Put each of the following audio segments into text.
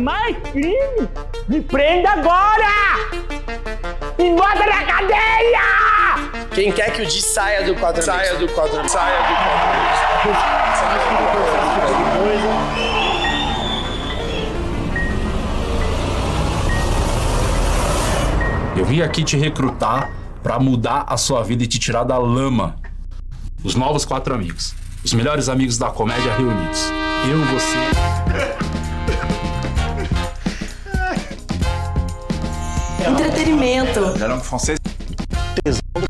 mais crime, me prenda agora! Me bota na cadeia! Quem quer que o Di saia do quadro Saia do quadro Saia do quadro Eu vim aqui te recrutar pra mudar a sua vida e te tirar da lama. Os novos quatro amigos. Os melhores amigos da comédia reunidos. Eu, você. Entretenimento. Era um francês.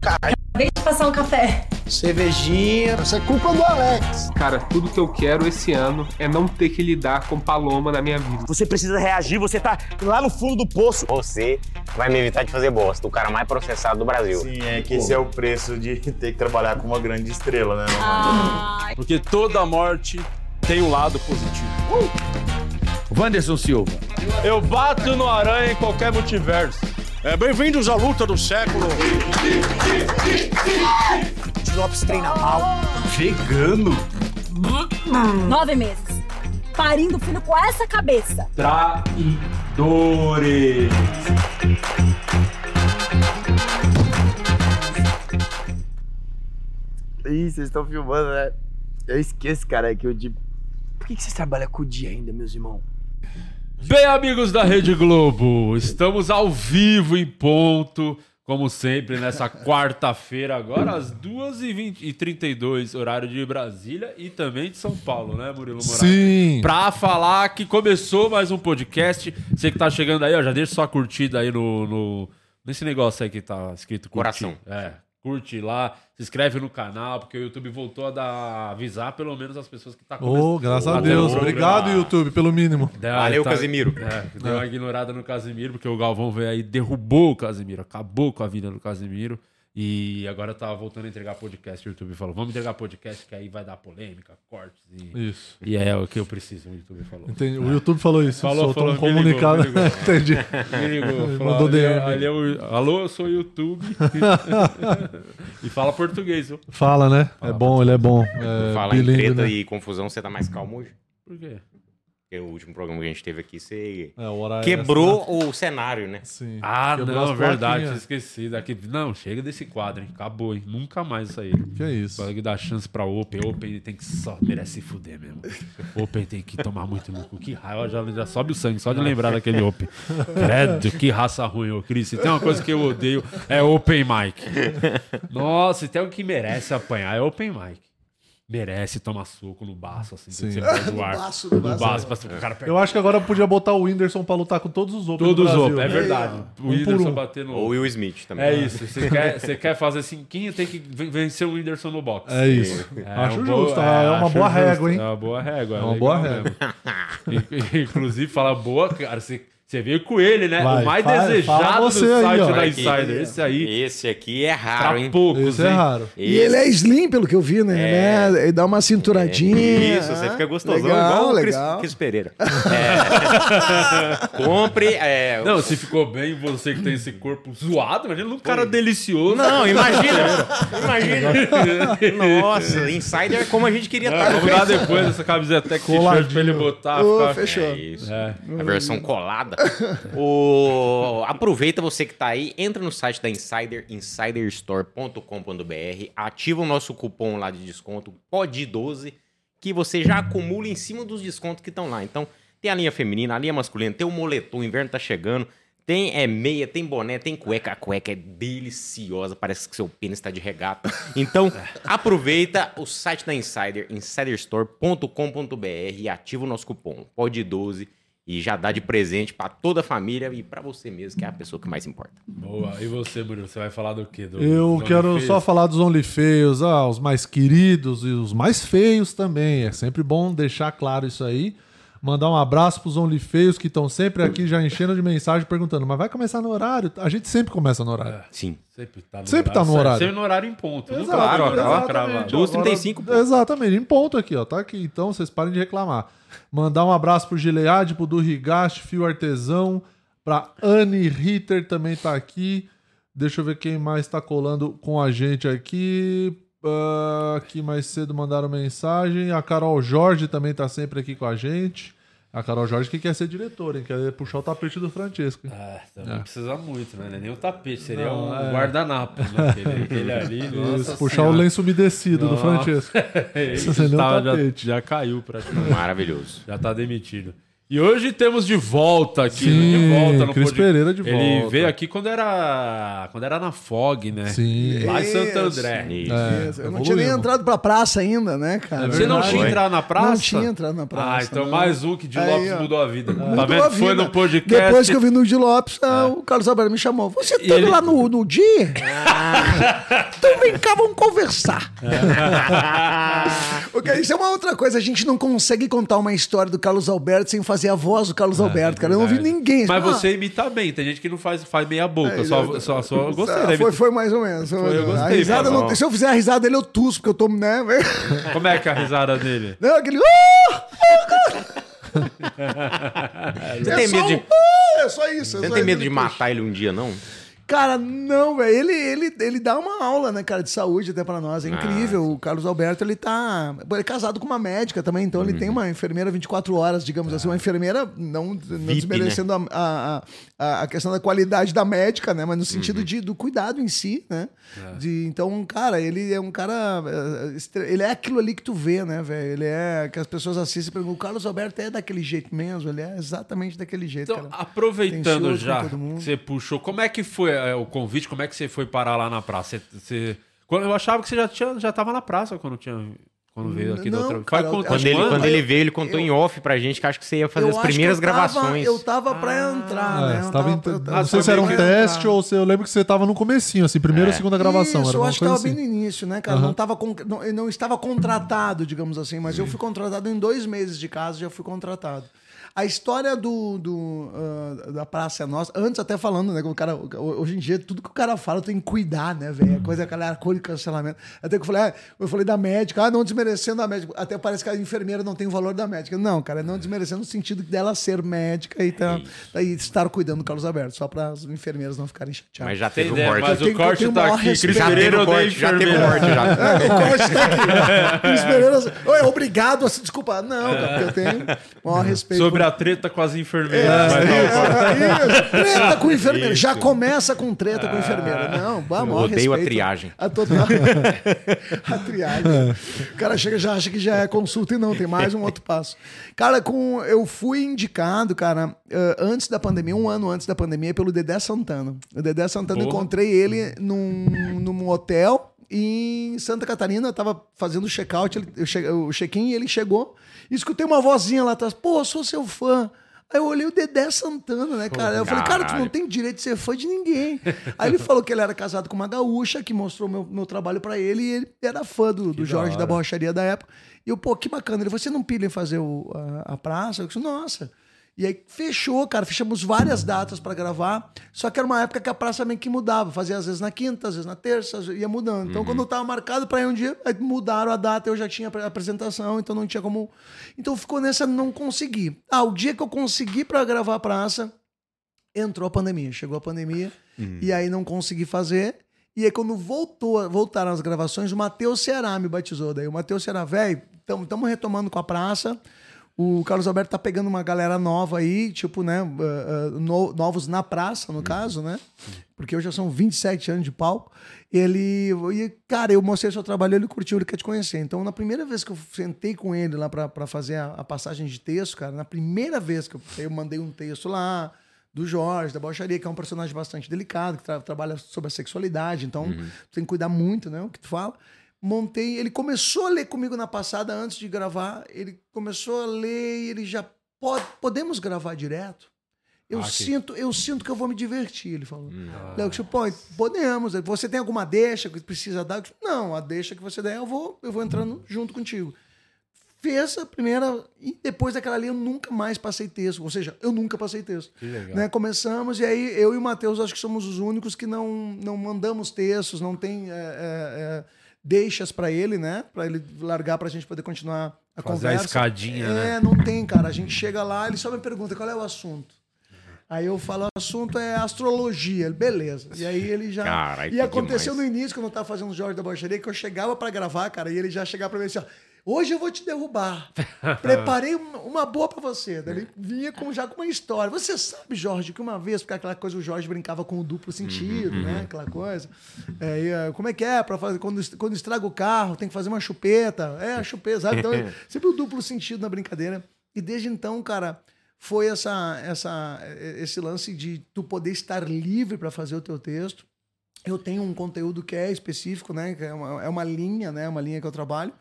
Acabei de passar um café. Cervejinha. Isso é culpa do Alex. Cara, tudo que eu quero esse ano é não ter que lidar com paloma na minha vida. Você precisa reagir, você tá lá no fundo do poço. Você vai me evitar de fazer bosta, o cara mais processado do Brasil. Sim, é que esse é o preço de ter que trabalhar com uma grande estrela, né? Ai. Porque toda morte tem um lado positivo. Wanderson Silva. Eu bato no aranha em qualquer multiverso. É, Bem-vindos à luta do século. Lopes treina mal. Vegano. Nove meses. Parindo filho com essa cabeça. Traidores. Ih, vocês estão filmando, né? Eu esqueço, cara, que o Di. Por que que vocês trabalham com o Di ainda, meus irmãos? Bem, amigos da Rede Globo, estamos ao vivo em ponto, como sempre, nessa quarta-feira, agora às 2h32, horário de Brasília e também de São Paulo, né, Murilo Moraes? Sim. Pra falar que começou mais um podcast. Você que tá chegando aí, ó, já deixa sua curtida aí no, no- nesse negócio aí que tá escrito curtir. Coração. É, curte lá, se inscreve no canal, porque o YouTube voltou a dar, avisar pelo menos as pessoas que tá Oh, graças a Deus. Obrigado. YouTube, pelo mínimo. Deu- Valeu, tá- Casimiro. É, deu uma ignorada no Casimiro, porque o Galvão veio aí, derrubou o Casimiro, acabou com a vida do Casimiro. E agora tá voltando a entregar podcast. O YouTube falou: vamos entregar podcast, que aí vai dar polêmica, cortes. E, Isso. e é o que eu preciso, o YouTube falou. Entendi. O YouTube falou isso. Falou, soltou falou, um me ligou, comunicado. me ligou. Entendi. Me ligou, falou, mandou ali, DM. ali é o, Alô, eu sou o YouTube. e fala português, viu? Fala, né? É bom, ele é bom. É, Falar em treta né? e confusão, você tá mais calmo hoje? Por quê? Porque o último programa que a gente teve aqui, você É, o horário quebrou o cenário, né? Sim. Ah, Quebrou não, verdade, esqueci. Daqui, não, chega desse quadro, hein? Acabou, hein? Nunca mais isso aí. Que é isso? Pode dar chance pra Open. Open tem que só merece se fuder mesmo. Open tem que tomar muito lucro. Que raiva, já, já sobe o sangue só de lembrar daquele Open. Credo, que raça ruim, ô Cris. Se tem uma coisa que eu odeio, é Open Mic. Nossa, se tem alguém que merece apanhar, é Open Mic. Merece tomar soco no baço, assim, Sim. você perde o No ar. baço, no no baço. baço, pra o cara Eu acho que agora podia botar o Whindersson pra lutar com todos os Open Todos do os. Open, é verdade. O Um por Whindersson um. bater no Ou Will Smith também. É isso. Você quer, você quer fazer cinquinho, tem que ven- vencer o Whindersson no boxe. É isso. Acho um justo, é uma acho boa justo, régua, hein? É uma boa régua. É uma legal boa. In- Inclusive, fala boa, cara. Você, você veio com ele, né? Vai, o mais fala- desejado fala do aí, site ó. da Insider. aqui. Esse aí, Esse aqui é raro, hein? poucos, Esse é raro. E ele é slim, pelo que eu vi, né? É. Né? Ele dá uma cinturadinha. Isso, você fica gostosão Legal, igual o Cris, legal. Cris Pereira. É. Compre. é, Não, se ficou bem, você que tem esse corpo zoado, imagina um cara delicioso. Não, imagina. imagina. Nossa, Insider é como a gente queria estar. Vamos dar depois essa camiseta tech t-shirt pra ele botar. Ficar- fechou. É isso. É. A versão colada. O... Aproveita você que tá aí, entra no site da Insider, insiderstore.com.br, ativa o nosso cupom lá de desconto, POD12, que você já acumula em cima dos descontos que estão lá. Então, tem a linha feminina, a linha masculina, tem o moletom, o inverno tá chegando, tem é, meia, tem boné, tem cueca. A cueca é deliciosa, parece que seu pênis está de regata. Então, aproveita o site da Insider, insiderstore.com.br e ativa o nosso cupom, POD12, e já dá de presente para toda a família e para você mesmo, que é a pessoa que mais importa. Boa. E você, Murilo, você vai falar do quê? Do, Eu do quero só falar dos Only Feios, ah, os mais queridos e os mais feios também. É sempre bom deixar claro isso aí. Mandar um abraço pros Only Feios que estão sempre aqui já enchendo de mensagem perguntando, mas vai começar no horário? A gente sempre começa no horário. Sim. Sempre tá no Sempre tá no horário. Sempre no horário em ponto. Exato, ó, exatamente. crava. Duas Agora- 35, pô. Exatamente, em ponto aqui, ó. Tá aqui, então vocês parem de reclamar. Mandar um abraço pro Gilead, pro do Rigaste, Fio Artesão, pra Anne Ritter também tá aqui. Deixa eu ver quem mais tá colando com a gente aqui. Ah, aqui mais cedo mandaram mensagem. A Carol Jorge também tá sempre aqui com a gente. A Carol Jorge que quer ser diretora, hein? Quer puxar o tapete do Francesco. hein? Ah, também É. precisa muito, né? Não é Nem o tapete, seria Não, um é. guardanapo, né? Aquele, aquele ali, nossa Isso, puxar senhora. o lenço umedecido do Nossa. Francesco. Ele Isso, tá- já, já caiu praticamente. Maravilhoso. Já tá demitido. E hoje temos de volta aqui, Sim, né? de volta no Cris pod- Pereira de Ele volta. veio aqui quando era quando era na FOG, né? Sim. Lá em. Santo André. Isso, Eu não tinha nem entrado pra praça ainda, né, cara? Você não tinha entrado na praça? Não tinha entrado na praça. Ah, então não. mais um que de Aí, Lopes ó. mudou a vida. Tá Mudou vendo? a Foi no podcast. É. Depois que eu vi no de Lopes, ah, o Carlos Alberto me chamou. Você tá ele- lá no, no dia? então vem cá, vamos conversar. Ok, isso é uma outra coisa. A gente não consegue contar uma história do Carlos Alberto sem fazer a voz do Carlos Alberto, cara. Eu não vi ninguém. Mas Ah, você imita bem. Tem gente que não faz, faz meia boca. É, só, eu- só, só, eu gostei Ah, da foi, foi mais ou menos. foi eu gostei, a risada não- se eu fizer a risada dele, eu tuço, porque eu tô, né? Como é que é a risada dele? Não, aquele. "Ah!" Você É tem só medo de- "Ah!" É só isso. é Você só não tem medo de matar ele um dia, não? Cara, não, velho. Ele, ele, ele dá uma aula, né, cara, de saúde até pra nós. É Ah, incrível. o Carlos Alberto, ele tá. Ele é casado com uma médica também, então ele tem Uhum. uma enfermeira 24 horas, digamos assim. Uma enfermeira, não, não desmerecendo né? a, a, a, questão da qualidade da médica, né? Mas no sentido Uhum. de, do cuidado em si, né? É. De, então, cara, ele é um cara. eh, Ele é aquilo ali que tu vê, né, velho? Ele é. Que as pessoas assistem e perguntam: o Carlos Alberto é daquele jeito mesmo? Ele é exatamente daquele jeito. Então, cara. aproveitando já que você puxou, como é que foi é, o convite? Como é que você foi parar lá na praça? Você, você- quando, eu achava que você já, tinha, já tava na praça quando, tinha, quando veio aqui da Não, outra cara, Faz quanto- Quando ele, quando? quando ele veio, ele contou em off pra gente que acho que você ia fazer Eu as primeiras eu tava- gravações. Eu tava pra entrar, né? É, Eu você tava eu não sei se era um teste entrar. ou se eu lembro que você tava no comecinho, assim, primeira ou segunda gravação. Isso, era eu acho que tava assim. bem no início, né, cara? Aham. Não, tava con- não, eu não estava contratado, digamos assim, mas eu fui contratado em dois meses de casa, já fui contratado. A história do, do, ah, da Praça é Nossa, antes até falando, né, que o cara, hoje em dia, tudo que o cara fala tem que cuidar, né, velho? A coisa, aquela cor de cancelamento. Até que eu falei, ah, eu falei da médica, ah, não desmerecendo a médica. Até parece que a enfermeira não tem o valor da médica. Não, cara, não desmerecendo no sentido dela ser médica e, tá, e estar cuidando do Carlos Alberto, só para as enfermeiras não ficarem chateadas. Mas já teve o ideia, corte. mas o corte tá aqui. Cris. Já teve Pereira o odeia já teve o enfermeira. corte, já. É, o corte tá aqui. Cris Pereira, Oi, obrigado. assim, Desculpa. Não, cara, porque eu tenho o maior respeito. Sobre por- a treta com as enfermeiras. É, é, isso. Treta com enfermeira. Já começa com treta com enfermeira. Não, vamos. Eu odeio a triagem. A total. a triagem. O cara chega já acha que já é consulta e não, tem mais um outro passo. Cara, com, eu fui indicado, cara, eh, antes da pandemia, um ano antes da pandemia, pelo Dedé Santana. O Dedé Santana, eu Porra. encontrei ele num, num hotel em Santa Catarina, eu tava fazendo o check-out, o check-in, e ele chegou, e escutei uma vozinha lá atrás, pô, sou seu fã. Aí eu olhei o Dedé Santana, né, cara? eu falei, cara, tu não tem direito de ser fã de ninguém. Aí ele falou que ele era casado com uma gaúcha, que mostrou meu, meu trabalho pra ele, e ele era fã do, do da Jorge da hora. borracharia da época. E eu, pô, que bacana. Ele falou, você não pilha em fazer o- a, a praça? Eu disse, nossa. E aí fechou, cara. Fechamos várias datas pra gravar. Só que era uma época que a praça meio que mudava. Fazia às vezes na quinta, às vezes na terça, ia mudando. Então, quando eu tava marcado pra ir um dia, aí mudaram a data, eu já tinha a apresentação, então não tinha como. Então ficou nessa, não consegui. Ah, o dia que eu consegui pra gravar a praça, entrou a pandemia. Chegou a pandemia, e aí não consegui fazer. E aí, quando voltou, voltaram as gravações, o Matheus Ceará me batizou. Daí o Matheus Ceará, velho, estamos retomando com a praça. O Carlos Alberto tá pegando uma galera nova aí, tipo, né? uh, uh, no- novos na praça, no caso, né? Porque hoje já são 27 anos de palco. Ele. E, cara, eu mostrei seu trabalho, ele curtiu, ele quer te conhecer. Então, na primeira vez que eu sentei com ele lá pra pra fazer a, a passagem de texto, cara, na primeira vez que eu, eu mandei um texto lá do Jorge, da Baixaria, que é um personagem bastante delicado, que tra- trabalha sobre a sexualidade, então Uhum. tu tem que cuidar muito, né? O que tu fala. Montei, ele começou a ler comigo na passada, antes de gravar, ele começou a ler e ele já pode, podemos gravar direto? Eu Ah, que- sinto, eu sinto que eu vou me divertir, ele falou. Léo, eu disse, pô, podemos. Você tem alguma deixa que precisa dar? Disse, Não, a deixa que você der, eu vou, eu vou entrando junto contigo. Fez a primeira, e depois daquela ali eu nunca mais passei texto. Ou seja, eu nunca passei texto. Que legal. Né, começamos, e aí eu e o Matheus acho que somos os únicos que não, não mandamos textos, não tem é, é, é, deixas pra ele, né? Pra ele largar pra gente poder continuar a Fazer a conversa. escadinha, é, né? não tem, cara. A gente chega lá, ele só me pergunta qual é o assunto. Aí eu falo, o assunto é astrologia. Ele, Beleza. E aí ele já. Caralho, e aconteceu demais. no início, quando eu tava fazendo o Jorge da Baixaria, que eu chegava pra gravar, cara, e ele já chegava pra mim assim, ó. Hoje eu vou te derrubar. Preparei uma, boa pra você. Daí ele vinha com, já com uma história. Você sabe, Jorge, que uma vez, porque aquela coisa, o Jorge brincava com o duplo sentido, Uhum, né? uhum. Aquela coisa. É, e, eh, como é que é? Pra fazer, quando, quando estraga o carro, tem que fazer uma chupeta. É, a chupeta, sabe? Então, sempre o duplo sentido na brincadeira. E desde então, cara, foi essa, essa, esse lance de tu poder estar livre para fazer o teu texto. Eu tenho um conteúdo que é específico, né? É uma, é uma linha, né? Uma linha que eu trabalho.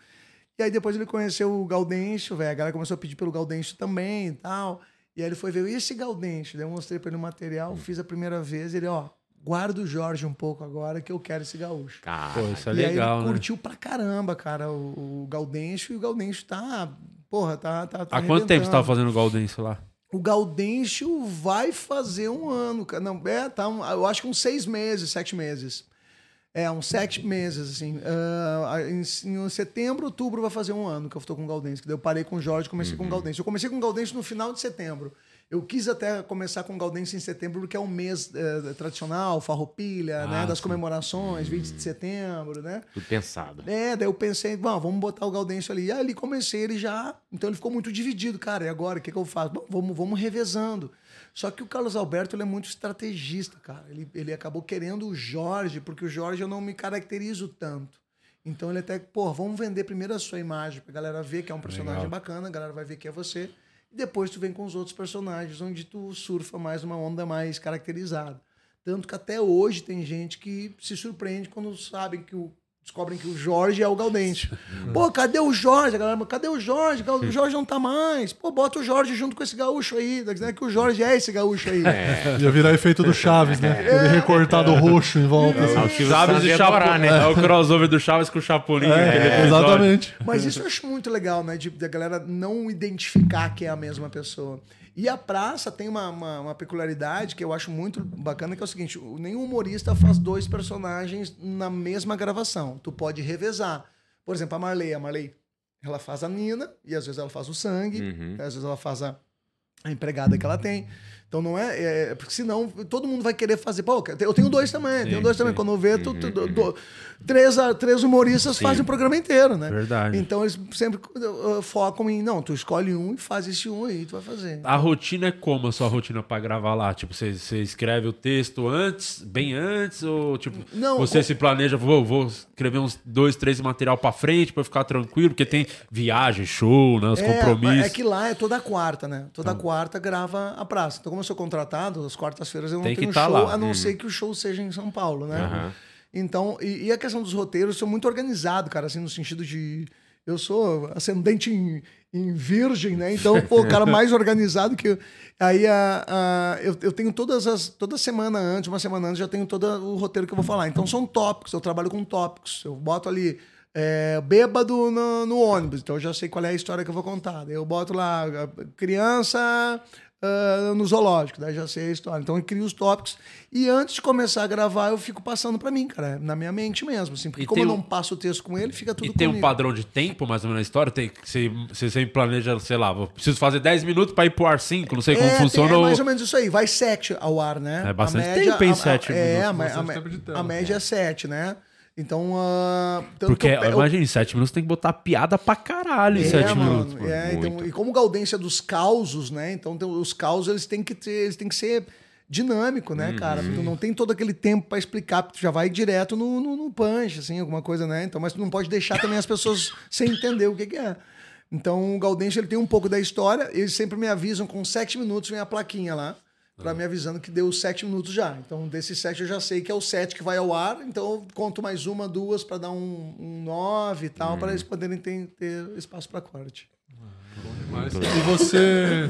E aí depois ele conheceu o Gaudêncio, velho. A galera começou a pedir pelo Gaudêncio também e tal. E aí ele foi ver, e esse Gaudêncio? Daí eu mostrei pra ele o material, fiz a primeira vez. Ele, ó, guarda o Jorge um pouco agora que eu quero esse gaúcho. Pô, isso é e legal, aí ele né? curtiu pra caramba, cara, o, o Gaudêncio. E o Gaudêncio tá, porra, tá... tá, tá Há quanto tempo você tava fazendo o Gaudense lá? O Gaudêncio vai fazer um ano, cara. Não, é, tá, um- eu acho que uns seis meses, sete meses. É, uns sete meses, assim. Ah, em, em setembro, outubro vai fazer um ano que eu tô com o Gaudêncio. que daí Eu parei com o Jorge e comecei com o Gaudêncio. Eu comecei com o Gaudêncio no final de setembro. Eu quis até começar com o Gaudêncio em setembro, porque é um mês eh, tradicional, farroupilha, Ah, né? Das sim. comemorações, 20 de setembro, né? Tudo pensado. É, daí eu pensei, bom, vamos botar o Gaudêncio ali. E ali comecei ele já. Então ele ficou muito dividido, cara. E agora, o que, que eu faço? Bom, vamos, vamos revezando. Só que o Carlos Alberto ele é muito estrategista, cara. Ele, ele acabou querendo o Jorge, porque o Jorge eu não me caracterizo tanto. Então ele até, pô, vamos vender primeiro a sua imagem pra galera ver que é um personagem Legal. bacana, a galera vai ver que é você. E depois tu vem com os outros personagens, onde tu surfa mais uma onda mais caracterizada. Tanto que até hoje tem gente que se surpreende quando sabem que o. Descobrem que o Jorge é o Gaudêncio. Pô, cadê o Jorge? A galera, cadê o Jorge? O Jorge não tá mais. Pô, bota o Jorge junto com esse gaúcho aí. Tá dizendo que o Jorge é esse gaúcho aí. Ia virar efeito do Chaves, né? Ele recortado roxo em volta. assim. É o Chaves e Chapolin, É o crossover do Chaves com o Chapolin. É, exatamente. Mas isso eu acho muito legal, né? De, da galera não identificar que é a mesma pessoa. E a praça tem uma, uma, uma peculiaridade que eu acho muito bacana, que é o seguinte: nenhum humorista faz dois personagens na mesma gravação. Tu pode revezar. Por exemplo, a Marley. A Marley, ela faz a Nina, e às vezes ela faz o sangue, Uhum. às vezes ela faz a, a empregada que ela tem. Então não é, é- Porque senão todo mundo vai querer fazer. Pô, eu tenho dois também, tenho dois também. Quando eu ver, tu, tu- tu- três, a- três humoristas Sim. fazem o programa inteiro, né? Verdade. Então eles sempre uh, focam em, não, tu escolhe um e faz esse um aí, tu vai fazer. A rotina é como a sua rotina pra gravar lá? Tipo, você, você escreve o texto antes, bem antes, ou tipo, Não, você o- se planeja, vou, vou escrever uns dois, três material pra frente pra eu ficar tranquilo, porque tem viagem, show, né, os É, compromissos. É que lá é toda quarta, né? Toda Então. quarta grava a praça. Então, como eu sou contratado, as quartas-feiras eu não Tem que tenho tá show, lá. a não Uhum. ser que o show seja em São Paulo, né? Aham. Então, e, e a questão dos roteiros, eu sou muito organizado, cara, assim, no sentido de. Eu sou ascendente em, em virgem, né? Então, pô, o cara mais organizado que. eu. Aí a, a- eu, eu tenho todas as. Toda semana antes, uma semana antes, já tenho todo o roteiro que eu vou falar. Então são tópicos, eu trabalho com tópicos. Eu boto ali. é, bêbado no, no ônibus, então eu já sei qual é a história que eu vou contar. Eu boto lá criança ah, no zoológico, daí já sei a história. Então eu crio os tópicos e antes de começar a gravar eu fico passando pra mim, cara, na minha mente mesmo, assim, porque E como eu um- não passo o texto com ele, fica tudo E tem um padrão de tempo, mais ou menos, na história? Tem, você, você sempre planeja, sei lá, vou- preciso fazer 10 minutos pra ir pro ar 5, não sei como É, funciona. tem- é mais ou menos isso aí. Vai 7 ao ar, né? É bastante A média- tempo, a- a- sete É, minutos. a, a, tela. a média é 7, né? Então, tanto Porque, eu imagina, em 7 minutos tem que botar piada pra caralho em É, 7 mano, minutos. mano. é, então, e como Gaudência é dos causos, né? Então os causos eles têm que ter, eles têm que ser dinâmico, né, cara? Uhum. Tu não tem todo aquele tempo pra explicar, porque tu já vai direto no, no, no punch, assim, alguma coisa, né? Então, mas tu não pode deixar também as pessoas sem entender o que, que é. Então, o Gaudêncio ele tem um pouco da história, eles sempre me avisam com sete minutos vem a plaquinha lá. Pra me avisando que deu sete minutos já. Então, desses sete eu já sei que é o sete que vai ao ar. Então, eu conto mais uma, duas pra dar um, um nove e tal, pra eles poderem ter, ter espaço pra corte. Mas- E você.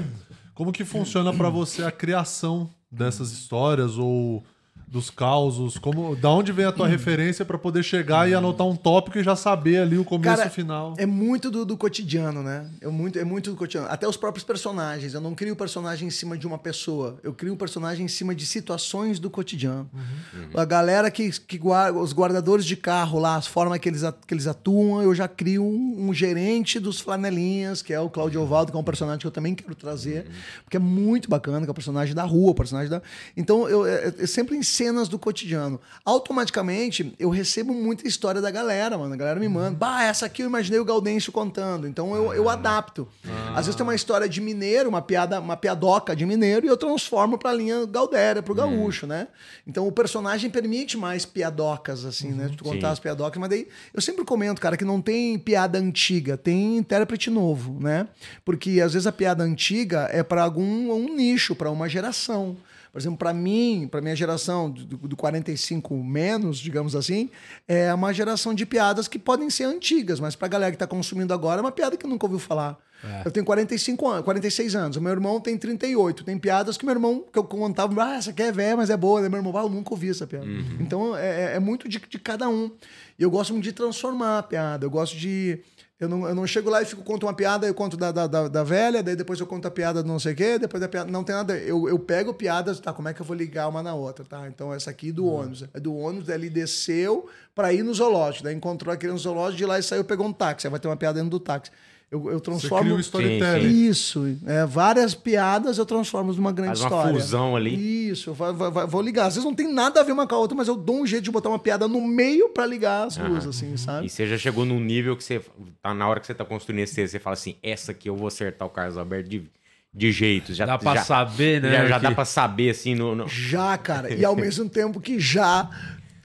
Como que funciona pra você a criação dessas histórias ou dos causos? Como, da onde vem a tua referência pra poder chegar e anotar um tópico e já saber ali o começo e o final? É muito do, do cotidiano, né? É muito, é muito do cotidiano. Até os próprios personagens. Eu não crio o personagem em cima de uma pessoa. Eu crio um personagem em cima de situações do cotidiano. A galera que, que guarda, os guardadores de carro lá, as formas que eles, que eles atuam, eu já crio um, um gerente dos flanelinhas, que é o Claudio Ovaldo, que é um personagem que eu também quero trazer, porque é muito bacana, que é o personagem da rua, o personagem da. Então eu, eu- eu sempre ensino cenas do cotidiano. Automaticamente, eu recebo muita história da galera, mano. A galera me manda. Bah, essa aqui eu imaginei o Gaudêncio contando. Então eu, eu adapto. Às vezes tem uma história de mineiro, uma piada, uma piadoca de mineiro, e eu transformo pra linha Gaudéria, pro gaúcho, né? Então o personagem permite mais piadocas, assim, né? Tu contar Sim. as piadocas, mas daí eu sempre comento, cara, que não tem piada antiga, tem intérprete novo, né? Porque às vezes a piada antiga é para algum um nicho, para uma geração. Por exemplo, para mim, para minha geração do, do 45 menos, digamos assim, é uma geração de piadas que podem ser antigas, mas pra galera que tá consumindo agora é uma piada que nunca ouviu falar. É. Eu tenho 45 anos, 46 anos. O meu irmão tem 38. Tem piadas que meu irmão, que eu contava, ah, essa aqui é velha, mas é boa. Daí meu irmão, ah, eu nunca ouvi essa piada. Então é, é muito de, de cada um. E eu gosto muito de transformar a piada. Eu gosto de. Eu não, eu não chego lá e fico conto uma piada, eu conto da, da, da, da velha, daí depois eu conto a piada do não sei o quê, depois da piada. Não tem nada. Eu, eu pego piadas, tá? Como é que eu vou ligar uma na outra, tá? Então essa aqui do ônibus. É do ônibus, daí ele desceu pra ir no zoológico. Daí encontrou aquele no zoológico, de lá e saiu, pegou um táxi. Aí vai ter uma piada dentro do táxi. Eu, eu transformo. cria um storytelling. Isso. É, várias piadas eu transformo numa grande Faz uma história. fusão ali. Isso, vai- vai- vai- vou ligar. Às vezes não tem nada a ver uma com a outra, mas eu dou um jeito de botar uma piada no meio pra ligar as duas, Aham. assim, sabe? E você já chegou num nível que você tá na hora que você tá construindo esse texto, você fala assim, essa aqui eu vou acertar o Carlos Alberto de, de jeito. Já, Dá pra já- saber, né, Já, já que- dá pra saber, assim, no... no- Já, cara. E ao mesmo tempo que já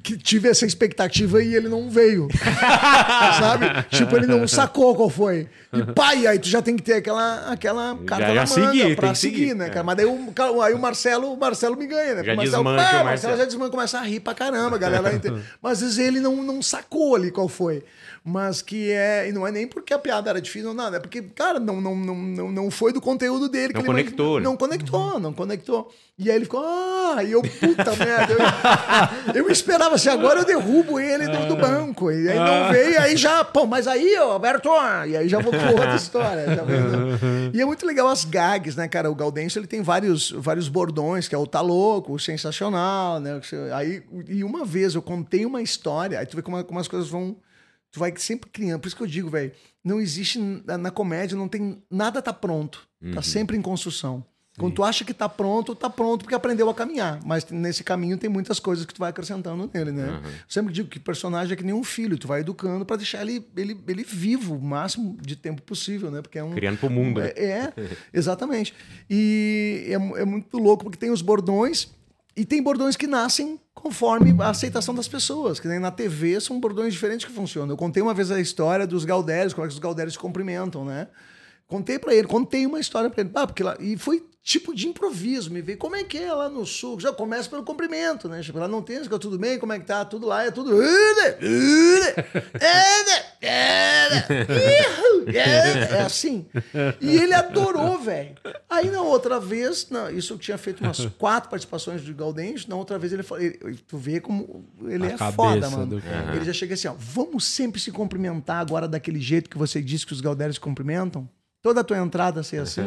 que tive essa expectativa e ele não veio. Sabe? Tipo, ele não sacou qual foi. E pai, aí tu já tem que ter aquela, aquela carta já na manga pra seguir, seguir. né, É. cara? Mas daí o, aí o Marcelo, o Marcelo me ganha, né? Já o Marcelo, desmancha pá, o Marcelo já desmancha, começa a rir pra caramba, galera. Mas às vezes ele não, não sacou ali qual foi. Mas que é. E não é nem porque a piada era difícil ou nada, é porque, cara, não, não, não, não, não foi do conteúdo dele. Não que ele conectou, né? Não conectou, não conectou. E aí ele ficou, ah, e eu, puta merda. Eu, eu esperava assim, agora eu derrubo ele do, do banco. E aí não veio, aí já, pô, mas aí, ó, Alberto, e aí já vou pra outra história, tá vendo? E é muito legal as gags, né, cara? O Gaudêncio, ele tem vários, vários bordões, que é o tá louco, o sensacional, né? Aí, e uma vez eu contei uma história, aí tu vê como, como as coisas vão... Tu vai sempre criando. Por isso que eu digo, velho, não existe na, comédia, não tem. Nada tá pronto. Tá Uhum. sempre em construção. Quando tu acha que tá pronto, tá pronto porque aprendeu a caminhar. Mas nesse caminho tem muitas coisas que tu vai acrescentando nele, né? Uhum. Eu sempre digo que personagem é que nem um filho, tu vai educando pra deixar ele, ele, ele vivo o máximo de tempo possível, né? Porque é um. Criando pro mundo, né? É, é, exatamente. E é, é muito louco porque tem os bordões e tem bordões que nascem conforme a aceitação das pessoas. Que nem na TV são bordões diferentes que funcionam. Eu contei uma vez a história dos Galdérios, como é que os Galdérios se cumprimentam, né? Contei pra ele, contei uma história pra ele. Ah, porque lá, e foi tipo de improviso, me veio. Como é que é lá no sul? Já começa pelo cumprimento, né? Tipo, lá não tem, fica tudo bem, como é que tá? Tudo lá é tudo. É assim. E ele adorou, velho. Aí na outra vez, não, isso eu tinha feito umas quatro participações de Gaudêncio, na outra vez ele falou, tu vê como ele A é foda, mano. Ele já chega assim, ó, vamos sempre se cumprimentar agora daquele jeito que você disse que os Gaudérios se cumprimentam? Toda a tua entrada ser assim?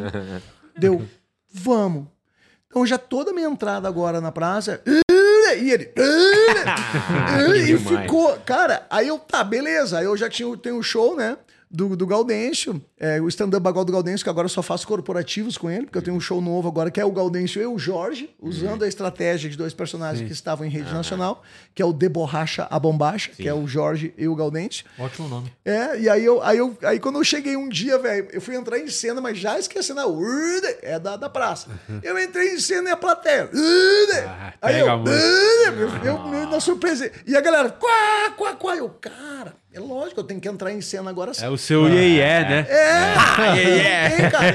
Deu, vamos. Então já toda a minha entrada agora na praça. E ele. e ficou. Cara, aí eu, tá, beleza. Aí eu já tinha, tenho o show, né? Do, do Gaudêncio, é, o stand-up bagual do Gaudêncio, que agora eu só faço corporativos com ele, porque eu tenho um show novo agora, que é o Gaudêncio e o Jorge, usando a estratégia de dois personagens Sim. que estavam em rede nacional, que é o De Borracha a Bombacha, que é o Jorge e o Gaudêncio. Ótimo nome. É, e aí, eu, aí, eu, aí quando eu cheguei um dia, velho, eu fui entrar em cena, mas já esquecendo a urda, é da, da praça. Eu entrei em cena e a plateia. urda. aí pega eu, muito. urda, eu, eu, na surpresa. E a galera, quá, quá, quá. Eu, cara, é lógico, eu tenho que entrar em cena agora sim. É o seu iê né? É, Ah, iê, iê. tem, cara.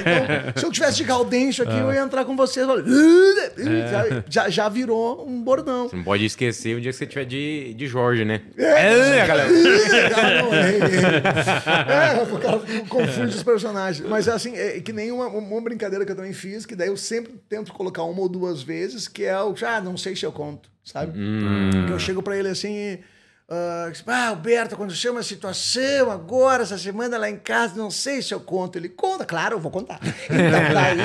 Então, se eu tivesse de Gaudêncio aqui, Ah. eu ia entrar com vocês. É. Já, já, virou um bordão. Você não pode esquecer o dia que você tiver de, de Jorge, né? É, É, galera. Não, é, é. É, o cara confunde os personagens. Mas assim, é que nem uma, uma brincadeira que eu também fiz, que daí eu sempre tento colocar uma ou duas vezes, que é o, ah, não sei se eu conto, sabe? Hum. Eu chego pra ele assim, ah, ah, Alberto, aconteceu uma situação agora, essa semana lá em casa, não sei se eu conto. Ele conta, claro, eu vou contar. Então, tá aí.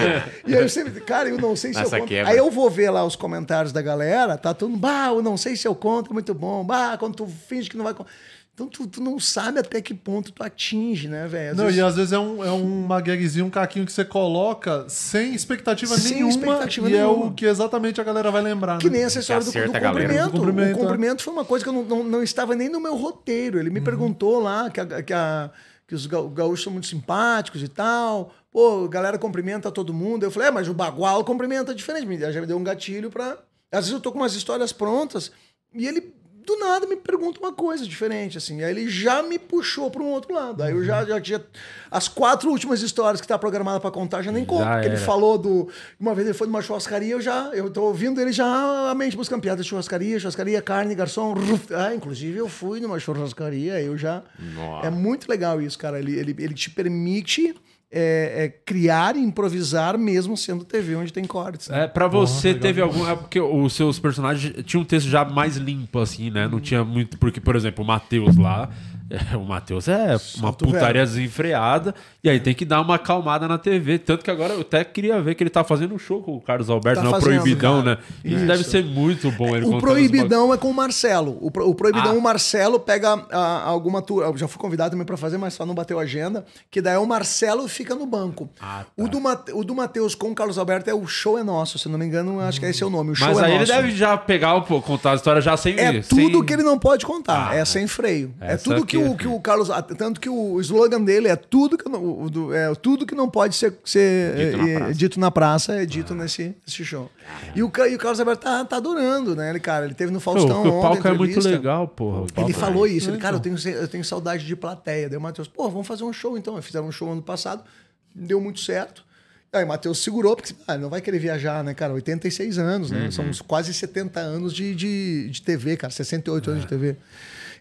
E aí eu sempre, cara, eu não sei se Essa eu conto. quebra. Aí eu vou ver lá os comentários da galera, tá todo mundo, bah, eu não sei se eu conto, é muito bom. Bah, quando tu finge que não vai contar. Então tu, tu não sabe até que ponto tu atinge, né, velho? Não, vezes- e às vezes é, um, é uma gagzinha, um caquinho que você coloca sem expectativa Sem nenhuma. expectativa e nenhuma. é o que exatamente a galera vai lembrar. Que né? nem essa história do, do cumprimento. Do cumprimento, o é. cumprimento foi uma coisa que eu não, não, não estava nem no meu roteiro. Uhum. Ele me perguntou lá que, a- que, a- que os ga- gaúchos são muito simpáticos e tal. Pô, a galera cumprimenta todo mundo. Eu falei, é, mas o bagual cumprimenta diferente. Me- Já me deu um gatilho pra. Às vezes eu tô com umas histórias prontas e ele. Do nada me pergunta uma coisa diferente, assim. Aí ele já me puxou para um outro lado. Aí eu já, já tinha. As quatro últimas histórias que tá programada para contar, já nem conto. Já Porque ele falou do. Uma vez ele foi numa churrascaria, eu já. Eu tô ouvindo ele já a mente buscando piada de churrascaria, churrascaria, carne, garçom. ruf. Ah, inclusive eu fui numa churrascaria, eu já. Nossa. É muito legal isso, cara. Ele, ele, ele te permite é, é, criar e improvisar mesmo sendo TV onde tem cortes. né? É, pra você teve algum. É porque os seus personagens tinham um texto já mais limpo, assim, né? Não tinha muito. Porque, por exemplo, o Matheus lá. é, o Matheus é uma putaria desenfreada. E aí tem que dar uma acalmada na TV. Tanto que agora eu até queria ver que ele tá fazendo um show com o Carlos Alberto, Tá né? Fazendo, Proibidão, cara. né? Isso, Isso. deve ser muito bom. Ele O Proibidão é com o Marcelo. O, Pro- o Proibidão, Ah. o Marcelo pega ah, alguma. Eu já fui convidado também pra fazer, mas só não bateu a agenda. Que daí o Marcelo fica no banco. Ah, tá. o, do Mate- o do Matheus com o Carlos Alberto é o show é nosso, se não me engano, acho que esse é o nome. O show Mas é aí ele nosso. deve já pegar, pô, contar a história já sem. É sem... tudo que ele não pode contar, Ah, é sem freio. É tudo que, o, é- que o Carlos. ah, Tanto que o slogan dele é tudo que, o do- é, tudo que não pode ser, ser Dito na é, praça. dito na praça é dito nesse, nesse show. E o, e o Carlos Alberto tá, tá adorando, né? Ele, cara, ele teve no Pô, Faustão. o ontem, palco é muito legal, porra. o Ele é- falou isso, ele, cara, eu tenho, eu tenho saudade de plateia. Daí o Matheus, pô, vamos fazer um show então. Fizeram um show ano passado, deu muito certo. Aí o Matheus segurou, porque ah, não vai querer viajar, né, cara? 86 anos, né? São uns quase 70 anos de, de, de TV, cara, 68 anos de TV.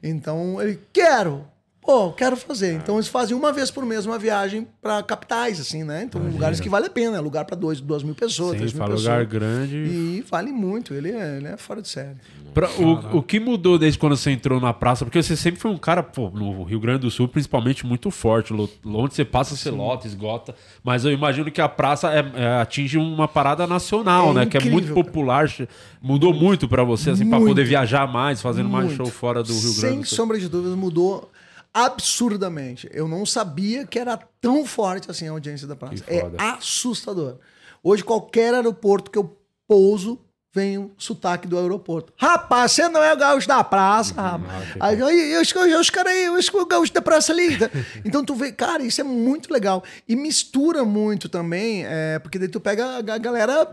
Então ele, quero! Pô, quero fazer. Então eles fazem uma vez por mês uma viagem pra capitais, assim, né? Então lugares que vale a pena, lugar pra dois, duas mil pessoas, Sim, três mil fala pessoas. lugar grande. E vale muito, ele é, ele é fora de série. Pra- o, o que mudou desde quando você entrou na praça? Porque você sempre foi um cara, pô, no Rio Grande do Sul, principalmente, muito forte. Onde você passa, você lota, esgota. Mas eu imagino que a praça é- é- atinge uma parada nacional, É né? que é muito incrível, popular. che- Mudou muito pra você, assim, pra Muito. poder viajar mais, fazendo mais Muito. show fora do Rio Grande Sem do Sul. sombra de dúvidas, mudou absurdamente. Eu não sabia que era tão forte assim a audiência da praça. É assustador. Hoje, qualquer aeroporto que eu pouso, vem o sotaque do aeroporto. Rapaz, você não é o gaúcho da praça, Uhum. rapaz. Aí, eu, eu, eu, os caras aí, eu acho que o gaúcho da praça ali. Então tu vê, cara, isso é muito legal. E mistura muito também, é, porque daí tu pega a ga- galera,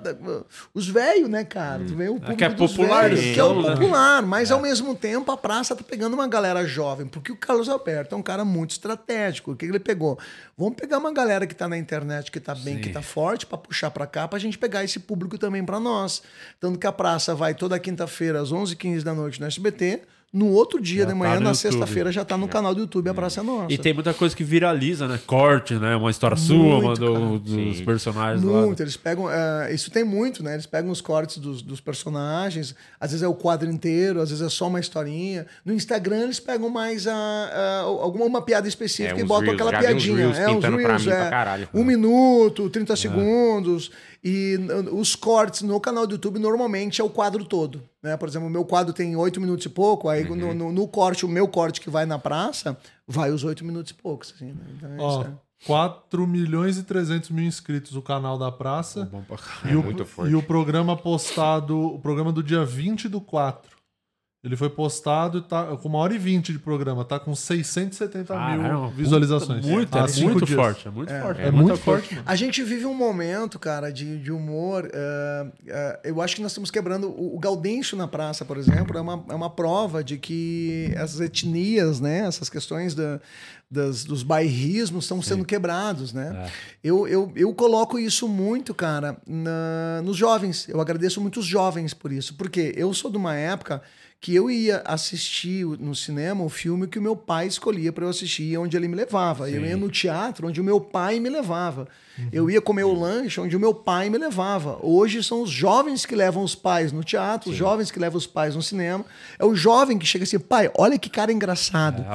os velhos, né, cara? Tu vê o público que é popular, velhos, que é o né? popular, mas ao mesmo tempo a praça tá pegando uma galera jovem, porque o Carlos Alberto é um cara muito estratégico. O que ele pegou? Vamos pegar uma galera que tá na internet, que tá bem, que tá forte, pra puxar pra cá, pra gente pegar esse público também pra nós. Que a praça vai toda quinta-feira às 11h15 da noite no SBT. No outro dia Já de tá manhã, no na sexta-feira, já tá no canal do YouTube, a Praça é Nossa. E tem muita coisa que viraliza, né? Corte, né? Uma história sua, Muito, mandou cara. dos personagens lá. Muito, eles pegam. eh, isso tem muito, né? Eles pegam os cortes dos, dos personagens, às vezes é o quadro inteiro, às vezes é só uma historinha. No Instagram eles pegam mais a, a- alguma uma piada específica É, e botam Reels, aquela já vi uns piadinha. Reels é, uns pintando pra Reels, mim é, pra caralho. Um minuto, 30 segundos. E os cortes no canal do YouTube normalmente é o quadro todo. Né? Por exemplo, o meu quadro tem 8 minutos e pouco, aí Uhum. no, no- no corte, o meu corte que vai na praça, vai os 8 minutos e poucos. Assim, né? Então, é Ó, isso, é. 4 milhões e 300 mil inscritos o canal da praça. É e, o, muito forte. e o programa postado, o programa do dia 20 do 4. Ele foi postado e tá com uma hora e 20 de programa, tá com 670 Caralho, mil puta, visualizações. muito, é muito dias. forte, é muito forte. É, É muito forte, mano. A gente vive um momento, cara, de, de humor. eh, eh, eu acho que nós estamos quebrando. O, o Gaudêncio na praça, por exemplo, é uma, é uma prova de que essas etnias, né, essas questões da, das, dos bairrismos estão sendo quebrados, né? Eu, eu, eu coloco isso muito, cara, na- nos jovens. Eu agradeço muito os jovens por isso, porque eu sou de uma época que eu ia assistir no cinema o filme que o meu pai escolhia para eu assistir, onde ele me levava. Eu ia no teatro onde o meu pai me levava. Eu ia comer o lanche onde o meu pai me levava. Hoje são os jovens que levam os pais no teatro, os jovens que levam os pais no cinema. É o jovem que chega assim, pai, olha que cara engraçado.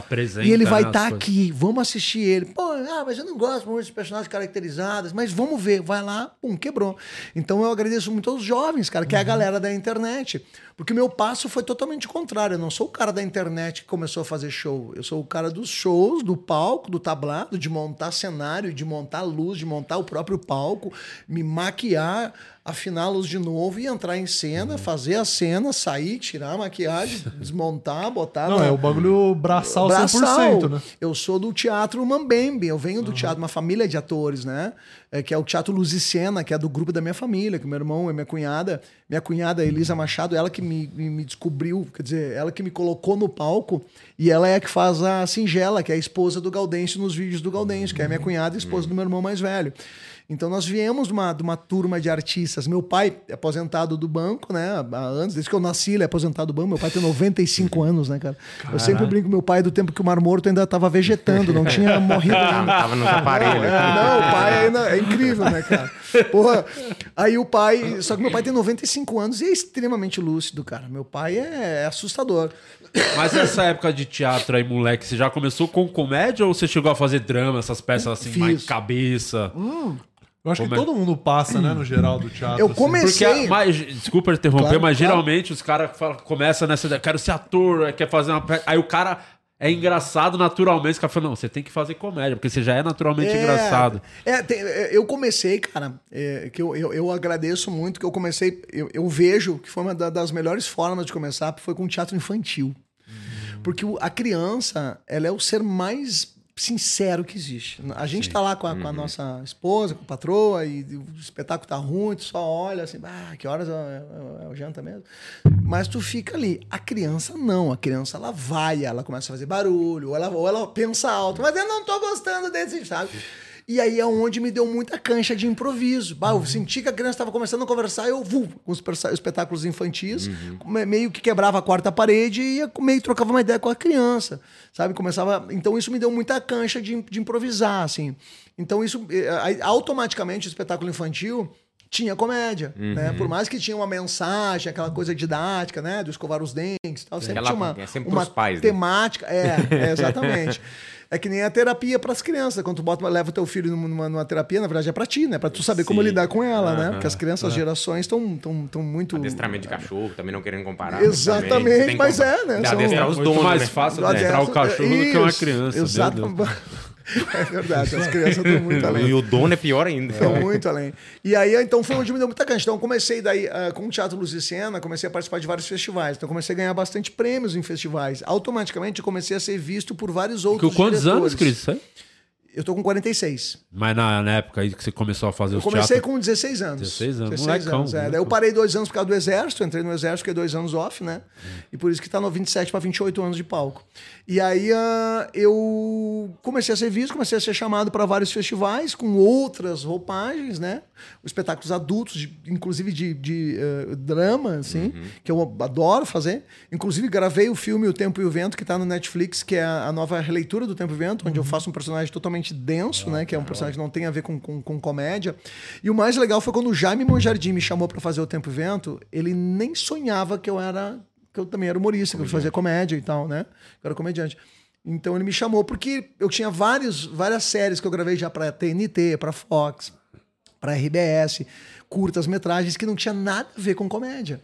É, e ele vai estar coisas. aqui. vamos assistir ele. Pô, ah, mas eu não gosto muito de personagens caracterizados, mas vamos ver. Vai lá, pum, quebrou. Então eu agradeço muito aos jovens, cara, que é a galera da internet. Porque o meu passo foi totalmente contrário. Eu não sou o cara da internet que começou a fazer show. Eu sou o cara dos shows, do palco, do tablado, de montar cenário, de montar luz, de montar o próprio palco, me maquiar, afiná-los de novo e entrar em cena, fazer a cena, sair, tirar a maquiagem, desmontar, botar. Não, na- é o bagulho braçal, 100%, né? eu sou do teatro Mambembe, eu venho do teatro, uma família de atores, né? É, que é o Teatro Luz e Cena, que é do grupo da minha família, que meu irmão e minha cunhada, minha cunhada Elisa Machado, ela que me, me descobriu, quer dizer, ela que me colocou no palco, e ela é a que faz a Singela, que é a esposa do Gaudêncio nos vídeos do Gaudêncio, que é minha cunhada e esposa do meu irmão mais velho. Então nós viemos de uma, de uma turma de artistas. Meu pai é aposentado do banco, né? Há anos, desde que eu nasci, ele é aposentado do banco. Meu pai tem 95 anos, né, cara? Eu sempre Caralho. brinco com meu pai do tempo que o Mar Morto ainda estava vegetando, não tinha morrido ainda. Tava nos aparelhos. Não, é, não, o pai ainda é incrível, né, cara? Porra, aí o pai. Só que meu pai tem 95 anos e é extremamente lúcido, cara. Meu pai é, é assustador. Mas essa época de teatro aí, moleque, você já começou com comédia ou você chegou a fazer drama, essas peças assim, Fiz. mais cabeça? Eu acho Como que é? todo mundo passa, né, no geral do teatro. Eu assim. comecei- Porque, mas, desculpa interromper, Claro, mas claro. geralmente os caras começam nessa ideia, quero ser ator, quer fazer uma. Aí o cara é engraçado naturalmente, o cara fala, não, você tem que fazer comédia, porque você já é naturalmente É, engraçado. É, tem- é, eu comecei, cara, é, que eu, eu, eu agradeço muito que eu comecei. Eu, eu vejo que foi uma da- das melhores formas de começar foi com teatro infantil. Porque a criança, ela é o ser mais sincero que existe. A gente tá lá com a, com a nossa esposa, com a patroa, e o espetáculo tá ruim, tu só olha assim, ah, que horas é, é- é o janta mesmo? Mas tu fica ali. A criança não, a criança ela vai, ela começa a fazer barulho, ou ela, ou ela pensa alto, mas eu não tô gostando desse, sabe? E aí é onde me deu muita cancha de improviso. Bah, eu senti que a criança estava começando a conversar, eu vu com os espetáculos infantis, me- meio que quebrava a quarta parede e ia, meio trocava uma ideia com a criança, sabe? Começava, então isso me deu muita cancha de, de improvisar, assim. Então isso eh, automaticamente o espetáculo infantil tinha comédia, né? Por mais que tinha uma mensagem, aquela coisa didática, né? Do escovar os dentes, e tal, sempre Aquela- tinha uma, é sempre uma pais, né? temática, é, é, exatamente. É que nem a terapia para as crianças. Quando tu bota, leva o teu filho numa, numa terapia, na verdade é para ti, né? Para tu saber como Sim. lidar com ela, né? Porque as crianças, as É. gerações estão tão, tão muito Adestramento de cachorro, também não querendo comparar. Exatamente, tem que mas é, né? São- adestrar os Muito donos, mais né? fácil adestrar o cachorro do que uma criança. Deus. É verdade, as crianças estão muito além. E o dono é pior ainda. Estão muito além. E aí, então, foi onde me deu muita cancha. Então, eu comecei daí, ah, com o Teatro Luz e Cena, comecei a participar de vários festivais. Então, comecei a ganhar bastante prêmios em festivais. Automaticamente, comecei a ser visto por vários outros Quantos anos, diretores. Cris? Eu tô com 46. Mas na, na época aí que você começou a fazer Eu os comecei com 16 anos. 16 anos, molecão, anos, é. molecão. Eu parei dois anos por causa do exército, entrei no exército, fiquei dois anos off, né? E por isso que tá no 27 para 28 anos de palco. E aí ah, eu comecei a ser visto, comecei a ser chamado para vários festivais com outras roupagens, né? Espetáculos adultos, de- inclusive de, de, eh, drama, assim, que eu adoro fazer. Inclusive gravei o filme O Tempo e o Vento, que tá no Netflix, que é a, a nova releitura do Tempo e o Vento, onde eu faço um personagem totalmente denso, né? Que é um personagem que não tem a ver com, com, com comédia. E o mais legal foi quando o Jaime Monjardim me chamou para fazer o Tempo e o Vento, ele nem sonhava que eu era que eu também era humorista, que eu fazia comédia e tal, né? Que eu era comediante. Então ele me chamou porque eu tinha vários, várias séries que eu gravei já para TNT, para Fox, para RBS, curtas metragens que não tinha nada a ver com comédia.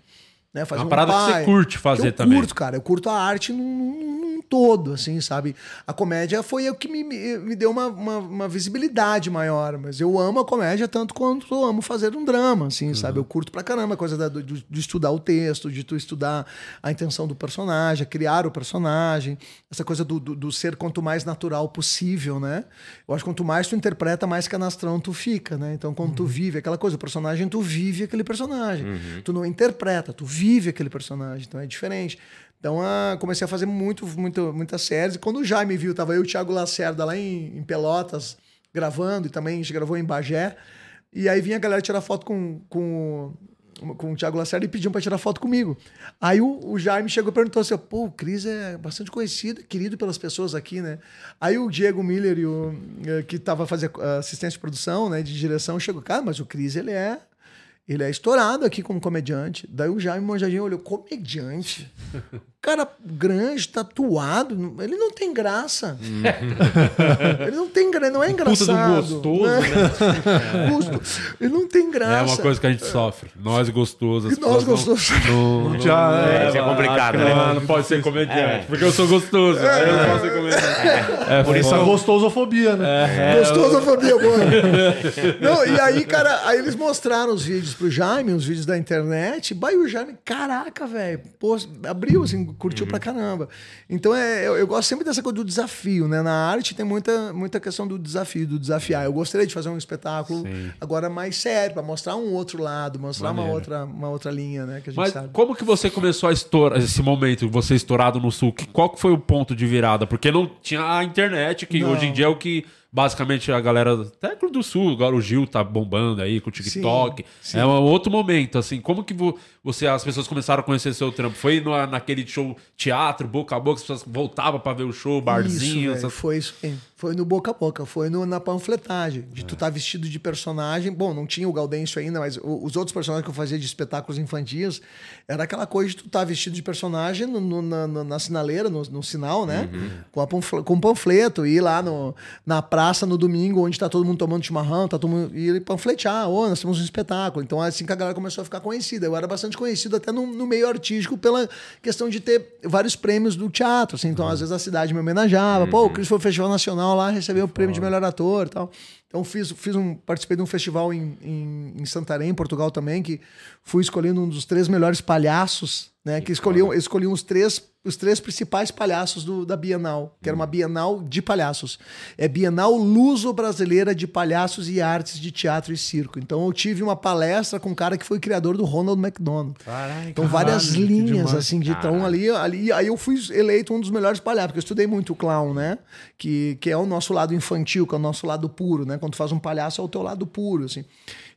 Né? Fazia Uma parada que você curte fazer eu também. curto, cara. Eu curto a arte num, num- todo, assim, sabe? A comédia foi o que me, me, deu uma, uma, uma visibilidade maior. Mas eu amo a comédia tanto quanto eu amo fazer um drama, assim, Uhum. sabe? Eu curto pra caramba a coisa da- do- de estudar o texto, de tu estudar a intenção do personagem, criar o personagem. Essa coisa do, do, do ser quanto mais natural possível, né? Eu acho que quanto mais tu interpreta, mais canastrão tu fica, né? Então, quando Uhum. tu vive aquela coisa, o personagem, tu vive aquele personagem. Tu não interpreta, tu vive aquele personagem. Então é diferente. Então, ah, comecei a fazer muito, muito, muitas séries. E quando o Jaime viu, tava eu e o Thiago Lacerda lá em, em Pelotas gravando, e também a gente gravou em Bagé. E aí vinha a galera tirar foto com, com, com o Thiago Lacerda e pediam para tirar foto comigo. Aí o, o Jaime chegou e perguntou assim: pô, o Cris é bastante conhecido, querido pelas pessoas aqui, né? Aí o Diego Miller, o, eh, que tava fazendo assistência de produção, né, de direção, chegou, cara, mas o Cris, ele é. Ele é estourado aqui como comediante. Daí o Jaime Manjadinho olhou, comediante? Cara grande, tatuado, ele não tem graça. ele não tem graça, não é Puta do engraçado. gostoso, né? né? Gosto- Ele não tem graça. É uma coisa que a gente sofre. Nós gostosos. E nós gostosos. Não, não, Já é. Isso é complicado, né? Não, não pode ser comediante. Porque eu sou gostoso. aí Eu não posso ser comediante. É, Por isso foda. a gostosofobia, né? Gostosofobia, boa. Não, e aí, cara, aí eles mostraram os vídeos pro Jaime, os vídeos da internet. Bah, o Jaime, caraca, velho, abriu, assim, curtiu pra caramba. Então, é, eu, eu gosto sempre dessa coisa do desafio, né? Na arte tem muita, muita questão do desafio, do desafiar. Eu gostaria de fazer um espetáculo agora mais sério, pra mostrar um outro lado, mostrar uma outra, uma outra linha, né? Que a gente Mas sabe. como que você começou a estourar, esse momento, você estourado no Sul? Que- Qual que foi o ponto de virada? Porque não tinha a internet, que Não. hoje em dia é o que basicamente a galera, até do Sul, agora o Gil tá bombando aí com o TikTok. Sim, sim. É um outro momento, assim. Como que vo- você, as pessoas começaram a conhecer seu trampo? Foi no- naquele show teatro, boca a boca, as pessoas voltavam pra ver o show, barzinho? Isso, essas- foi isso aí. Foi no boca a boca, foi no- na panfletagem. De tu estar vestido de personagem. Bom, não tinha o Gaudêncio ainda, mas o- os outros personagens que eu fazia de espetáculos infantis era aquela coisa de tu estar vestido de personagem no- no- na, na- na sinaleira, no, sinal, né? Com, a panfle- com o panfleto, ir lá no, na praça no domingo, onde tá todo mundo tomando chimarrão, tá todo mundo. E panfletear, ô, nós temos um espetáculo. Então, é assim que a galera começou a ficar conhecida. Eu era bastante conhecido até no, no meio artístico pela questão de ter vários prêmios do teatro. Assim. Então, às vezes a cidade me homenageava. Pô, o Cris foi Festival Nacional lá, recebeu o prêmio de melhor ator e tal. Então, fiz, fiz um, participei de um festival em, em, em Santarém, em Portugal também, que fui escolhendo um dos três melhores palhaços, né? Que escolhiam, escolhiam os três, os três principais palhaços do, da Bienal, que era uma Bienal de palhaços. É Bienal Luso-Brasileira de Palhaços e Artes de Teatro e Circo. Então eu tive uma palestra com um cara que foi criador do Ronald McDonald. então várias caralho, que linhas assim de então ali, ali aí eu fui eleito um dos melhores palhaços, porque eu estudei muito o clown, né? Que, que é o nosso lado infantil, que é o nosso lado puro, né? Quando tu faz um palhaço é o teu lado puro, assim.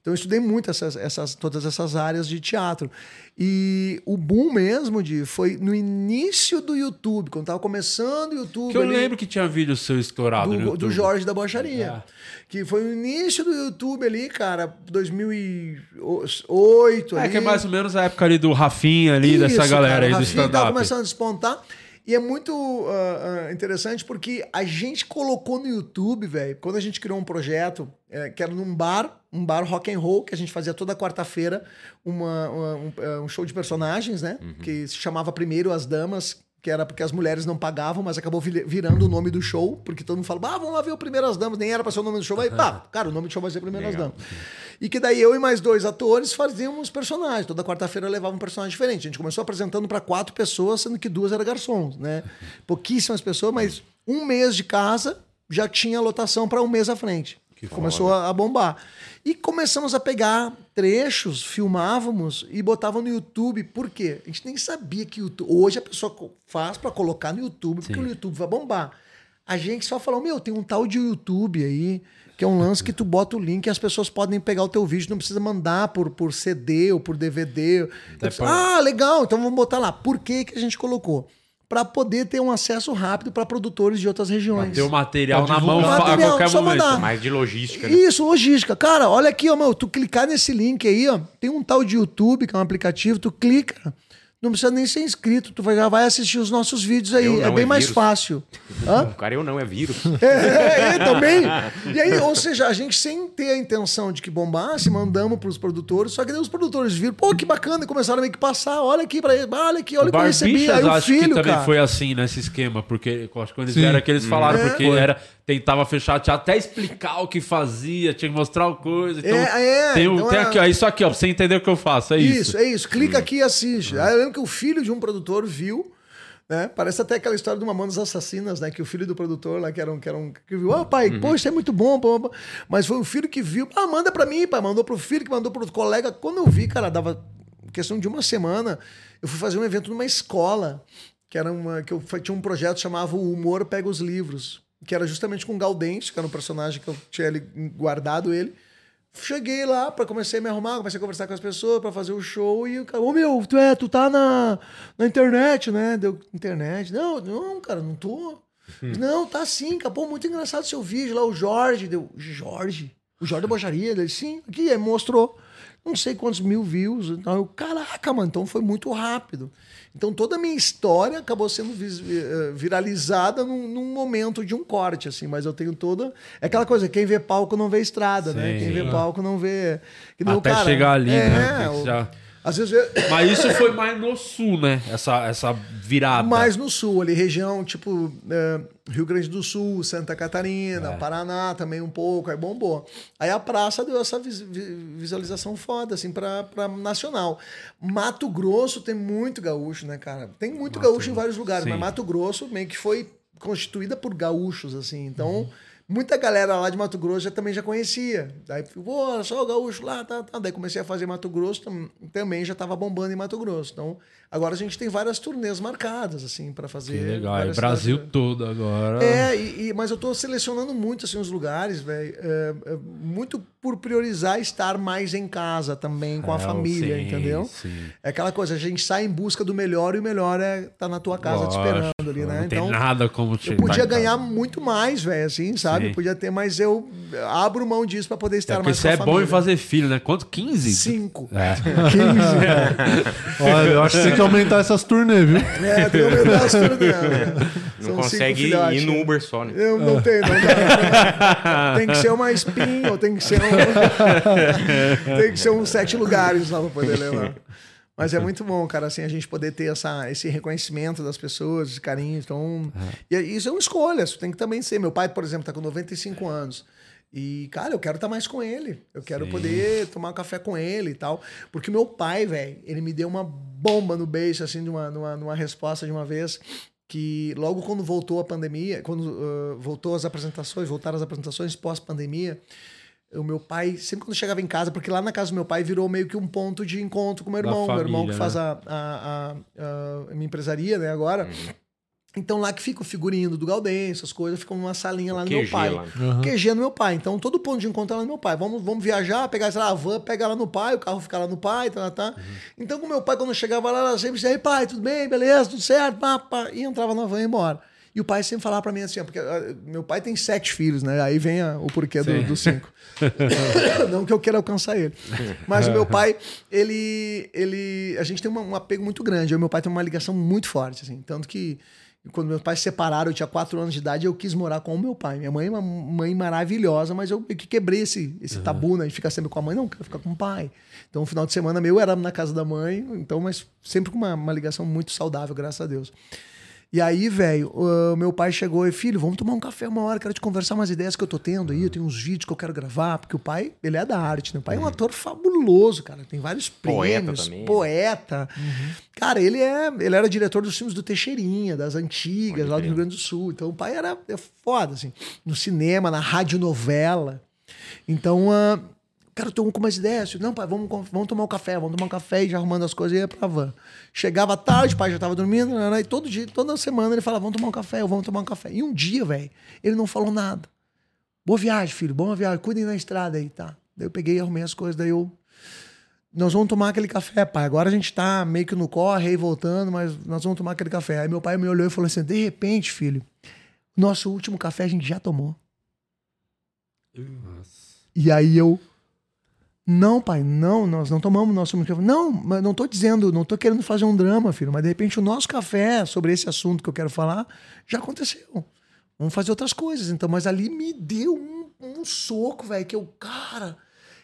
Então eu estudei muito essas, essas, todas essas áreas de teatro. E o boom mesmo de foi no início do YouTube, quando tava começando o YouTube. Que eu ali, lembro que tinha vídeo seu estourado no do, YouTube. do Jorge da Bocharia. É. Que foi no início do YouTube ali, cara, 2008. É ali. que é mais ou menos a época ali do Rafinha ali, dessa Isso, galera cara, aí o do Rafinha tava stand-up. começando a despontar. E é muito ah, interessante porque a gente colocou no YouTube, velho, quando a gente criou um projeto eh, que era num bar, um bar rock and roll, que a gente fazia toda quarta-feira uma- uma- um, eh, um show de personagens, né? Que se chamava Primeiro as Damas, que era porque as mulheres não pagavam, mas acabou vi- virando o nome do show, porque todo mundo fala, ah, vamos lá ver o Primeiro as Damas, nem era pra ser o nome do show, aí, pá, cara, o nome do show vai ser Primeiro as Damas. E que daí eu e mais dois atores fazíamos personagens. Toda quarta-feira levava um personagem diferente. A gente começou apresentando para quatro pessoas, sendo que duas eram garçons, né? Pouquíssimas pessoas, mas um mês de casa já tinha lotação para um mês à frente. Começou a, a bombar. E começamos a pegar trechos, filmávamos e botavam no YouTube. Por quê? A gente nem sabia que o YouTube, hoje a pessoa faz para colocar no YouTube, porque o YouTube vai bombar. A gente só falou, meu, tem um tal de YouTube aí, que é um lance que tu bota o link e as pessoas podem pegar o teu vídeo, não precisa mandar por, por CD ou por DVD. Disse, ah, legal, então vamos botar lá. Por que, que a gente colocou? Para poder ter um acesso rápido para produtores de outras regiões. Ter o material Pra na mão fa- a Material, qualquer só momento. mandar. Mais de logística, né? Isso, logística. Cara, olha aqui, ó, meu, tu clicar nesse link aí, ó, tem um tal de YouTube, que é um aplicativo, tu clica, não precisa nem ser inscrito, tu vai- já vai assistir os nossos vídeos aí, Eu é bem é mais fácil. Hã? O cara eu não, é vírus. É, é, é, também. E aí, ou seja, a gente sem ter a intenção de que bombasse, mandamos pros produtores, só que daí os produtores viram, pô, que bacana, e começaram a meio que passar, olha aqui pra ele, olha aqui, olha o que eu recebi. Aí o acho filho, que também cara, foi assim nesse esquema, porque eu acho que quando eles Sim. vieram aqui eles falaram, É. porque Foi. era tentava fechar, tinha até explicar o que fazia, tinha que mostrar o coisa. Então, É, é, tem, o- então tem era- aqui, ó, isso aqui, ó, pra você entender o que eu faço, é isso. Isso, é isso. Clica aqui e assiste. Aí eu lembro que o filho de um produtor viu, né? Parece até aquela história de uma Manos Assassinas, né? Que o filho do produtor lá, que era um. Que, era um, que viu, ah, pai, pô, isso é muito bom, pô, pô." Mas foi o filho que viu, ah, manda pra mim, pai. Mandou pro filho, que mandou pro colega. Quando eu vi, cara, dava questão de uma semana, eu fui fazer um evento numa escola, que era uma. que eu tinha um projeto chamava O Humor Pega os Livros, que era justamente com o Gaudêncio, que era um personagem que eu tinha ali guardado ele. Cheguei lá para comecei a me arrumar, comecei a conversar com as pessoas para fazer o show e o cara, ô meu, tu, é, tu tá na, na internet, né? Deu internet. Não, não, cara, não tô. Não, tá sim, cara. Pô, muito engraçado seu vídeo lá, o Jorge. Deu, Jorge? O Jorge da Bocharia? Ele, sim, aqui, aí mostrou. Não sei quantos mil views. Então eu, caraca, mano, então foi muito rápido. Então toda a minha história acabou sendo eh, viralizada num, num momento de um corte, assim, mas eu tenho toda. É aquela coisa, quem vê palco não vê estrada, né? Sim. Quem vê palco não vê. Até cara- chegar ali, é, né? Já- Às vezes Mas isso foi mais no sul, né? Essa, essa virada. mais no sul, ali, região tipo eh, Rio Grande do Sul, Santa Catarina, É. Paraná também um pouco, aí bombou. Aí a praça deu essa vis- vi- visualização foda, assim, pra, pra nacional. Mato Grosso tem muito gaúcho, né, cara? Tem muito gaúcho em vários lugares, sim. mas Mato Grosso meio que foi constituída por gaúchos, assim, então. Uhum. Muita galera lá de Mato Grosso já, também já conhecia. Daí, pô, só o gaúcho lá, tá, tá. Daí comecei a fazer Mato Grosso, tam- também já tava bombando em Mato Grosso. Então, agora a gente tem várias turnês marcadas, assim, para fazer. Que legal. É Brasil cidades. todo agora. É, e, e- mas eu tô selecionando muito assim os lugares, velho. é, é, muito por priorizar estar mais em casa também com a É, família, sim, entendeu? sim. É aquela coisa, a gente sai em busca do melhor e o melhor é tá na tua casa te Lógico, esperando ali, né? Não tem nada como te eu podia ganhar muito mais, velho, assim, sabe? Sim. Podia ter, mas eu abro mão disso para poder estar É mais você com a é bom em fazer filho, né? Quanto? 15? Cinco. É. 15. Olha, eu acho que tem que aumentar essas turnê, viu? É, tem que aumentar as turnê, né? Não São consegue ir no né? Uber só, né? Eu não tenho, não dá. Tem que ser uma espinha, ou tem que ser um. tem que ser uns sete lugares lá pra poder levar. Mas é muito bom, cara, assim, a gente poder ter essa, esse reconhecimento das pessoas, esse carinho. Então. E isso é uma escolha, isso tem que também ser. Meu pai, por exemplo, tá com 95 anos. E, cara, eu quero estar mais com ele. Eu quero Sim. poder tomar um café com ele e tal. Porque meu pai, velho, ele me deu uma bomba no beijo, assim, de uma, numa, numa resposta de uma vez. Que logo quando voltou a pandemia, quando uh, voltou as apresentações, voltaram as apresentações pós-pandemia, o meu pai, sempre quando chegava em casa, porque lá na casa do meu pai virou meio que um ponto de encontro com o meu irmão. meu irmão que família, faz né? a, a, a, a minha empresaria, né, agora. Então lá que fica o figurinho do Galdem, essas coisas, ficam numa salinha lá no meu QG pai. lá. Uhum. QG no meu pai. Então todo ponto de encontro é lá no meu pai. Vamos, vamos viajar, pegar, sei lá, a van, pega lá no pai, o carro fica lá no pai, tá, tá. tá. Então com meu pai, quando eu chegava lá, ela sempre dizia, "Ei, pai, tudo bem, beleza, tudo certo, pá, pá. E entrava na van e ia embora. E o pai sempre falava pra mim assim, porque ah, meu pai tem sete filhos, né? Aí vem a- o porquê do, dos cinco. Não que eu queira alcançar ele. Mas o meu pai, ele. ele a gente tem uma- um apego muito grande. Eu e meu pai tem uma ligação muito forte, assim. Tanto que quando meus pais se separaram, eu tinha quatro anos de idade, eu quis morar com o meu pai. Minha mãe é uma mãe maravilhosa, mas eu que quebrei esse, esse tabu, né? De ficar sempre com a mãe. Não, quero ficar com o pai. Então, o final de semana meu era na casa da mãe, então, mas sempre com uma, uma ligação muito saudável, graças a Deus. E aí, velho, o meu pai chegou e, filho, vamos tomar um café uma hora, quero te conversar umas ideias que eu tô tendo aí, eu tenho uns vídeos que eu quero gravar, porque o pai, ele é da arte, né? O pai é um ator fabuloso, cara, tem vários Poeta prêmios, também. poeta. Cara, ele é, ele era diretor dos filmes do Teixeirinha, das antigas, lá do Rio Grande do Sul. Então o pai era é foda, assim, no cinema, na radionovela. Então, ah, cara, eu tô com umas ideias. Não, pai, vamos, vamos tomar um café, vamos tomar um café e já arrumando as coisas e ia pra van. Chegava tarde, o pai já tava dormindo, né, né, e todo dia, toda semana ele falava, vamos tomar um café, vamos tomar um café. E um dia, velho, ele não falou nada. Boa viagem, filho, boa viagem, cuidem da estrada aí, tá? Daí eu peguei, arrumei as coisas, daí eu. Nós vamos tomar aquele café, pai. Agora a gente tá meio que no corre aí voltando, mas nós vamos tomar aquele café. Aí meu pai me olhou e falou assim: de repente, filho, nosso último café a gente já tomou. E aí eu. Não, pai, não, nós não tomamos nosso café. Não, mas não tô dizendo, não tô querendo fazer um drama, filho, mas de repente o nosso café sobre esse assunto que eu quero falar já aconteceu. Vamos fazer outras coisas. Então, mas ali me deu um, um soco, velho, que eu, cara.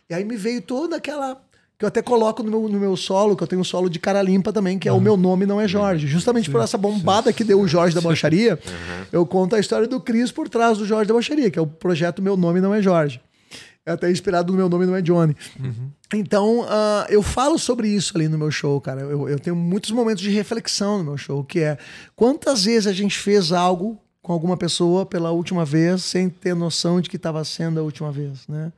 E aí me veio toda aquela. Que eu até coloco no meu, no meu solo, que eu tenho um solo de cara limpa também, que é o meu nome não é Jorge. Justamente por essa bombada que deu o Jorge da Baixaria, eu conto a história do Cris por trás do Jorge da Baixaria, que é o projeto Meu Nome Não É Jorge. É até inspirado no meu nome não é Johnny. Então, ah, eu falo sobre isso ali no meu show, cara. Eu, eu tenho muitos momentos de reflexão no meu show, que é quantas vezes a gente fez algo com alguma pessoa pela última vez sem ter noção de que estava sendo a última vez, né?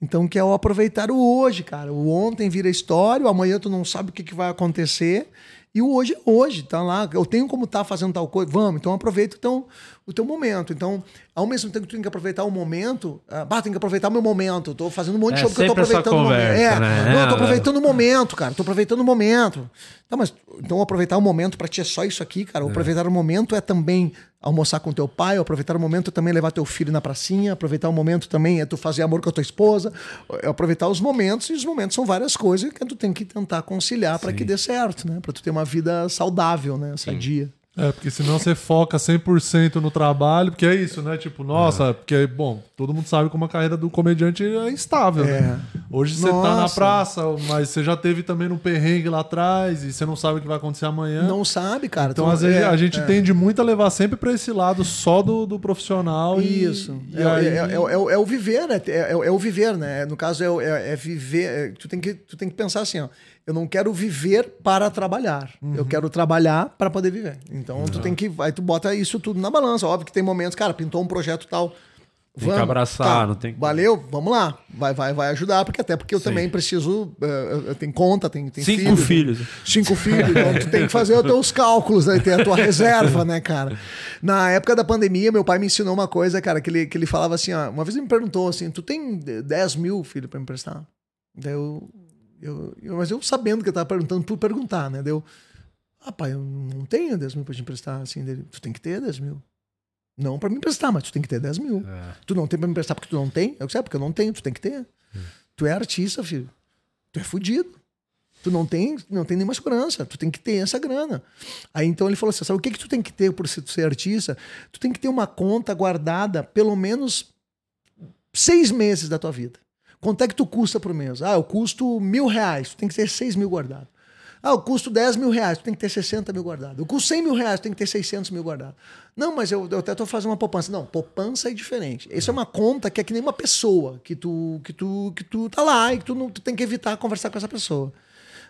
Então, que é o aproveitar o hoje, cara. O ontem vira história, o amanhã tu não sabe o que, que vai acontecer. E o hoje é hoje, tá lá. Eu tenho como estar fazendo tal coisa. Vamos, então aproveita então, o teu momento. Então, ao mesmo tempo que tu tem que aproveitar o momento, ah, bah, tem que aproveitar o meu momento. Eu tô fazendo um monte de É show porque eu tô aproveitando o momento. conversa, É, né? não, eu tô É, aproveitando o momento, cara. Tô aproveitando o momento. Tá, mas então aproveitar o momento pra ti é só isso aqui, cara. O Aproveitar o momento é também almoçar com teu pai, aproveitar o momento é também levar teu filho na pracinha, aproveitar o momento também é tu fazer amor com a tua, es- esposa, é aproveitar os momentos, e os momentos são várias coisas que tu tem que tentar conciliar para que dê certo, né? Para tu ter uma vida saudável, né? Sadia. É, porque senão você foca 100% no trabalho, porque é isso, né? Tipo, nossa, porque, bom, todo mundo sabe como a carreira do comediante é instável, né? Hoje você tá na praça, mas você já teve também no perrengue lá atrás e você não sabe o que vai acontecer amanhã. Não sabe, cara. Então, às vezes, é, a gente é. tende muito a levar sempre pra esse lado só do, do profissional. e- Isso. E, é, aí... é- é- é o- é viver, né? É, é- é o viver, né? No caso, é, é- é viver. é- tu, tem que, tu tem que pensar assim, ó. Eu não quero viver para trabalhar. Eu quero trabalhar para poder viver. Então, tu tem que. Aí tu bota isso tudo na balança. Óbvio que tem momentos, cara, pintou um projeto tal. Tem que abraçar, não tem que- Valeu, vamos lá. Vai, vai, vai ajudar, porque até porque eu também preciso. eh, eu- tenho conta, tem, tem Cinco filhos. Cinco filhos. Então tu tem que fazer os teus cálculos, aí tem a tua reserva, né, cara? Na época da pandemia, meu pai me ensinou uma coisa, cara, que ele, que ele falava assim, ó, uma vez ele me perguntou assim, tu tem 10 mil, filho, pra me emprestar? Daí eu, eu, eu- mas eu sabendo que eu tava perguntando por perguntar, né? Daí eu, ah, pai, eu não tenho 10 mil pra te emprestar, assim, dele, tu tem que ter 10 mil. Não pra me emprestar, mas tu tem que ter 10 mil. Tu não tem pra me emprestar porque tu não tem? Eu é porque eu não tenho, tu tem que ter. Tu é artista, filho. Tu é fudido. Tu não tem, não tem nenhuma segurança. Tu tem que ter essa grana. Aí então ele falou assim: sabe o que, que tu tem que ter por ser artista? Tu tem que ter uma conta guardada pelo menos seis meses da tua vida. Quanto é que tu custa por mês? Ah, eu custo mil reais, tu tem que ter seis mil guardado. Ah, eu custo 10 mil reais, tu tem que ter 60 mil guardado. Eu custo 100 mil reais, tu tem que ter 600 mil guardado. Não, mas eu, eu até tô fazendo uma poupança. Não, poupança é diferente. Isso é uma conta que é que nem uma pessoa, que tu, que tu, que tu tá lá e que tu, não, tu tem que evitar conversar com essa pessoa.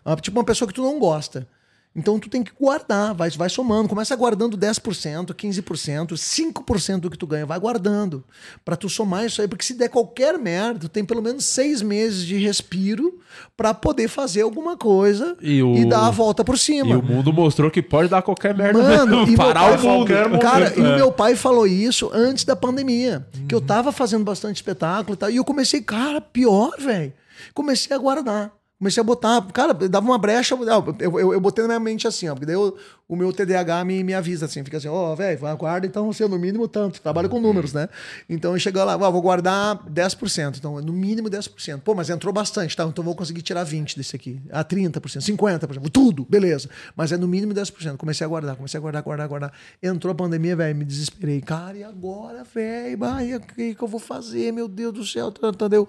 Ah, Tipo uma pessoa que tu não gosta. Então tu tem que guardar, vai, vai somando, começa guardando 10%, 15%, 5% do que tu ganha, vai guardando. Pra tu somar isso aí, porque se der qualquer merda, tu tem pelo menos seis meses de respiro pra poder fazer alguma coisa E, o... dar a volta por cima. E o mundo mostrou que pode dar qualquer merda Mano, mesmo. e Parar o mundo. Cara, e o É. meu pai falou isso antes da pandemia. Que eu tava fazendo bastante espetáculo e tal. E eu comecei, cara, pior, velho. Comecei a guardar. Comecei a botar, cara, dava uma brecha, eu, eu, eu- botei na minha mente assim, ó, porque daí eu- o meu TDAH me, me avisa assim, fica assim, ó, velho, vai, guarda então, assim, no mínimo tanto, trabalho com números, né? Então eu chego lá, vou guardar 10%, então no mínimo 10%. Pô, mas entrou bastante, tá? Então vou conseguir tirar 20 desse aqui, a 30%, 50%, tudo, beleza. Mas é no mínimo 10%. Comecei a guardar, comecei a guardar, guardar, guardar. Entrou a pandemia, velho, me desesperei. Cara, e agora, velho? O que, que eu vou fazer? Meu Deus do céu, entendeu?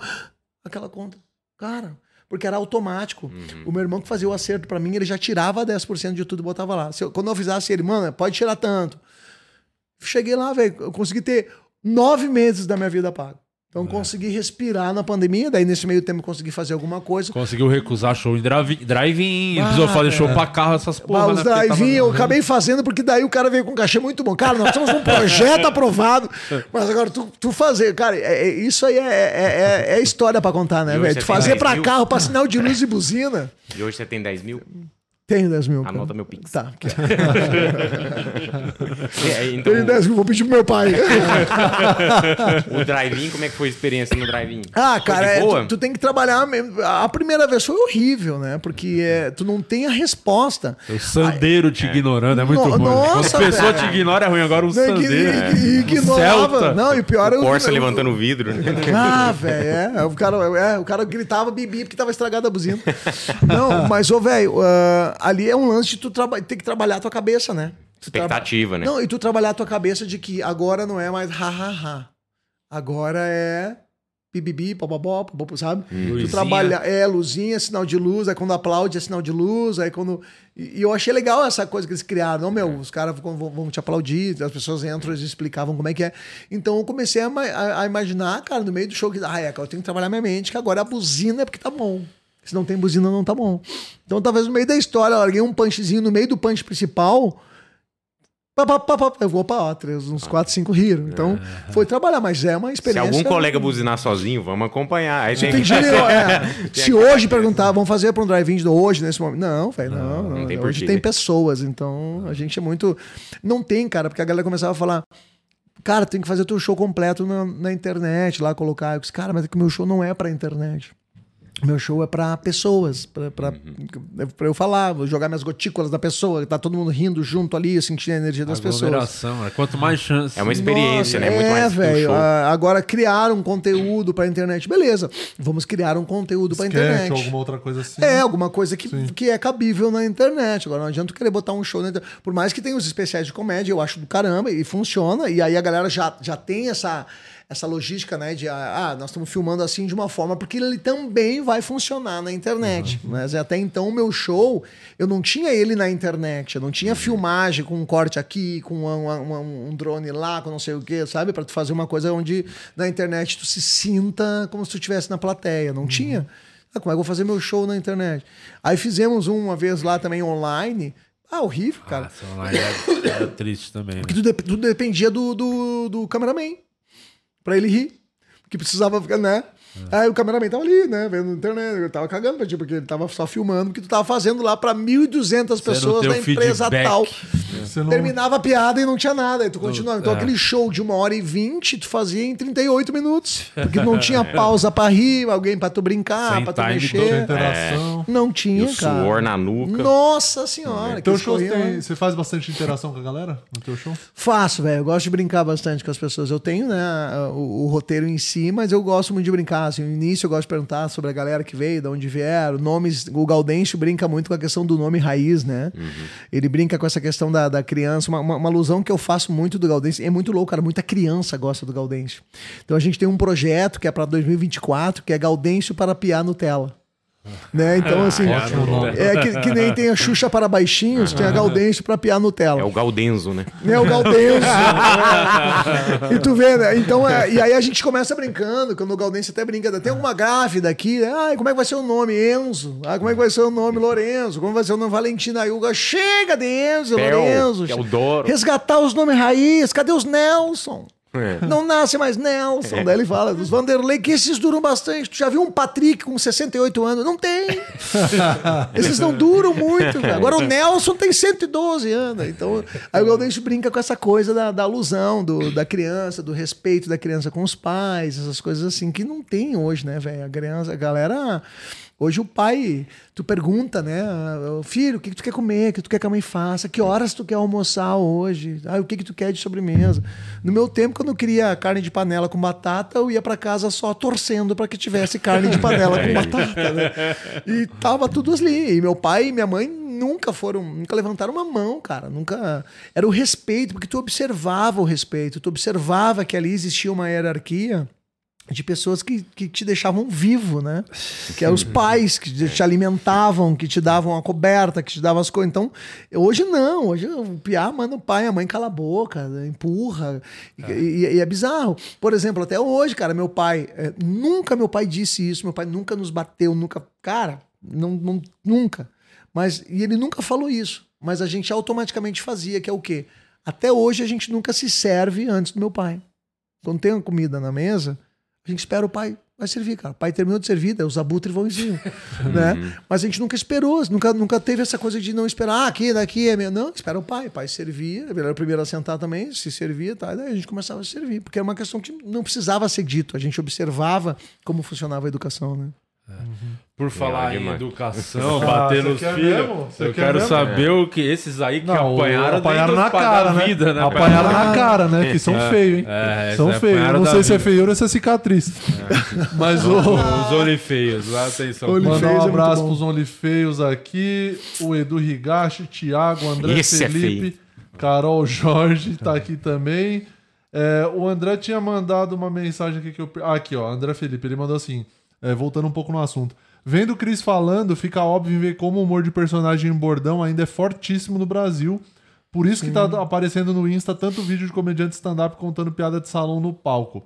Aquela conta. Cara, porque era automático. O meu irmão que fazia o acerto pra mim, ele já tirava 10% de tudo e botava lá. Se eu- quando eu avisasse ele, mano, pode tirar tanto. Cheguei lá, velho, eu consegui ter nove meses da minha vida pago. Então consegui respirar na pandemia, daí nesse meio tempo consegui fazer alguma coisa. Conseguiu recusar show em drive- drive-in, Ah, precisou fazer show é. pra carro, essas porra. Mas os né? Drive-in tava- eu acabei fazendo porque daí o cara veio com um cachê muito bom. Cara, nós temos um projeto aprovado, mas agora tu, tu fazer, cara, é- é- isso aí é, é, é- é história pra contar, né, velho? Tu fazer 10 pra mil? carro, pra sinal de luz e buzina. E hoje você tem 10 mil? Tenho 10 mil. cara. Anota meu pix. Tá. É, então, Tenho 10 mil, vou pedir pro meu pai. o drive-in, como é que foi a experiência no drive-in? Ah, cara, é, boa? tu, tu tem que trabalhar. mesmo. A primeira vez foi horrível, né? Porque é, tu não tem a resposta. O sandeiro te ignorando é muito No- ruim. nossa, Quando a pessoa velho. te ignora é ruim, agora o Não, ig- sandeiro. ig- é. ignorava. Não, e o pior é O Corsa levantando o vidro. né? Ah, velho, é. O cara, é, o cara gritava bibi porque tava estragada a buzina. Não, mas, ô, velho, ah, ali é um lance de tu ter que trabalhar a tua cabeça, né? Tu Expectativa, né? Não, e tu trabalhar a tua cabeça de que agora não é mais ha-ha-ha. Agora é bibibi, popopó, popopó, sabe? Tu Luzinha. trabalha, é, luzinha, sinal de luz, aí quando aplaude é sinal de luz, aí quando... E, e eu achei legal essa coisa que eles criaram. Não, meu, os caras vão, vão- te aplaudir, as pessoas entram, eles explicavam como é que é. Então eu comecei a, a- a imaginar, cara, no meio do show, que, ah, é, eu tenho que trabalhar minha mente, que agora a buzina é porque tá bom. Se não tem buzina, não tá bom. Então, talvez no meio da história, eu larguei um punchzinho no meio do punch principal. Pá, pá, pá, pá, eu vou pra outra. Uns 4, 5 riram. Então, foi trabalhar, mas é uma Se experiência. algum colega buzinar sozinho, vamos acompanhar. Aí Se, tem que- é. Tem Se hoje perguntar, vamos fazer para um drive-in hoje, nesse momento. Não, velho, não. não, não tem hoje tem pessoas, então a gente é muito. Não tem, cara, porque a galera começava a falar. Cara, tem que fazer teu show completo na, na internet, lá colocar. Eu disse, cara, mas é que o meu show não é pra internet. Meu show é pra pessoas, pra, pra, pra eu falar, vou jogar minhas gotículas da pessoa, tá todo mundo rindo junto ali, sentir a energia das pessoas. Né? Quanto mais chance. É uma experiência, né? Muito É, mais um velho. show. a- Agora criar um conteúdo pra internet. Beleza, vamos criar um conteúdo pra Sketch internet. ou alguma outra coisa assim. É, alguma coisa que, que é cabível na internet. Agora, não adianta tu querer botar um show na internet. Por mais que tenha os especiais de comédia, eu acho do caramba e funciona. E aí a galera já, já tem essa, essa logística, né? De, ah, nós estamos filmando assim de uma forma, porque ele também vai funcionar na internet. Mas até então, o meu show, eu não tinha ele na internet. Eu não tinha filmagem com um corte aqui, com uma- uma- um drone lá, com não sei o quê, sabe? Pra tu fazer uma coisa onde na internet tu se sinta como se tu estivesse na plateia. Não tinha. Ah, como é que eu vou fazer meu show na internet? Aí fizemos um uma vez lá também online. Ah, horrível, cara. Essa online era, era triste também. né? Porque tudo, dep- tudo dependia do, do, do cameraman. Pra ele rir. Porque precisava ficar, né? Aí o cameraman tava ali, né? Vendo na internet. Ele tava cagando pra ti, porque ele tava só filmando o que tu tava fazendo lá pra 1.200 pessoas da empresa feedback. tal. Você não- Terminava a piada e não tinha nada. Aí tu continuava. Então é. aquele show de uma hora e vinte, tu fazia em 38 minutos. Porque não tinha pausa pra rir, alguém pra tu brincar, Sem pra tu mexer. interação. Não tinha, E o cara. suor na nuca. Nossa senhora. Teu que show tem, você faz bastante interação com a galera no teu show? Faço, velho. Eu gosto de brincar bastante com as pessoas. Eu tenho, né, o, o roteiro em si, mas eu gosto muito de brincar. Assim, no início eu gosto de perguntar sobre a galera que veio, de onde vieram, nomes. O Gaudêncio brinca muito com a questão do nome raiz, né? Ele brinca com essa questão da, da criança. Uma, uma, uma alusão que eu faço muito do Gaudêncio. É muito louco, cara. Muita criança gosta do Gaudêncio. Então a gente tem um projeto que é para 2024, que é Gaudêncio para piar Nutella. Né? Então, assim, Ótimo nome. é que, que nem tem a Xuxa para baixinhos, tem a Gaudêncio para piar Nutella. É o Gaudenzo, né? É o Galdense. e tu vê, né? Então, é, e aí a gente começa brincando, quando o Galdense até brinca, tem alguma grávida aqui, né? Ai, como é que vai ser o nome? Enzo. Ah, como é que vai ser o nome? Lorenzo. Como vai ser o nome? Valentina Yuga. Chega de Enzo, Theo, Lorenzo. Teodoro. Resgatar os nomes raiz. Cadê os Nelson? É. Não nasce mais Nelson. Daí ele fala dos Vanderlei, que esses duram bastante. Tu já viu um Patrick com 68 anos? Não tem. Esses não duram muito. cara. Agora o Nelson tem 112 anos. Então, aí o Gaudêncio brinca com essa coisa da, da alusão do, da criança, do respeito da criança com os pais, essas coisas assim que não tem hoje, né, velho? A criança, a galera. Hoje o pai, tu pergunta, né? "Ah, Filho, o que, que tu quer comer? O que tu quer que a mãe faça? Que horas tu quer almoçar hoje? Ah, o que, que tu quer de sobremesa? No meu tempo, quando eu queria carne de panela com batata, eu ia pra casa só torcendo pra que tivesse carne de panela com batata, né? E tava tudo ali. E meu pai e minha mãe nunca foram, nunca levantaram uma mão, cara. Nunca. Era o respeito, porque tu observava o respeito, tu observava que ali existia uma hierarquia de pessoas que, que te deixavam vivo, né? Que eram os pais que te alimentavam, que te davam a coberta, que te davam as coisas. Então, hoje não. Hoje o piá manda o pai, a mãe cala a boca, empurra. E, e- e é bizarro. Por exemplo, até hoje, cara, meu pai, é, nunca meu pai disse isso, meu pai nunca nos bateu, nunca. Cara, não, não- nunca. Mas, e ele nunca falou isso. Mas a gente automaticamente fazia, que é o quê? Até hoje a gente nunca se serve antes do meu pai. Quando tem uma comida na mesa, a gente espera o pai vai servir, cara. O pai terminou de servir, daí os abutres vão em cima, né? Mas a gente nunca esperou, nunca, nunca teve essa coisa de não esperar, ah, aqui, daqui é meu. Não, espera o pai. O pai servia, ele era o primeiro a sentar também, se servia, tá? Daí a gente começava a servir, porque era uma questão que não precisava ser dito, a gente observava como funcionava a educação, né? Por falar em educação, Ah, bater nos filhos, eu quer quero mesmo? saber o que esses aí que Não, apanharam, apanharam na cara, né? vida, né? Apanharam cara? na cara, né? Que são É. feios, hein? É, são esse feios. Eu não sei se é vida. feiura ou se é cicatriz. Mas o. Os olifeios, lá atenção. Mandar Olifeios é um muito abraço pros Olifeios aqui. O Edu Higashi, Thiago, André Esse é Felipe, Carol Jorge tá aqui também. É, o André tinha mandado uma mensagem aqui que eu. Ah, aqui, ó. André Felipe, ele mandou assim. é, voltando um pouco no assunto. Vendo o Cris falando, fica óbvio ver como o humor de personagem em bordão ainda é fortíssimo no Brasil. Por isso que tá aparecendo no Insta tanto vídeo de comediante stand-up contando piada de salão no palco.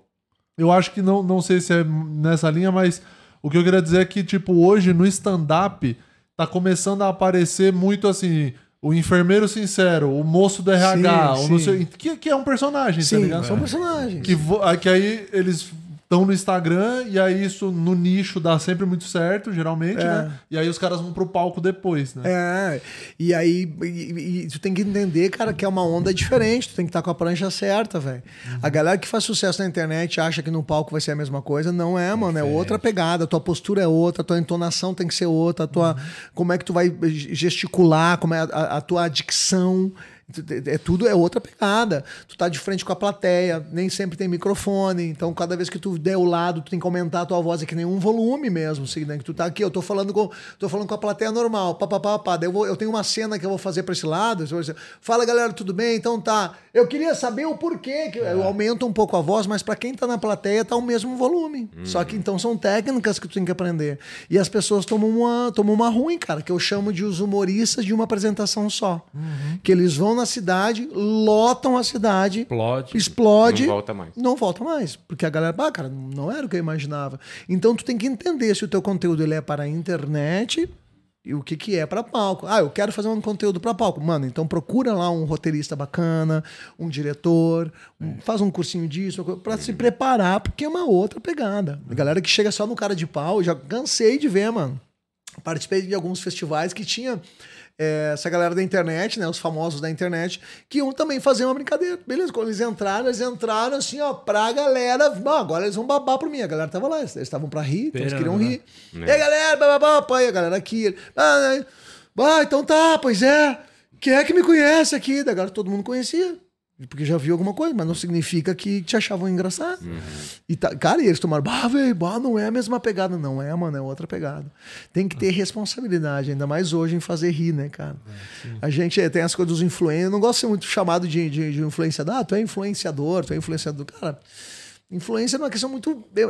Eu acho que não, não sei se é nessa linha, mas o que eu queria dizer é que, tipo, hoje no stand-up tá começando a aparecer muito assim. O enfermeiro sincero, o moço do RH, Sim, sim. sei- que, que é um personagem, tá Sim, ligado? são personagens. Que, que aí eles estão no Instagram e aí isso no nicho dá sempre muito certo, geralmente, É. né? E aí os caras vão pro palco depois, né? É, e aí e, e tu tem que entender, cara, que é uma onda diferente, tu tem que estar com a prancha certa, velho. A galera que faz sucesso na internet acha que no palco vai ser a mesma coisa, não é, mano, é outra pegada, a tua postura é outra, a tua entonação tem que ser outra, a tua, como é que tu vai gesticular, como é a, a- a tua dicção, é tudo é outra pegada. Tu tá de frente com a plateia, nem sempre tem microfone, então cada vez que tu der o lado, tu tem que aumentar a tua voz, é que nem um volume mesmo, assim, né? Que tu tá aqui, eu tô falando com, tô falando com a plateia normal, pá, pá, pá, pá. Eu, vou- eu tenho uma cena que eu vou fazer pra esse lado, fala galera, tudo bem? Então tá. Eu queria saber o porquê, que eu aumento um pouco a voz, mas pra quem tá na plateia tá o mesmo volume. Só que então são técnicas que tu tem que aprender. E as pessoas tomam uma, tomam uma ruim, cara, que eu chamo de os humoristas de uma apresentação só. Que eles vão na cidade, lotam a cidade, Explode. explode, Não volta mais. não volta mais, porque a galera, ah, cara, não era o que eu imaginava. Então tu tem que entender se o teu conteúdo ele é para a internet e o que que é para palco. Ah, eu quero fazer um conteúdo para palco. Mano, então procura lá um roteirista bacana, um diretor, um- faz um cursinho disso, para se preparar, porque é uma outra pegada. A galera que chega só no cara de pau, já cansei de ver, mano. Participei de alguns festivais que tinha é, essa galera da internet, né? Os famosos da internet, que iam também fazer uma brincadeira. Beleza, quando eles entraram, eles entraram assim, ó, pra galera. Bom, agora eles vão babar por mim. A galera tava lá, eles estavam pra rir, então eles queriam rir. né? E aí, galera, bababá, pai, a galera aqui. Ah, né? ah, então tá, pois é. Quem é que me conhece aqui? Da galera, todo mundo conhecia. Porque já viu alguma coisa, mas não significa que te achavam engraçado. E tá, cara, e eles tomaram, bah, velho, bah, não é a mesma pegada. Não é, mano, é outra pegada. Tem que ter responsabilidade, ainda mais hoje em fazer rir, né, cara? A gente eh, tem as coisas dos influencers. Eu não gosto de ser muito chamado de, de, de influenciador. Ah, tu é influenciador, tu é influenciador. Cara, influência é uma questão muito. É, é-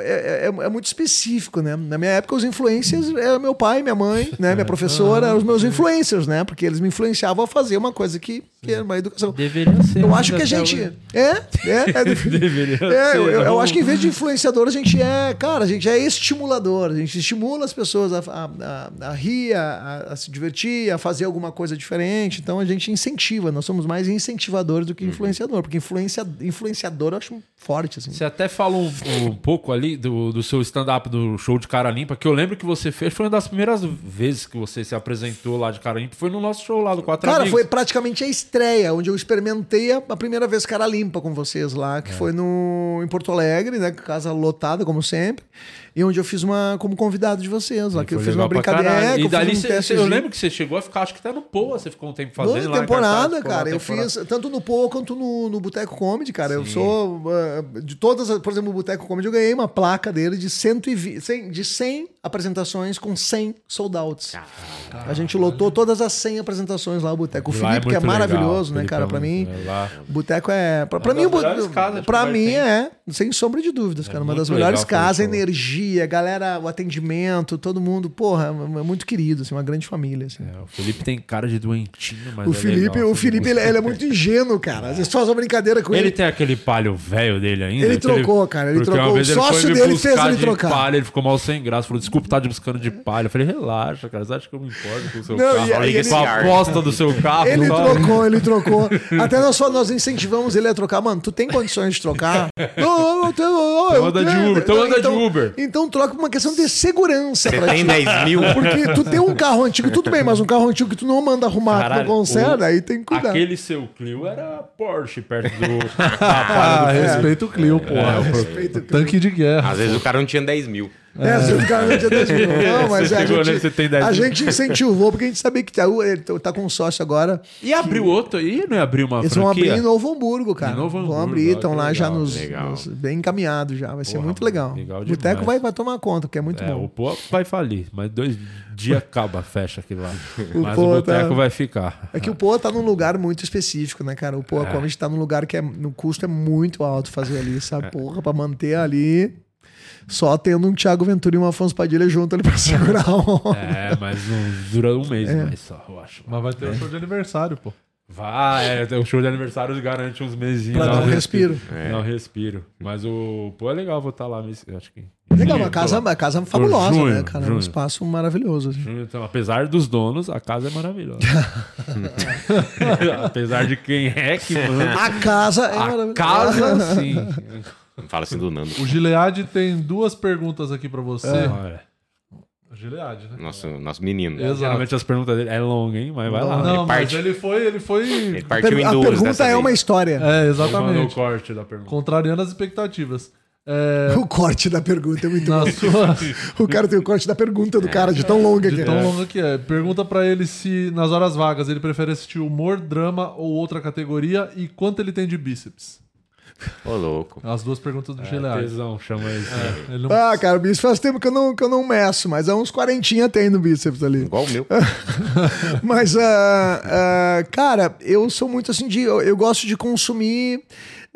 é- é muito específico, né? Na minha época, os influencers eram meu pai, minha mãe, né? Minha professora, eram os meus influencers, né? Porque eles me influenciavam a fazer uma coisa que, que era uma educação. Deveria ser. Eu acho que a gente. hoje. É, é. é Deveria é, ser, eu, eu- acho que em vez de influenciador, a gente é, cara, a gente é estimulador. A gente estimula as pessoas a, a, a- a rir, a, a se divertir, a fazer alguma coisa diferente. Então a gente incentiva. Nós somos mais incentivadores do que influenciador. Porque influencia, influenciador eu acho forte, assim. Você até falou um, um pouco ali do, do seu stand-up do show de cara limpa, que eu lembro que você fez, foi uma das primeiras vezes que você se apresentou lá de cara limpa, foi no nosso show lá do Quatro Cara, Amigos. foi praticamente a estreia, onde eu experimentei a, a primeira vez cara limpa com vocês lá, É. que foi no, em Porto Alegre, né? Casa lotada, como sempre. E onde eu fiz uma como convidado de vocês lá, que eu fiz uma brincadeira. é, E eu dali um cê- cê- eu lembro que você chegou a ficar, acho que até no Poa, você ficou um tempo fazendo lá. em temporada, cara. Eu temporada. fiz tanto no Poa quanto no, no Boteco Comedy, cara. Eu Sim. sou. ah, de todas, as- por exemplo, o Boteco Comedy, eu ganhei uma placa dele de 120, 100, de 100 apresentações com 100 sold outs. A gente lotou todas as 100 apresentações lá, o Boteco. O é Felipe, que é muito legal, maravilhoso, né, cara? é Pra muito- mim. é lá. O Boteco é. Pra, pra Uma mim, comer mim tem. é, sem sombra de dúvidas, cara. Uma das melhores legal casas, energia, galera, o atendimento, todo mundo, porra, é muito querido, assim, uma grande família. Assim. O Felipe tem cara de doentinho, mas O é Felipe, legal, o Felipe ele, ele é muito ingênuo, cara. Às vezes faz uma brincadeira com ele. Ele tem aquele palho velho dele ainda? Ele aquele- trocou, cara, ele trocou. O sócio dele fez ele trocar. palha, ele ficou mal sem graça. Falou, desculpa, tá te buscando de palha. Eu falei, relaxa, cara. Você acha que eu me importo com o seu Não, carro? e ele- com a aposta do seu carro. Ele sabe? trocou, ele trocou. Até nós, só- nós incentivamos ele a trocar. Mano, tu tem condições de trocar? Não, eu Então anda de. Uber, então anda de Então- Uber. Então troca por uma questão de segurança. Você pra tem ti. 10 mil? Porque tu tem um carro antigo, tudo bem, mas um carro antigo que tu não manda arrumar, tu Caralho, não conserta, aí tem que cuidar. Aquele seu Clio era Porsche perto do. Ah, do respeita o Clio, porra. É, o Tanque de guerra. Às vezes o cara não tinha 10 mil. É, você fica no dia 10 mil. Não, mas Você é, a, gente, 10 a gente incentivou, porque a gente sabia que tá, ele tá com um sócio agora. E abriu outro aí? Não ia abrir uma Eles vão franquia? abrir em Novo Hamburgo, cara. Em Novo vão Hamburgo, abrir, olha estão que lá já legal, nos, legal. nos- bem encaminhados já. Vai ser Porra, muito legal. legal o Boteco vai, vai tomar conta, porque é muito É, bom. o Poa vai falir, mas dois dias acaba, fecha aquilo lá. O mas Poa o Boteco tá- vai ficar. É que o Poa tá num lugar muito específico, né, cara? O Poa É. Comedy tá num lugar que é, no custo é muito alto fazer ali, sabe? Porra, pra manter ali. Só tendo um Thiago Ventura e um Afonso Padilha junto ali pra segurar o. É, mas não dura um mês É. mais só, eu acho. Mas vai ter o show de aniversário, pô. Vai, é, o show de aniversário garante uns mesinhos. Pra dá dar um respiro. Dá um respiro. Mas o. Pô, é legal voltar lá, acho que. Legal, uma casa, uma casa fabulosa, Junho, né, cara? Um junho. espaço maravilhoso. assim. Junho, Então, apesar dos donos, a casa é maravilhosa. apesar de quem é que manda. A casa é A maravilhosa. casa, sim. Fala assim do Nando. O Gilead tem duas perguntas aqui pra você. É. O Gilead, né? Nosso, nosso menino. Exato. Geralmente as perguntas dele é longa, hein? Mas vai lá. Não, Ele mas parte- ele foi, ele foi. Ele partiu em a duas pergunta dessa é vez. uma história. É, exatamente. o corte da pergunta. Contrariando as expectativas. É, O corte da pergunta é muito na bom. sua, O cara tem o corte da pergunta do cara, de tão longa que de é. tão longa que é. Pergunta pra ele se nas horas vagas ele prefere assistir humor, drama ou outra categoria e quanto ele tem de bíceps. Ô, louco. As duas perguntas do É, Gilead. tesão, chama ele. É, ele não- Ah, cara, o bíceps faz tempo que eu não, que eu não meço, mas há uns quarentinha tem no bíceps ali. Igual o meu. Mas, ah, ah, cara, eu sou muito assim de. Eu, eu gosto de consumir.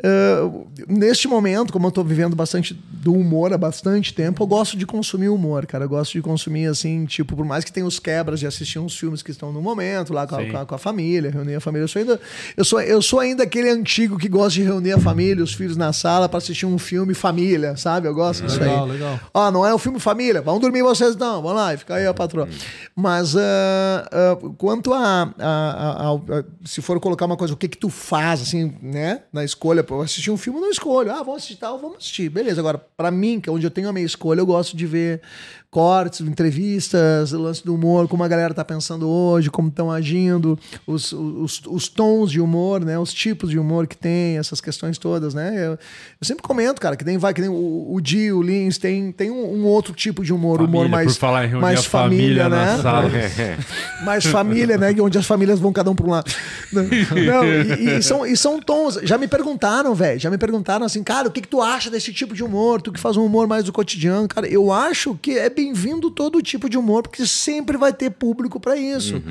Ah, neste momento, como eu tô vivendo bastante do humor há bastante tempo, eu gosto de consumir humor, cara. Eu gosto de consumir, assim, tipo, por mais que tenha os quebras de assistir uns filmes que estão no momento, lá com a, com a- com a família, reunir a família. Eu sou, ainda, eu, sou, eu sou ainda aquele antigo que gosta de reunir a família, os filhos na sala pra assistir um filme família, sabe? Eu gosto disso aí. Legal, legal. Ó, não é um filme família, vão dormir vocês não, vamos lá, e fica aí a patroa. Mas ah, ah, quanto a, a- a- Se for colocar uma coisa, o que que tu faz, assim, né, na escolha, pra eu assistir um filme, eu não escolho. Ah, vamos assistir tal, vamos assistir. Beleza, agora, pra mim, que é onde eu tenho a minha escolha, eu gosto de ver cortes, entrevistas, lance do humor, como a galera tá pensando hoje, como estão agindo, os, os, os tons de humor, né, os tipos de humor que tem, essas questões todas, né. Eu, eu sempre comento, cara, que nem vai, que nem o, o Di, o Lins, tem, tem um, um outro tipo de humor, humor Família, mais, reunir mais a família na né? sala. mais família, né? Onde as famílias vão cada um para um lado. Não, não, e, e são, e são tons. Já me perguntaram, velho. Já me perguntaram assim, cara, o que, que tu acha desse tipo de humor? Tu que faz um humor mais do cotidiano, cara. Eu acho que é bem-vindo todo tipo de humor, porque sempre vai ter público para isso.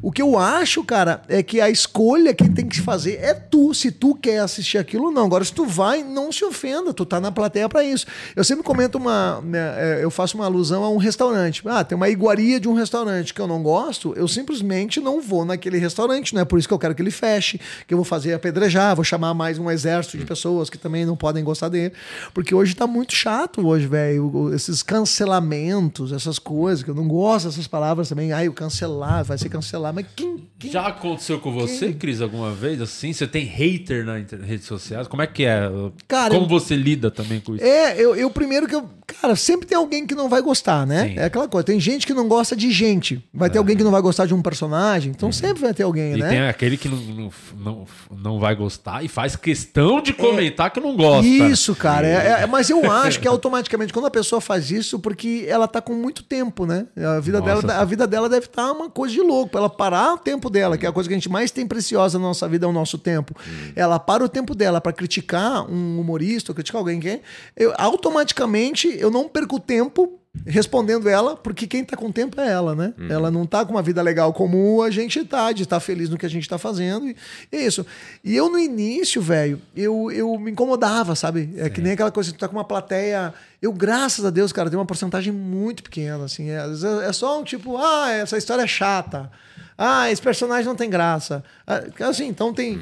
O que eu acho, cara, é que a escolha quem tem que fazer é tu. Se tu quer assistir aquilo, não. Agora, se tu vai, não se ofenda. Tu tá na plateia para isso. Eu sempre comento uma. né, é, Eu faço uma alusão a um restaurante. Ah, tem uma iguaria de um restaurante que eu não gosto, eu simplesmente não vou naquele restaurante. Não é por isso que eu quero que ele feche, que eu vou fazer apedrejar, vou chamar mais um exército de pessoas que também não podem gostar dele. Porque hoje tá muito chato, hoje, velho. Esses cancelamentos, essas coisas, que eu não gosto dessas palavras também. Ai, o cancelar, vai ser cancelar. Mas quem. quem Já aconteceu com você, Cris, alguma vez? Assim, você tem hater nas redes sociais? Como é que é? Cara, Como eu- você lida também com isso? É, eu, eu primeiro que eu. Cara, sempre tem alguém que não vai gostar, né? Sim. É aquela coisa. Tem gente que não gosta de gente. Vai ter alguém que não vai gostar de um personagem. Então sempre vai ter alguém, Uhum. E né? tem aquele que não, não, não, vai gostar e faz questão de comentar que não gosta. Isso, cara. É, é- mas eu acho que automaticamente, quando a pessoa faz isso, porque ela tá com muito tempo, né? A vida, Nossa, dela, a vida dela deve estar uma coisa de louco. Pra ela parar o tempo dela, que é a coisa que a gente mais tem preciosa na nossa vida, é o nosso tempo. Ela para o tempo dela pra criticar um humorista, ou criticar alguém que eu automaticamente eu não perco tempo respondendo ela, porque quem tá com tempo é ela, né? Ela não tá com uma vida legal como a gente tá, de estar feliz no que a gente tá fazendo. E é isso. E eu no início, velho, eu, eu me incomodava, sabe? É que nem aquela coisa, tu tá com uma plateia. Eu, graças a Deus, cara, tem uma porcentagem muito pequena, assim. É, às vezes é só um tipo, ah, essa história é chata. Ah, esse personagem não tem graça. Ah, Assim, então tem.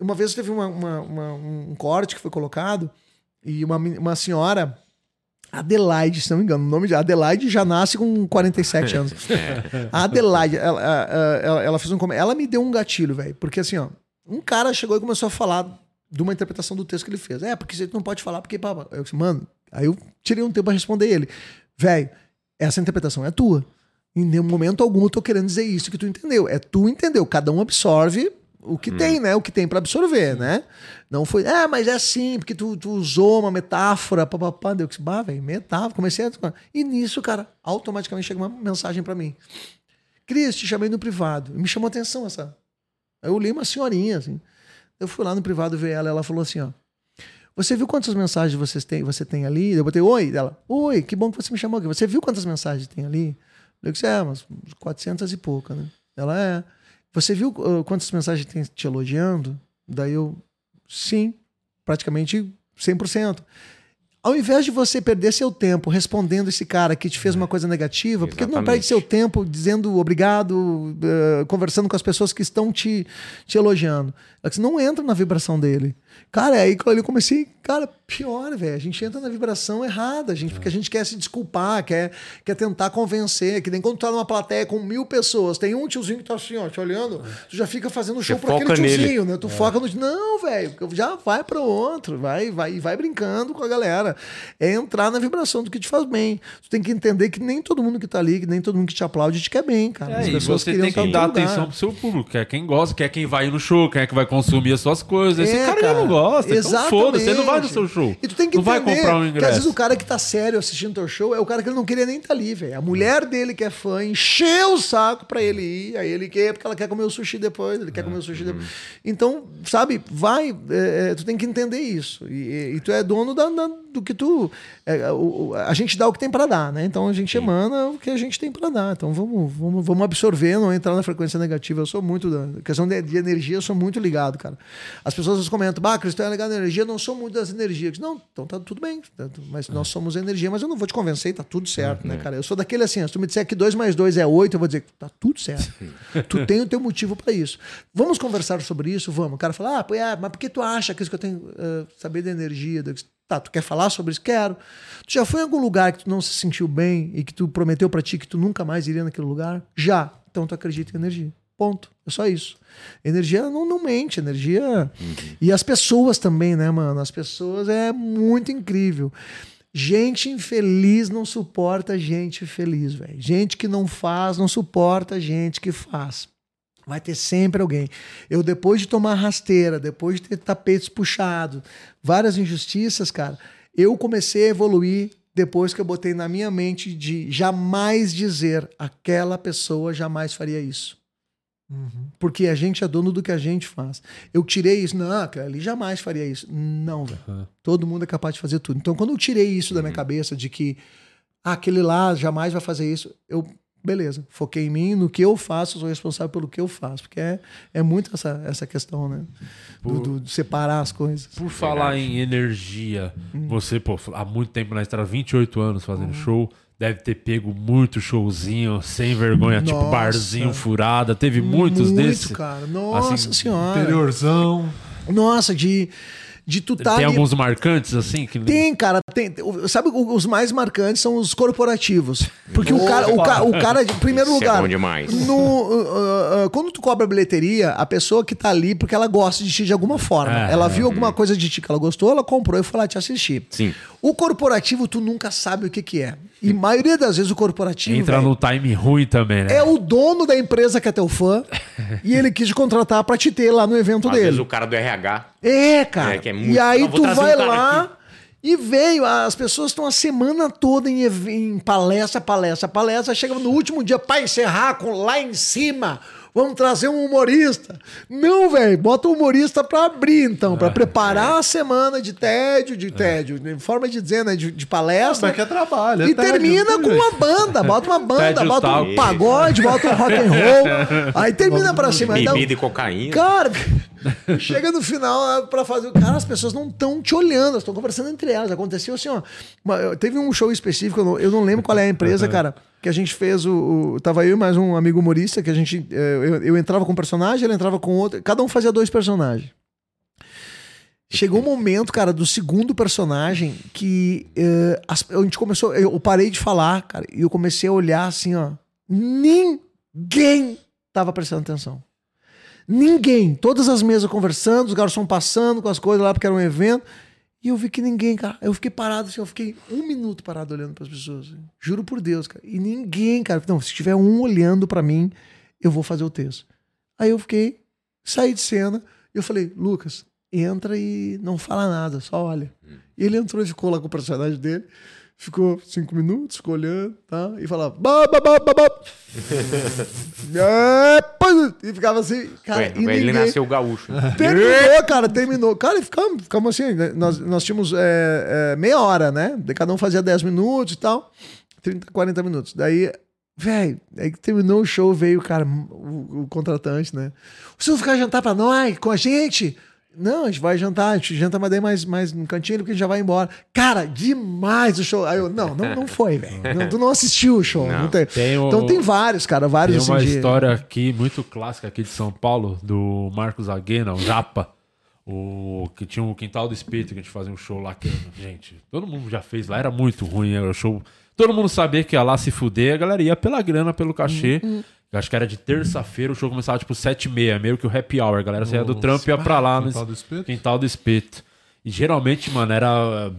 Uma vez teve uma- uma- uma- um corte que foi colocado e uma, uma senhora. Adelaide, se não me engano, o nome de Adelaide já nasce com 47 anos. A Adelaide, ela, ela, ela- fez um. Ela me deu um gatilho, velho. Porque assim, ó, um cara chegou e começou a falar de uma interpretação do texto que ele fez. É, porque você não pode falar, porque. pá. Eu disse, mano, aí eu tirei um tempo pra responder ele. Velho, essa interpretação é tua. Em nenhum momento algum eu tô querendo dizer isso que tu entendeu. É tu entendeu. Cada um absorve o que tem, né? O que tem pra absorver, né? Não foi, ah, mas é assim, porque tu, tu usou uma metáfora, papapá. Deu que, bah, velho, metáfora. Comecei a. E nisso, cara, automaticamente chega uma mensagem pra mim. Cris, te chamei no privado. Me chamou atenção essa. Aí eu li uma senhorinha, assim. Eu fui lá no privado ver ela, ela falou assim, ó. Você viu quantas mensagens vocês têm, você tem ali? Eu botei, oi, dela. Oi, que bom que você me chamou aqui. Você viu quantas mensagens tem ali? Eu disse, é, umas 400 e pouca, né? Ela é. Você viu uh, quantas mensagens tem te elogiando? Daí eu, sim, praticamente 100%. Ao invés de você perder seu tempo respondendo esse cara que te fez uma coisa negativa, porque não perde seu tempo dizendo obrigado, eh, conversando com as pessoas que estão te, te elogiando. Ela disse, não entra na vibração dele. Cara, aí quando eu comecei, cara, pior, velho. A gente entra na vibração errada, gente, porque a gente quer se desculpar, quer, quer tentar convencer. Que nem quando tu tá numa plateia com mil pessoas, tem um tiozinho que tá assim, ó, te olhando, tu já fica fazendo show Você por aquele foca nele. tiozinho, né? Tu É. foca no. Não, velho, já vai para outro, vai, vai, vai brincando com a galera. É entrar na vibração do que te faz bem. Tu tem que entender que nem todo mundo que tá ali, que nem todo mundo que te aplaude te quer bem, cara. É, As pessoas você tem que dar lugar. atenção pro seu público, que é quem gosta, que é quem vai no show, quem é que vai consumir as suas coisas. Esse É, cara, já não gosta, então foda-se, ele não vai no Exatamente. seu show. E tu tem que não vai comprar um que às ingresso. vezes o cara que tá sério assistindo teu show é o cara que ele não queria nem estar ali, velho. A mulher dele que é fã encheu o saco pra ele ir, aí ele quer porque ela quer comer o sushi depois, ele quer comer o sushi depois. Então, sabe, vai, é, é, tu tem que entender isso. E, e tu é dono da- da- do que tu... é, o- a gente dá o que tem pra dar, né? Então a gente emana o que a gente tem pra dar. Então vamos, vamos, vamos absorver, não entrar na frequência negativa. Eu sou muito da questão de, de energia, eu sou muito ligado, cara. As pessoas comentam, bah, Cristão é ligado na energia, eu não sou muito das energias. Não, então tá tudo bem, tá mas nós somos energia, mas eu não vou te convencer, tá tudo certo, né, cara? Eu sou daquele assim, se tu me disser que 2 mais 2 é 8, eu vou dizer, tá tudo certo. tu tem o teu motivo pra isso. Vamos conversar sobre isso? Vamos. O cara fala, ah, é, mas por que tu acha que isso que eu tenho uh, saber da energia? Tá, tu quer falar sobre isso? Quero. Tu já foi em algum lugar que tu não se sentiu bem e que tu prometeu pra ti que tu nunca mais iria naquele lugar? Já. Então tu acredita em energia. Ponto. É só isso. Energia não, não mente, energia. E as pessoas também, né, mano? As pessoas é muito incrível. Gente infeliz não suporta gente feliz, velho. Gente que não faz não suporta gente que faz. Vai ter sempre alguém. Eu, depois de tomar rasteira, depois de ter tapetes puxados, várias injustiças, cara, eu comecei a evoluir depois que eu botei na minha mente de jamais dizer aquela pessoa jamais faria isso. Porque a gente é dono do que a gente faz. Eu tirei isso. Não, aquela ali jamais faria isso. Não, velho. Todo mundo é capaz de fazer tudo. Então, quando eu tirei isso da minha cabeça de que ah, aquele lá jamais vai fazer isso, eu, beleza, foquei em mim, no que eu faço, sou responsável pelo que eu faço. Porque é, é muito essa, essa questão, né? Do, do- de separar as coisas. Por falar em energia, você, pô, há muito tempo na estrada, 28 anos fazendo show, deve ter pego muito showzinho, sem vergonha, tipo Nossa. barzinho furada. Teve muitos Muito, desses. cara. Nossa Assim, senhora. Interiorzão. Nossa, de, de tu tá Tem ali- alguns marcantes, assim? Que... Tem, cara, tem. Sabe, os mais marcantes são os corporativos. Porque o cara, o, ca- o cara, em primeiro Isso é lugar. bom demais. no, uh, uh, uh, quando tu cobra bilheteria, a pessoa que tá ali porque ela gosta de ti de alguma forma. É. ela viu alguma coisa de ti que ela gostou, ela comprou e foi lá te assistir. Sim. O corporativo, tu nunca sabe o que, que é. E maioria das vezes o corporativo. Entra velho, no time ruim também, né? É o dono da empresa que é teu fã e ele quis contratar pra te ter lá no evento Às dele. vezes o cara do RH. É, cara. É, que é muito- E aí Não, tu um vai cara lá aqui. e veio. As pessoas estão a semana toda em, em palestra, palestra, palestra. Chega no último dia pra encerrar com lá em cima. Vamos trazer um humorista. Não, velho. Bota o humorista pra abrir, então, É. pra preparar a semana de tédio, de tédio, de forma de dizer, né? De, de palestra. Que é trabalho, é e tédio, termina com uma banda. Bota uma banda, Tédio bota tal. um pagode, bota um rock and roll. Aí termina pra cima. Um- Bebida e cocaína. Cara, chega no final é, pra fazer. Cara, as pessoas não estão te olhando, elas estão conversando entre elas. Aconteceu assim, ó. teve um show específico, eu não, eu não lembro qual é a empresa, cara, que a gente fez o. o- tava eu e mais um amigo humorista, que a gente. eh, Eu, eu entrava com um personagem, ele entrava com outro. Cada um fazia dois personagens. Chegou um momento, cara, do segundo personagem que as- a gente começou. Eu parei de falar, cara, e eu comecei a olhar assim, ó. Ninguém tava prestando atenção. Ninguém. Todas as mesas conversando, os garçons passando com as coisas lá porque era um evento. E eu vi que ninguém, cara. Eu fiquei parado assim, eu fiquei um minuto parado olhando para as pessoas. assim. Juro por Deus, cara. E ninguém, cara. Não, se tiver um olhando para mim, eu vou fazer o texto. Aí eu fiquei, saí de cena, e eu falei, Lucas, entra e não fala nada, só olha. E ele entrou e ficou lá com o personagem dele. Ficou cinco minutos, ficou olhando, tá? E falava, ba, ba, ba. É, pá, e ficava assim, cara, Ué, e ele ninguém- nasceu gaúcho. Terminou, cara, terminou. Cara, e ficamos, ficamos assim, né? nós, nós tínhamos é, é, meia hora, né? De Cada um fazia 10 minutos e tal. 30, 40 minutos. Daí, velho, aí que terminou o show, veio, cara, o, o contratante, né? Você vai ficar jantar pra nós, com a gente? Não, a gente vai jantar, a gente janta, mas daí mais, mais no cantinho, porque a gente já vai embora. Cara, demais o show. Aí eu, não, não, não foi, velho. Não, Tu não assistiu o show. não tem. Tem o- Então tem vários, cara, vários Tem uma assim, de- história aqui muito clássica aqui de São Paulo, do Marcos Aguena, o Japa. O, que tinha um quintal do espírito que a gente fazia um show lá que, gente, todo mundo já fez lá, era muito ruim, era o show. Todo mundo sabia que ia lá se fuder, a galera ia pela grana, pelo cachê. Uhum. Eu acho que era de terça-feira, o show começava tipo 7 e meia, meio que o happy hour. A galera saía do trampo e ia pra lá. Quintal do Espeto? Quintal do espeto. E geralmente, mano, era.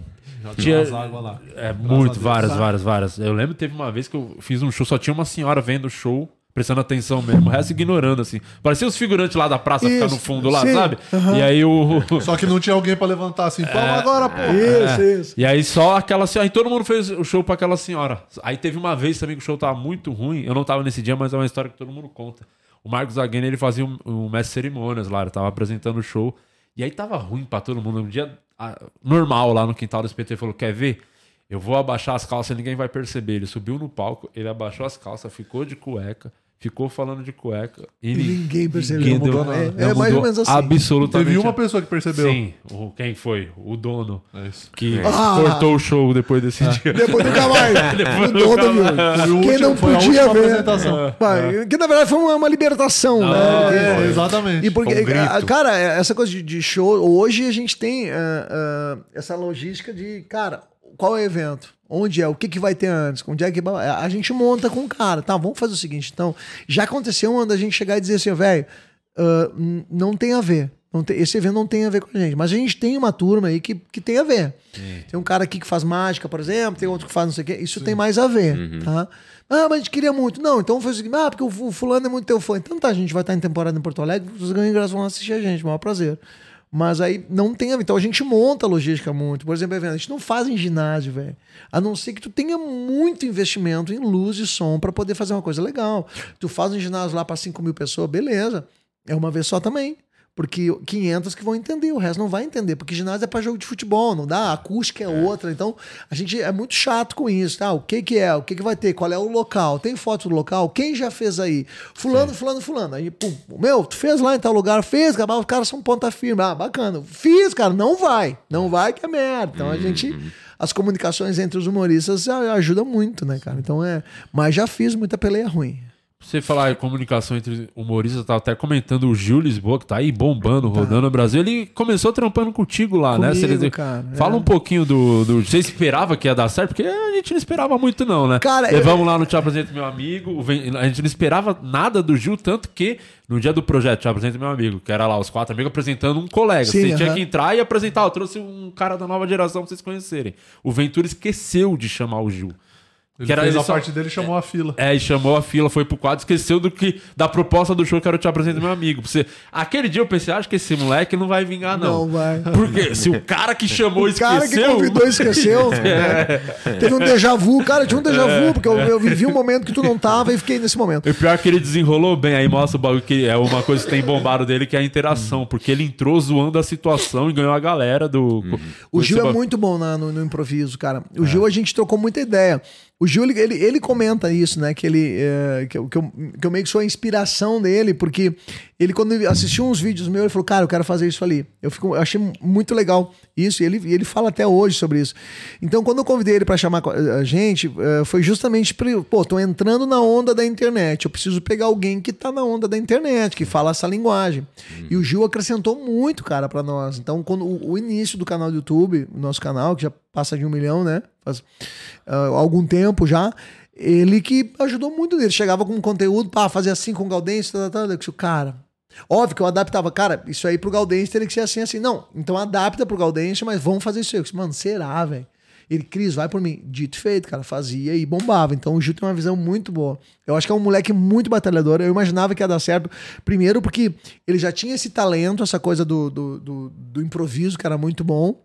Já tinha- umas águas lá. É, Graças muito, várias, várias, várias. Eu lembro que teve uma vez que eu fiz um show, só tinha uma senhora vendo o show, prestando atenção mesmo, o resto ignorando, assim. Parecia os figurantes lá da praça ficar no Isso, fundo lá, sim, sabe? aham. E aí o. Só que não tinha alguém pra levantar assim, vamos É, agora, pô. é. E aí só aquela senhora. Aí todo mundo fez o show pra aquela senhora. Aí teve uma vez também que o show tava muito ruim. Eu não tava nesse dia, mas é uma história que todo mundo conta. O Marcos Aguena, ele fazia um, um mestre cerimônias lá, ele tava apresentando o show. E aí tava ruim pra todo mundo. Um dia normal lá no quintal do SPT, ele falou: Quer ver? Eu vou abaixar as calças, ninguém vai perceber. Ele subiu no palco, ele abaixou as calças, ficou de cueca, ficou falando de cueca. E, E ninguém percebeu. ninguém deu- É, é mais ou menos assim. Absolutamente. Teve uma pessoa que percebeu. Sim. O, quem foi? O dono. Que Ah. cortou o show depois desse dia. Depois nunca mais. Depois o dono, viu? Quem não foi a podia ver. apresentação. Vai, Que na verdade foi uma, uma libertação, né? é, Porque- exatamente. E porque, um ah, cara, essa coisa de, de show, hoje a gente tem ah, ah, essa logística de, cara, qual é o evento? Onde é? O que, que vai ter antes? Onde é que a gente monta com o cara? Tá, vamos fazer o seguinte. Então, já aconteceu uma da gente chegar e dizer assim, velho, n- não tem a ver. Tem- esse evento não tem a ver com a gente. Mas a gente tem uma turma aí que, que tem a ver. Tem um cara aqui que faz mágica, por exemplo, tem outro que faz não sei o quê. Isso tem mais a ver, tá? Ah, mas a gente queria muito. Não, então foi o seguinte, ah, porque o fu- fulano é muito teu fã. Então tá, a gente vai estar em temporada em Porto Alegre, os ganhos ingressos vão assistir a gente, maior prazer. Mas aí não tem. Então a gente monta a logística muito. Por exemplo, a gente não faz em ginásio, velho. A não ser que tu tenha muito investimento em luz e som para poder fazer uma coisa legal. Tu faz um ginásio lá para 5 mil pessoas, beleza. É uma vez só também. Porque 500 que vão entender, o resto não vai entender. Porque ginásio é para jogo de futebol, não dá? A acústica é outra. Então, a gente é muito chato com isso, tá? O que que é? O que que vai ter? Qual é o local? Tem foto do local? Quem já fez aí? Fulano, fulano, fulano. Aí, pum, meu, tu fez lá em tal lugar? Fez, os caras são ponta firme. Ah, bacana. Fiz, cara, não vai. Não vai que é merda. Então, a gente... As comunicações entre os humoristas a- ajudam muito, né, cara? Então é... Mas já fiz muita peleia ruim. Você falar em comunicação entre humoristas, eu tava até comentando o Gil Lisboa, que tá aí bombando, rodando no Brasil. Ele começou trampando contigo lá, né? Comigo, Você- cara, Fala é. um pouquinho do, do. Você esperava que ia dar certo? Porque a gente não esperava muito, não, né? Cara, Levamos lá no Te Apresento Meu Amigo. A gente não esperava nada do Gil, tanto que no dia do projeto Te Apresento Meu Amigo, que era lá os quatro amigos apresentando um colega. Sim, você tinha aham. que entrar e apresentar. Eu trouxe um cara da nova geração pra vocês conhecerem. O Ventura esqueceu de chamar o Gil. Ele fez a parte dele e chamou a fila. É, e chamou a fila, foi pro quadro, esqueceu do que da proposta do show que eu te apresento meu amigo. Você, aquele dia eu pensei, acho que esse moleque não vai vingar, não. Não vai. Porque se o cara que chamou O cara esqueceu. que convidou esqueceu. É. né? Teve um déjà vu. Cara, tinha um déjà vu, porque eu, eu vivi um momento que tu não tava e fiquei nesse momento. O pior é que ele desenrolou bem, aí mostra o bagulho que é uma coisa que tem bombado dele, que é a interação, porque ele entrou zoando a situação e ganhou a galera do. O Gil é muito bom na- no, no improviso, cara. O Gil a gente trocou muita ideia. O ele, ele, ele comenta isso, né? Que ele. é, que, eu, que, eu, que eu meio que sou a inspiração dele, porque ele, quando assistiu uns vídeos meus, ele falou, cara, eu quero fazer isso ali. Eu, fico, eu achei muito legal isso, e ele, ele fala até hoje sobre isso. Então, quando eu convidei ele pra chamar a gente, é, foi justamente pra. Pô, tô entrando na onda da internet. Eu preciso pegar alguém que tá na onda da internet, que fala essa linguagem. E o Gil acrescentou muito, cara, pra nós. Então, quando o, o início do canal do YouTube, o nosso canal, que já passa de um milhão, né? Faz ah, algum tempo já. Ele que ajudou muito nele. Chegava com conteúdo, pá, fazer assim com o Gaudense, tal, tal, tal. Eu disse, cara. Óbvio que eu adaptava, cara, isso aí pro Gaudense teria que ser assim, assim. Não, então adapta pro Gaudense, mas vamos fazer isso aí. Mano, será, velho? Ele, Cris, vai por mim. Dito e feito, cara. Fazia e bombava. Então o Gil tem uma visão muito boa. Eu acho que é um moleque muito batalhador. Eu imaginava que ia dar certo. Primeiro, porque ele já tinha esse talento, essa coisa do, do, do, do improviso, que era muito bom.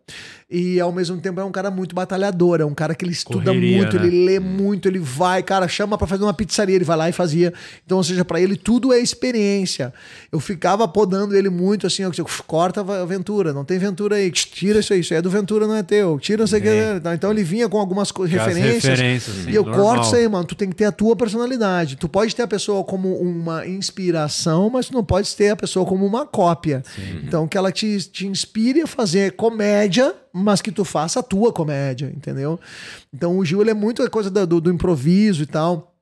E ao mesmo tempo é um cara muito batalhador, é um cara que ele estuda Correria, muito, né? ele lê muito, ele vai, cara, chama pra fazer uma pizzaria, ele vai lá e fazia. Então, ou seja, pra ele tudo é experiência. Eu ficava podando ele muito assim, eu, corta a Ventura, não tem Ventura aí, tira isso aí, isso aí é do Ventura, não é teu, tira não sei o que. Então ele vinha com algumas referências. referências, sim, e eu normal. corto isso aí, mano. Tu tem que ter a tua personalidade. Tu pode ter a pessoa como uma inspiração, mas tu não pode ter a pessoa como uma cópia. Então que ela te, te inspire a fazer comédia, mas que tu faça a tua comédia, entendeu? Então o Gil ele é muito a coisa do, do improviso e tal.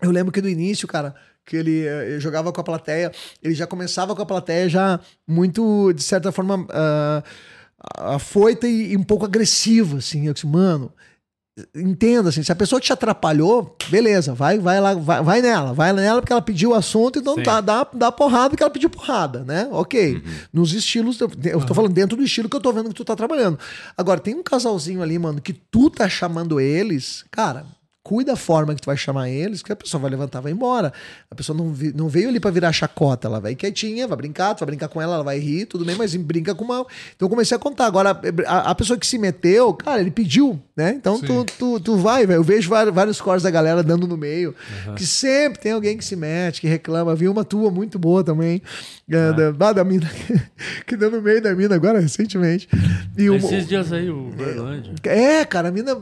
Eu lembro que no início, cara, que ele eh, jogava com a plateia, ele já começava com a plateia já muito, de certa forma, ah, afoita e, e um pouco agressivo, assim. Eu disse, mano, entenda, assim, se a pessoa te atrapalhou, beleza, vai, vai lá, vai, vai nela, vai nela porque ela pediu o assunto, então Sim. dá, dá, dá porrada porque ela pediu porrada, né? Ok. Nos estilos, eu tô falando dentro do estilo que eu tô vendo que tu tá trabalhando. Agora, tem um casalzinho ali, mano, que tu tá chamando eles, cara. Cuida da forma que tu vai chamar eles, que a pessoa vai levantar e vai embora. A pessoa não, vi- não veio ali pra virar chacota, ela vai quietinha, vai brincar, tu vai brincar com ela, ela vai rir, tudo bem, mas brinca com uma. Então eu comecei a contar. Agora, a, a pessoa que se meteu, cara, ele pediu, né? Então tu, tu, tu vai, velho. Eu vejo vários, vários cores da galera dando no meio, que sempre tem alguém que se mete, que reclama. Vi uma tua muito boa também, é, da, ah, da mina, que deu no meio da mina agora, recentemente. E uma- Esses dias aí, o Berlândia. é, cara, a mina.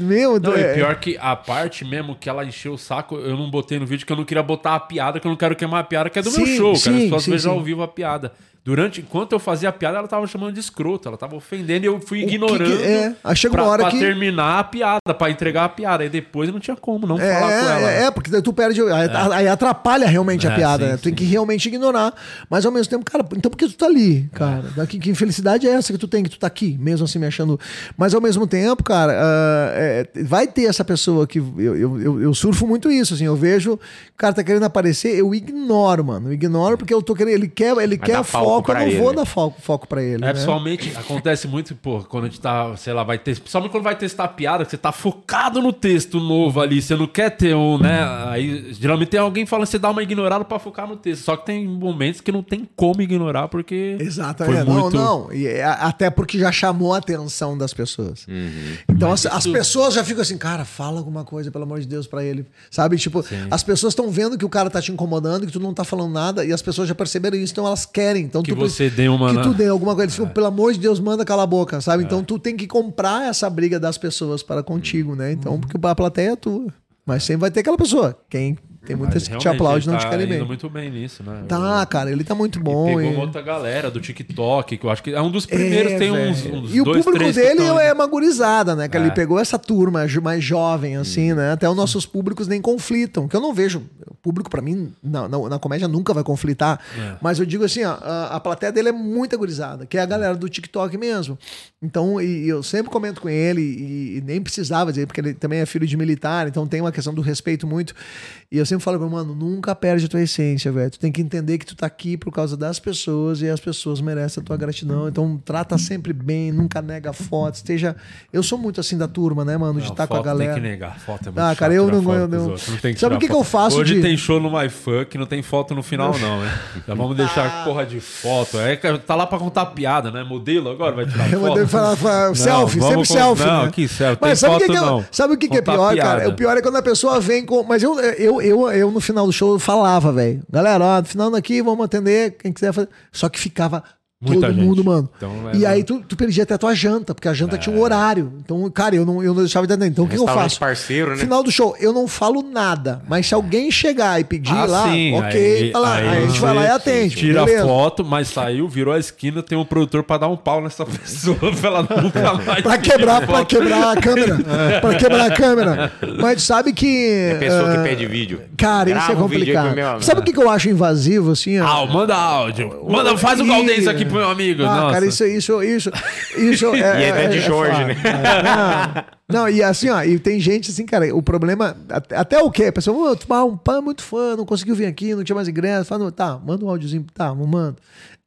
Meu, Não, é- e pior que a parte mesmo que ela encheu o saco, eu não botei no vídeo que eu não queria botar a piada, que eu não quero queimar a piada, que é do meu Sim, show, cara. sim, As pessoas sim, vejam ao vivo a piada. Durante, enquanto eu fazia a piada, ela tava chamando de escroto, ela tava ofendendo e eu fui que que- ignorando. é, aí chega uma pra, hora pra que- terminar a piada, pra entregar a piada. Aí depois não tinha como não É, falar com ela. é, é, porque tu perde. Aí, aí atrapalha realmente a É, piada, sim, né? Tu tem que realmente ignorar. Mas ao mesmo tempo, cara, então por que tu tá ali, cara? É. Que, que infelicidade é essa que tu tem, que tu tá aqui, mesmo assim me achando. Mas ao mesmo tempo, cara, ah, é, vai ter essa pessoa que. Eu, eu, eu, eu surfo muito isso, assim. Eu vejo, o cara tá querendo aparecer, eu ignoro, mano. Eu ignoro porque eu tô querendo. Ele quer, ele quer dar foco foco, eu pra não ele, vou dar foco, foco pra ele. É, né? pessoalmente, acontece muito, pô, quando a gente tá, sei lá, vai ter. Principalmente quando vai testar a piada, que você tá focado no texto novo ali, você não quer ter um, né? Aí geralmente tem alguém falando, você dá uma ignorada pra focar no texto. Só que tem momentos que não tem como ignorar, porque. Exatamente. Foi Não, muito... não. E é- até porque já chamou a atenção das pessoas. Então as, as pessoas já ficam assim, cara, fala alguma coisa, pelo amor de Deus, pra ele. Sabe? Tipo, as pessoas estão vendo que o cara tá te incomodando, que tu não tá falando nada, e as pessoas já perceberam isso, então elas querem. Então Que tu, você dê uma, Que tu dê alguma coisa. Eles ficam, pelo amor de Deus, manda cala a boca, sabe? Então tu tem que comprar essa briga das pessoas para contigo, né? Então, porque a plateia é tua. Mas sempre vai ter aquela pessoa. Quem tem muitas que te Realmente, aplaude ele não te tá querem indo bem. muito bem nisso, né? Tá, cara, ele tá muito bom. Pegou e- outra galera do TikTok, que eu acho que é um dos primeiros, É, tem uns, uns E o dois, público três que dele tão- é uma gurizada, né? Que É. ele pegou essa turma mais jovem, assim, né? Até os nossos públicos nem conflitam. Que eu não vejo. Público, pra mim, na, na, na comédia nunca vai conflitar. É. Mas eu digo assim, ó, a, a plateia dele é muita gurizada, que é a galera do TikTok mesmo. Então, e, e eu sempre comento com ele, e, e nem precisava dizer, porque ele também é filho de militar, então tem uma questão do respeito muito. E eu sempre falo pra ele, mano, nunca perde a tua essência, velho. Tu tem que entender que tu tá aqui por causa das pessoas e as pessoas merecem a tua gratidão. Então, trata sempre bem, nunca nega foto. Esteja. Eu sou muito assim da turma, né, mano? De estar com a galera. Tem que negar. Foto é muito Ah, cara, eu não- foto eu não- outros, não tem Sabe o que que eu faço Hoje de- tem show no MyFunk, não tem foto no final, não, hein? Já vamos deixar porra de foto. É que tá lá pra contar piada, né? Modelo agora vai tirar Eu foto. mandei falar, falar selfie, sempre selfie. Não, né? que selfie. Mas tem sabe o que, foto que, é- não. sabe o que, que é pior, piada. cara? O pior é quando a pessoa vem com. Mas eu, eu, eu, eu no final do show eu falava, velho. Galera, ó, no final daqui vamos atender quem quiser fazer. Só que ficava. Muita todo gente. mundo, mano. Então, é, e não. aí tu, tu perdia até a tua janta, porque a janta tinha um horário. Então, cara, eu não, eu não deixava de atender. Então, o que eu faço? parceiro, né? Final do show, eu não falo nada. Mas se alguém chegar e pedir Ah, lá, sim, ok, aí- tá lá. aí Aí a gente vai lá e atende. Tira beleza. a foto, mas saiu, virou a esquina, tem um produtor pra dar um pau nessa pessoa pra ela nunca mais. Pra quebrar, pra quebrar a câmera. pra quebrar a câmera. Mas tu sabe que. É pessoa ah, que pede vídeo. Cara, isso é um complicado. meu- Sabe o que, que eu acho invasivo, assim? ó? Ah, manda áudio. Manda, faz o Gaudense aqui meu amigo. Ah, Nossa. cara, isso, isso, isso, isso é. E é de Jorge, foda. né? É, Não, não, e assim, ó, e tem gente assim, cara, o problema. Até, até o quê? A pessoa, "Ô, tu ah, um pã muito fã, não conseguiu vir aqui, não tinha mais ingresso. Fala, "Não, tá, manda um áudiozinho, tá, manda.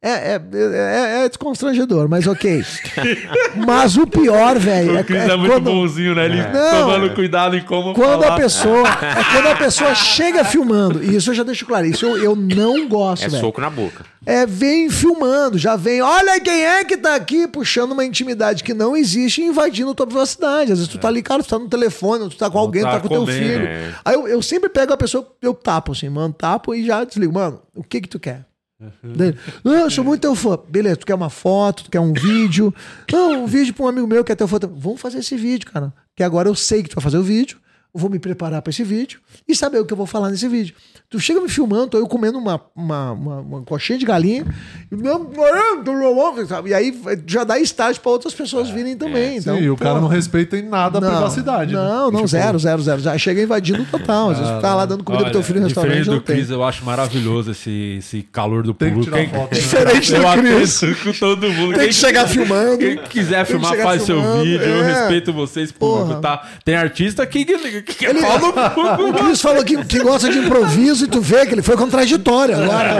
É, é, é, é desconstrangedor, mas ok. mas o pior, velho. O Cris é, muito bonzinho, né? Ele Não, tomando cuidado em como Quando falar. a pessoa. É quando a pessoa chega filmando. E isso eu já deixo claro. Isso eu, eu não gosto, É velho. soco na boca. É, vem filmando, já vem. Olha quem é que tá aqui puxando uma intimidade que não existe e invadindo tua privacidade. Às vezes tu tá ali, cara, tu tá no telefone, tu tá com alguém, tu tá tá com teu filho. É. Aí eu, eu sempre pego a pessoa, eu tapo assim, mano, tapo e já desligo. Mano, o que que tu quer? Daí, Não, eu sou muito teu fã. Beleza, tu quer uma foto, tu quer um vídeo. Não, um vídeo pra um amigo meu que é teu fã. Vamos fazer esse vídeo, cara. Que agora eu sei que tu vai fazer o vídeo. Eu vou me preparar pra esse vídeo e saber o que eu vou falar nesse vídeo. Tu chega me filmando, tô eu comendo uma, uma, uma, uma coxinha de galinha. E, não, aí já dá estágio pra outras pessoas virem também. então, Sim, e o cara não respeita em nada a Não, privacidade. né? Não, não, Tipo, zero, zero, zero. Já chega invadindo total. Às vezes tu tá lá dando comida pro teu filho no Diferente restaurante. do Não tem. Cris, eu acho maravilhoso esse, esse calor do Tem que público. tirar foto, né? Diferente do eu Cris. com todo mundo. Tem Quem- que chegar filmando. Quem quiser filmar, faz seu filmando, vídeo. Eu é. respeito vocês, público, Porra. tá? Tem artista que, que, Ele- pau no cu. O Cris falou que, que gosta de improviso e tu vê que ele foi contraditório agora.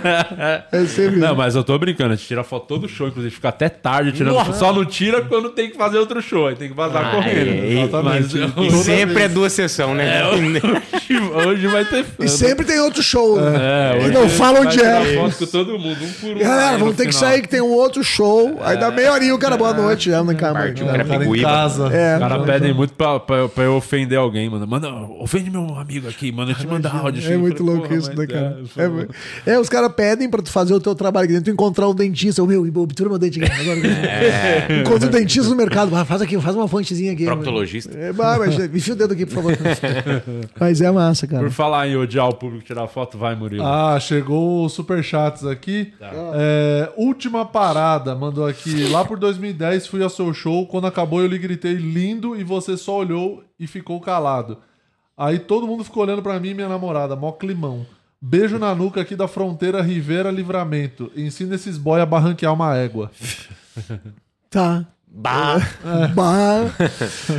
É sempre Não, mas eu tô brincando, a gente tira foto todo show, inclusive fica até tarde tirando foto. Só não tira quando tem que fazer outro show, aí tem que vazar Ah, correndo. é, e- Mas E eu- sempre é duas sessões, né? hoje, hoje vai ter fã. E sempre tem outro show. É, e não fala onde é. foto com todo mundo, um por um. Galera, vamos ter que sair que tem um outro show. Aí dá meia horinha o cara, boa noite. Já não cama. Partiu, cara, O cara em casa. É. Os caras pedem muito pra, pra, pra eu ofender alguém, mano. Manda, ofende meu amigo aqui, manda te mandar áudio. É Eu muito falei, louco porra, isso, né, cara? é, É, é, os caras pedem pra tu fazer o teu trabalho aqui dentro, tu encontrar um dentista. Ô, meu, obtura meu dente aqui. Agora, Encontra um dentista no mercado. Ah, faz aqui, faz uma fontezinha aqui. Proctologista. É, bah, mas, enfia o dedo aqui, por favor. mas é massa, cara. Por falar em odiar o público tirar foto, vai, Murilo. Ah, chegou os superchats aqui. É, última parada, mandou aqui. Lá por 2010 fui ao seu show. Quando acabou eu lhe gritei lindo e você só olhou e ficou calado. Aí todo mundo ficou olhando pra mim e minha namorada, mó climão. Beijo na nuca aqui da fronteira Rivera Livramento. Ensina esses boy a barranquear uma égua. Tá. Bah. Bah.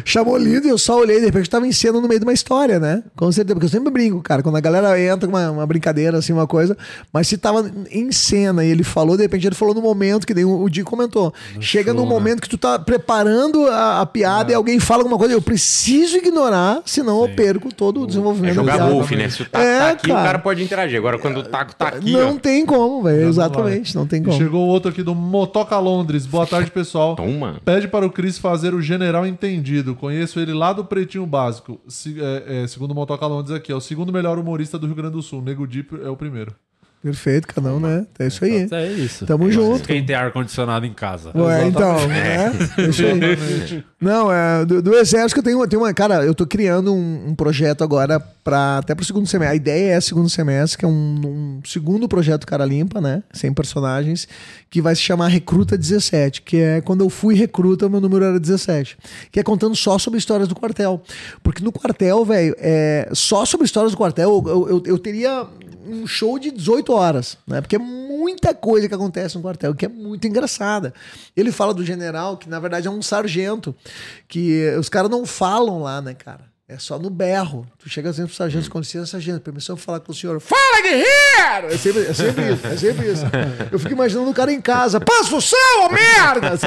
Chamou lindo e eu só olhei, de repente tava em cena no meio de uma história, né? Com certeza, porque eu sempre brinco, cara, quando a galera entra com uma, uma brincadeira, assim, uma coisa, mas se tava em cena e ele falou, de repente ele falou no momento, que nem o, o Di comentou. Chega num show, né? momento que tu tá preparando a, a piada e alguém fala alguma coisa, eu preciso ignorar, senão eu perco todo o desenvolvimento É jogar golfe, né? Se o taco É, tá aqui, cara. o cara pode interagir. Agora, quando o taco tá aqui, Não ó. tem como, velho. Exatamente, não tem como. chegou outro aqui do Motoca Londres. Boa tarde, pessoal. Toma. Pede para o Cris fazer o General Entendido. Conheço ele lá do Pretinho Básico. Se- é, é, segundo o Motoca Londres aqui, é o segundo melhor humorista do Rio Grande do Sul. Nego Deep é o primeiro. Perfeito, cada um, né? É isso aí. É isso. Tamo junto. Quem tem ar-condicionado em casa. Ué, então, né? É isso aí. Não, é, do, do Exército eu tenho, eu tenho uma. Cara, eu tô criando um, um projeto agora para até pro segundo semestre. A ideia é segundo semestre, que é um, um segundo projeto Cara Limpa, né? Sem personagens, que vai se chamar Recruta 17, que é quando eu fui recruta, meu número era 17. Que é contando só sobre histórias do quartel. Porque no quartel, velho, é, só sobre histórias do quartel, eu, eu, eu teria um show de 18 horas, né? Porque é muita coisa que acontece no quartel, que é muito engraçada. Ele fala do general, que na verdade é um sargento, que os caras não falam lá, né, cara? É só no berro. Tu chega sempre pro sargento, com licença, sargento, permissão pra falar com o senhor. Fala, guerreiro! É sempre, é sempre isso, é sempre isso. Eu fico imaginando o cara em casa. Passa o sal, ô merda!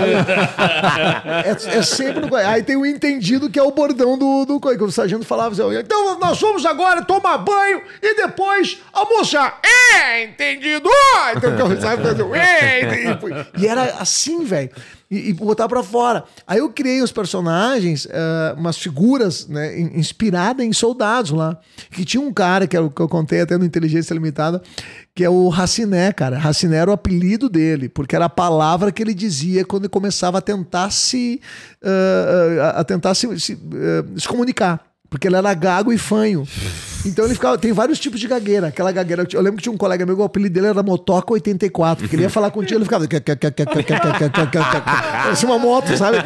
É, é sempre no... Aí tem o entendido que é o bordão do, do coisa, que o sargento falava assim, então nós vamos agora tomar banho e depois almoçar. É, entendido! Então, sabe, fazer o é, entendido. E era assim, velho. E, e botar pra fora. Aí eu criei os personagens, eh, umas figuras, né, in- inspiradas em soldados lá. Que tinha um cara, que, o que eu contei até no Inteligência Limitada, que é o Raciné, cara. Raciné era o apelido dele, porque era a palavra que ele dizia quando ele começava a tentar se, eh, a tentar se, se, eh, se comunicar. Porque ele era gago e fanho. Então ele ficava. Tem vários tipos de gagueira. Aquela gagueira. Eu lembro que tinha um colega meu, o apelido dele era Motoca 84. Porque ele ia falar contigo, ele ficava. Parecia uma moto, sabe?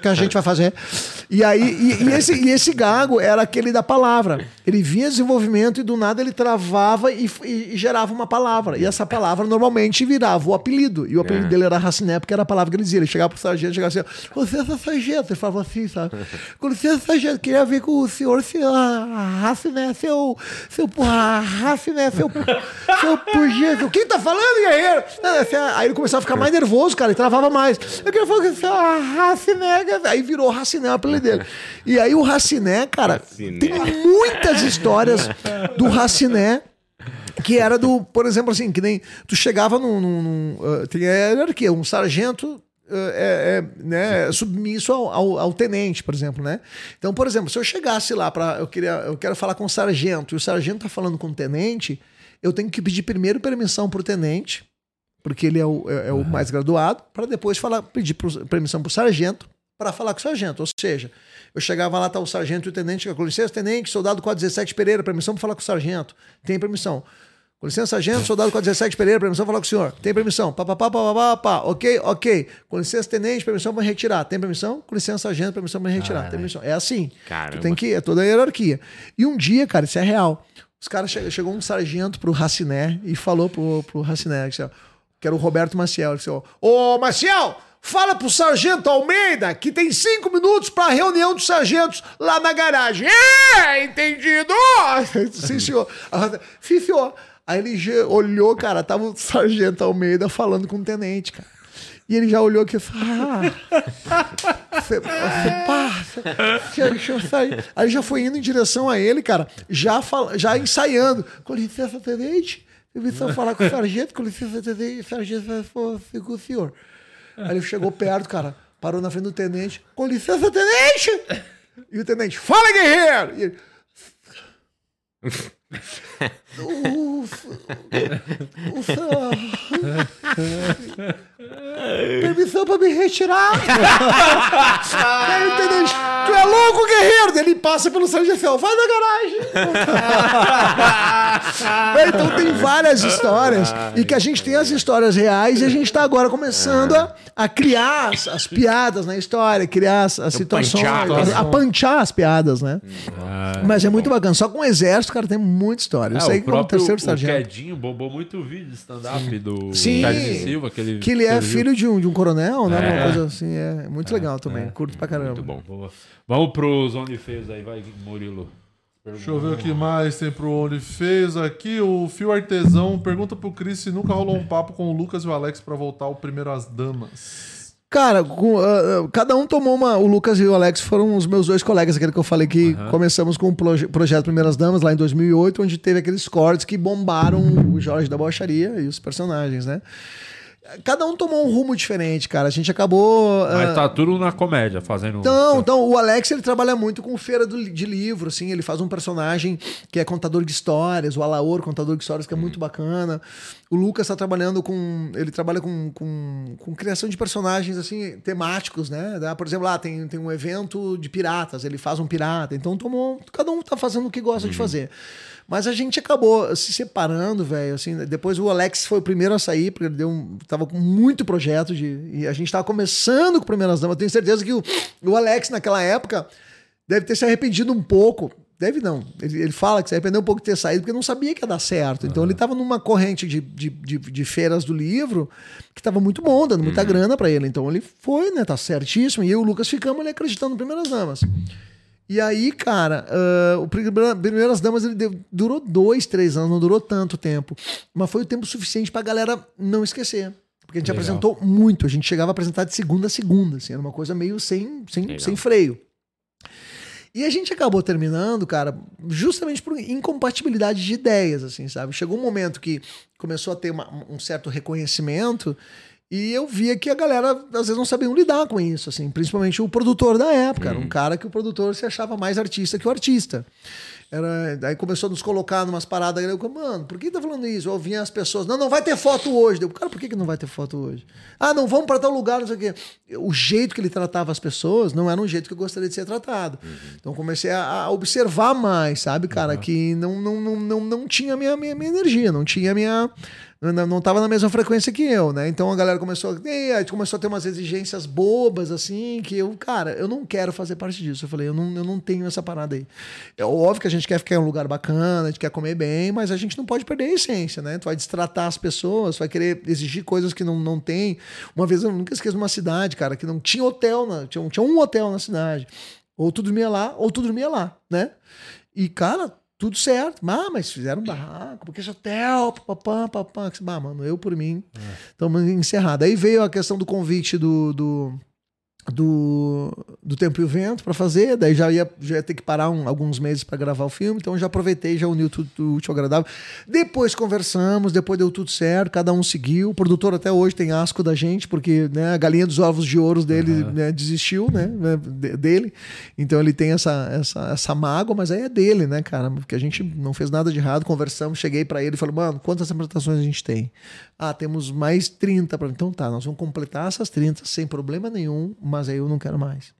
Que a gente vai fazer. E aí, e, e esse, e esse gago era aquele da palavra. Ele via desenvolvimento e do nada ele travava e, e- e gerava uma palavra. E essa palavra normalmente virava o apelido. E o apelido É. dele era Raciné, porque era a palavra que ele dizia. Ele chegava pro sargento, chegava assim, você é sargento. Ele falava assim, sabe? Com licença, sargento, queria ver com o senhor, seu Raciné, seu. Seu porra, Raciné, seu. Seu seu. Quem tá falando, guerreiro? É- Aí ele começava a ficar mais nervoso, cara, e travava mais. Eu queria falar que seu Raciné. Aí virou Raciné, o apelido dele. E aí o Raciné, cara, Raciné. tem muitas histórias do Raciné. Que era do, por exemplo, assim, que nem tu chegava num. num, num, ah, tem hierarquia, um sargento é, é, né, submisso ao, ao, ao tenente, por exemplo, né? Então, por exemplo, se eu chegasse lá para eu queria, eu quero falar com o sargento e o sargento tá falando com o tenente, eu tenho que pedir primeiro permissão pro tenente, porque ele é o, é, é o mais graduado, para depois falar, pedir pro- permissão pro sargento para falar com o sargento. Ou seja, eu chegava lá, tá o sargento e o tenente, com licença, tenente, soldado 417 Pereira, permissão para falar com o sargento. Tem permissão. Com licença, sargento, soldado 417 Pereira, permissão falar com o senhor. Tem permissão. Pá, pá, pá, pá, pá, pá. Ok, ok. Com licença, tenente, permissão para retirar. Tem permissão? Com licença, sargento, permissão para retirar. Tem permissão. É assim. Caramba. Tu tem que, é toda a hierarquia. E um dia, cara, isso é real. Os caras che- chegou um sargento pro Raciné e falou pro, pro Raciné, que, era o Roberto Maciel. Ele disse, Ô, Maciel, fala pro sargento Almeida que tem cinco minutos pra reunião dos sargentos lá na garagem. É, entendido? Sim, senhor. Senhor. Aí ele já olhou, cara, tava o sargento Almeida falando com o tenente, cara. E ele já olhou aqui e falou: Ah, você, passa, deixa eu sair. Aí já foi indo em direção a ele, cara, já, fal- já ensaiando. Com licença, tenente. Eu vim só falar com o sargento, com licença, tenente. O sargento falar com o senhor. Aí ele chegou perto, cara, parou na frente do tenente. Com licença, tenente! E o tenente, fala, guerreiro! E ele, Permissão pra me retirar. Tu é louco, guerreiro? Ele passa pelo sargento assim, ó, vai na garagem. então tem várias histórias. E que a gente tem as histórias reais e a gente tá agora começando a, a criar as, as piadas na história, criar as, as situações, panchar, a, a panchar as piadas, né? Mas é muito bacana. Só com o exército, cara, tem muita história. Eu É, sei o que como terceiro o sargento. Quedinho bombou muito o vídeo de stand-up do Sim. Carlos Silva. Que ele, Que ele é filho de um, de um coronel, né? Uma É. coisa assim, é muito legal também. Curto pra caramba. Muito bom. Boa. Vamos pros OnlyFans aí, vai, Murilo. Deixa eu ver o que mais tem pro OnlyFans aqui. O Fio Artesão pergunta pro Cris se nunca rolou um papo com o Lucas e o Alex pra voltar ao Primeiro as Damas. Cara, com, ah, ah, cada um tomou uma. O Lucas e o Alex foram os meus dois colegas, aquele que eu falei que começamos com o proje- projeto Primeiras Damas lá em 2008, onde teve aqueles cortes que bombaram o Jorge da Bocharia e os personagens, né? Cada um tomou um rumo diferente, cara. A gente acabou. Mas ah, tá tudo na comédia, fazendo. Então, então, o Alex ele trabalha muito com feira do- de livro, assim, ele faz um personagem que é contador de histórias, o Alaor, contador de histórias, que é muito bacana. O Lucas tá trabalhando com. Ele trabalha com, com, com criação de personagens assim, temáticos, né? Por exemplo, lá tem, tem um evento de piratas, ele faz um pirata. Então tomou. Cada um tá fazendo o que gosta de fazer. Mas a gente acabou se separando, velho. Assim, depois o Alex foi o primeiro a sair, porque ele deu um, tava com muito projeto de. E a gente tava começando com Primeiras Damas. Eu tenho certeza que o, o Alex, naquela época, deve ter se arrependido um pouco. Deve não. Ele, ele fala que se arrependeu um pouco de ter saído, porque não sabia que ia dar certo. Então ele tava numa corrente de, de, de, de feiras do livro que tava muito bom, dando muita grana pra ele. Então ele foi, né? Tá certíssimo. E eu e o Lucas ficamos ali acreditando em Primeiras Damas. E aí, cara, ah, o Primeira- Primeiras Damas ele deu- durou dois, três anos, não durou tanto tempo. Mas foi o tempo suficiente pra galera não esquecer. Porque a gente Legal. apresentou muito, a gente chegava a apresentar de segunda a segunda, assim, era uma coisa meio sem, sem, Legal. sem freio. E a gente acabou terminando, cara, justamente por incompatibilidade de ideias, assim, sabe? Chegou um momento que começou a ter uma- um certo reconhecimento e eu via que a galera às vezes não sabia lidar com isso, assim, principalmente o produtor da época. Era um cara que o produtor se achava mais artista que o artista. Era, aí começou a nos colocar numas paradas. Eu, mano, por que tá falando isso? Eu vinha as pessoas, não, não vai ter foto hoje. Eu, cara, por que, que não vai ter foto hoje? Ah, não, vamos para tal lugar, não sei o quê. O jeito que ele tratava as pessoas não era um jeito que eu gostaria de ser tratado. Então comecei a, a observar mais, sabe, cara, que não, não, não, não, não tinha minha, minha, minha energia, não tinha minha. Não, não tava na mesma frequência que eu, né? Então a galera começou a. eh, a gente começou a ter umas exigências bobas, assim, que eu, cara, eu não quero fazer parte disso. Eu falei, eu não, eu não tenho essa parada aí. É óbvio que a gente quer ficar em um lugar bacana, a gente quer comer bem, mas a gente não pode perder a essência, né? Tu vai destratar as pessoas, vai querer exigir coisas que não, não tem. Uma vez eu nunca esqueço uma cidade, cara, que não tinha hotel, na, tinha, tinha um hotel na cidade. Ou tu dormia lá, ou tu dormia lá, né? E, cara, tudo certo. Ah, mas fizeram um barraco, porque esse hotel, papapá, papapá. Ah, mano, eu por mim, estamos encerrados. Aí veio a questão do convite do, do, do, do Tempo e o Vento para fazer, daí já ia, já ia ter que parar um- alguns meses para gravar o filme, então já aproveitei, já uniu tudo do útil ao agradável. Depois conversamos, depois deu tudo certo, cada um seguiu. O produtor até hoje tem asco da gente, porque né, a galinha dos ovos de ouros dele né, desistiu, né, né, de- dele. Então ele tem essa, essa, essa mágoa, mas aí é dele, né, cara? Porque a gente não fez nada de errado, conversamos, cheguei para ele e falei, mano, quantas apresentações a gente tem? Ah, temos mais 30. pra- Então tá, nós vamos completar essas 30 sem problema nenhum, mas aí eu não quero mais.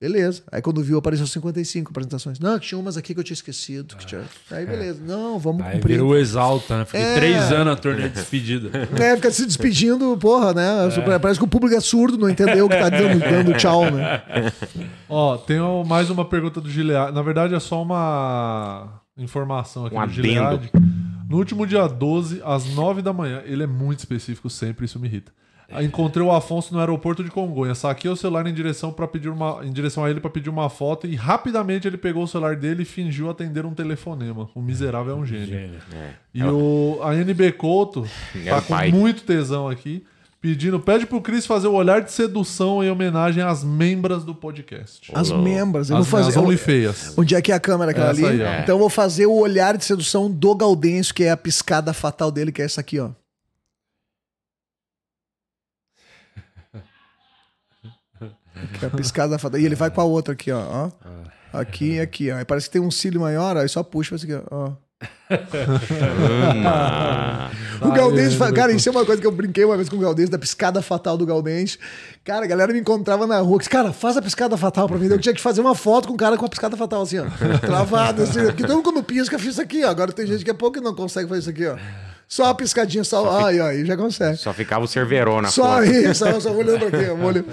Beleza. Aí quando viu, apareceu 55 apresentações. Não, tinha umas aqui que eu tinha esquecido. Que tinha... Aí beleza. Não, vamos Aí cumprir. virou Exalta, né? Fiquei É. três anos a turnê de despedida. É, fica se despedindo, porra, né? É. Parece que o público é surdo, não entendeu o que tá dando, dando tchau, né? Ó, tem mais uma pergunta do Gilead. Na verdade, é só uma informação aqui Um do adendo. Gilead. No último dia 12, às 9 da manhã, ele é muito específico sempre, isso me irrita. Encontrei o Afonso no aeroporto de Congonhas. Saquei o celular em direção para pedir uma, em direção a ele para pedir uma foto e rapidamente ele pegou o celular dele e fingiu atender um telefonema. O miserável é um gênio. Gênio. É. E o a NB Couto É tá com muito tesão aqui, pedindo, pede pro Cris fazer o olhar de sedução em homenagem às membras do podcast. As membras. Eu As, vou fazer. as OnlyFeias. Onde é que é a câmera aquela Essa ali? aí, ó. Então eu vou fazer o olhar de sedução do Gaudêncio, que é a piscada fatal dele, que é essa aqui, ó. Que é a piscada fatal. E ele vai com a outra aqui, ó. Aqui e aqui, ó. Parece que tem um cílio maior, aí só puxa isso aqui, ó. O fa- cara, isso é uma coisa que eu brinquei uma vez com o Gaudense, da piscada fatal do Gaudense. Cara, a galera me encontrava na rua, que, cara, faz a piscada fatal pra mim. Eu tinha que fazer uma foto com o cara com a piscada fatal, assim, ó. Travado, assim. Porque todo mundo quando pisca, fiz isso aqui, ó. Agora tem gente que é pouco que não consegue fazer isso aqui, ó. Só a piscadinha, só. Ai, ai, já consegue. Só ficava o Cerveró na Só foto. isso, só, só olhando pra aqui, ó, olhando.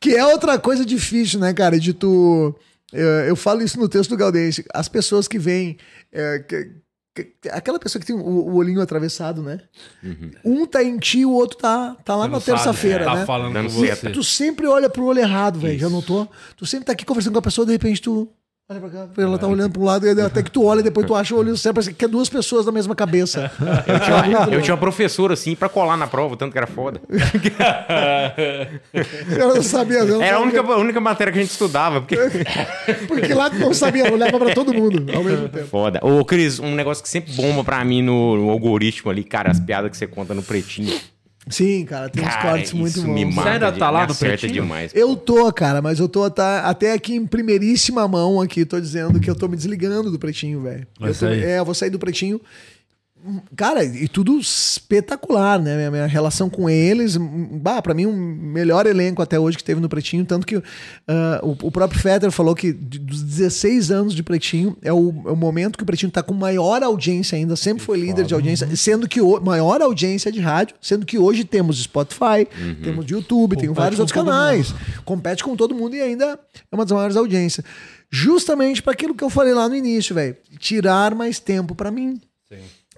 Que é outra coisa difícil, né, cara? De tu. Eu, eu falo isso no texto do Gaudense. As pessoas que vêm. é, que- aquela pessoa que tem o, o olhinho atravessado, né? Um tá em ti, o outro tá, tá lá Você na terça-feira, tá né? falando Dando com você. Tu sempre olha pro olho errado, velho. Já notou? Tu sempre tá aqui conversando com a pessoa, de repente tu. Olha pra cá, ela tá olhando pro lado, e até que tu olha, depois tu acha o olho certo, parece que é duas pessoas na mesma cabeça. Eu tinha, uma, eu tinha uma professora assim pra colar na prova, tanto que era foda. Eu não sabia, não. Era a única, a única matéria que a gente estudava. Porque... Porque lá tu não sabia, olhava pra todo mundo ao mesmo tempo. Foda. Ô, Cris, um negócio que sempre bomba pra mim no, no algoritmo ali, cara, as piadas que você conta no pretinho. Sim, cara, tem uns Cara, cortes muito isso me bons. mata. Você ainda tá lá me no Pretinho? demais. Eu tô, cara, mas eu tô tá- até aqui em primeiríssima mão aqui, tô dizendo que eu tô me desligando do pretinho, velho. Eu tô-? É, eu vou sair do pretinho. Cara, e tudo espetacular, né? Minha, minha relação com eles, hum, bah, pra mim, um melhor elenco até hoje que teve no Pretinho. Tanto que ah, o, o próprio Fetter falou que dos 16 anos de Pretinho é o, é o momento que o Pretinho tá com maior audiência ainda, sempre foi líder de audiência, sendo que o, maior audiência de rádio, sendo que hoje temos Spotify, temos YouTube, tem vários outros canais. Compete com todo mundo e ainda é uma das maiores audiências. Justamente para aquilo que eu falei lá no início, velho. Tirar mais tempo pra mim.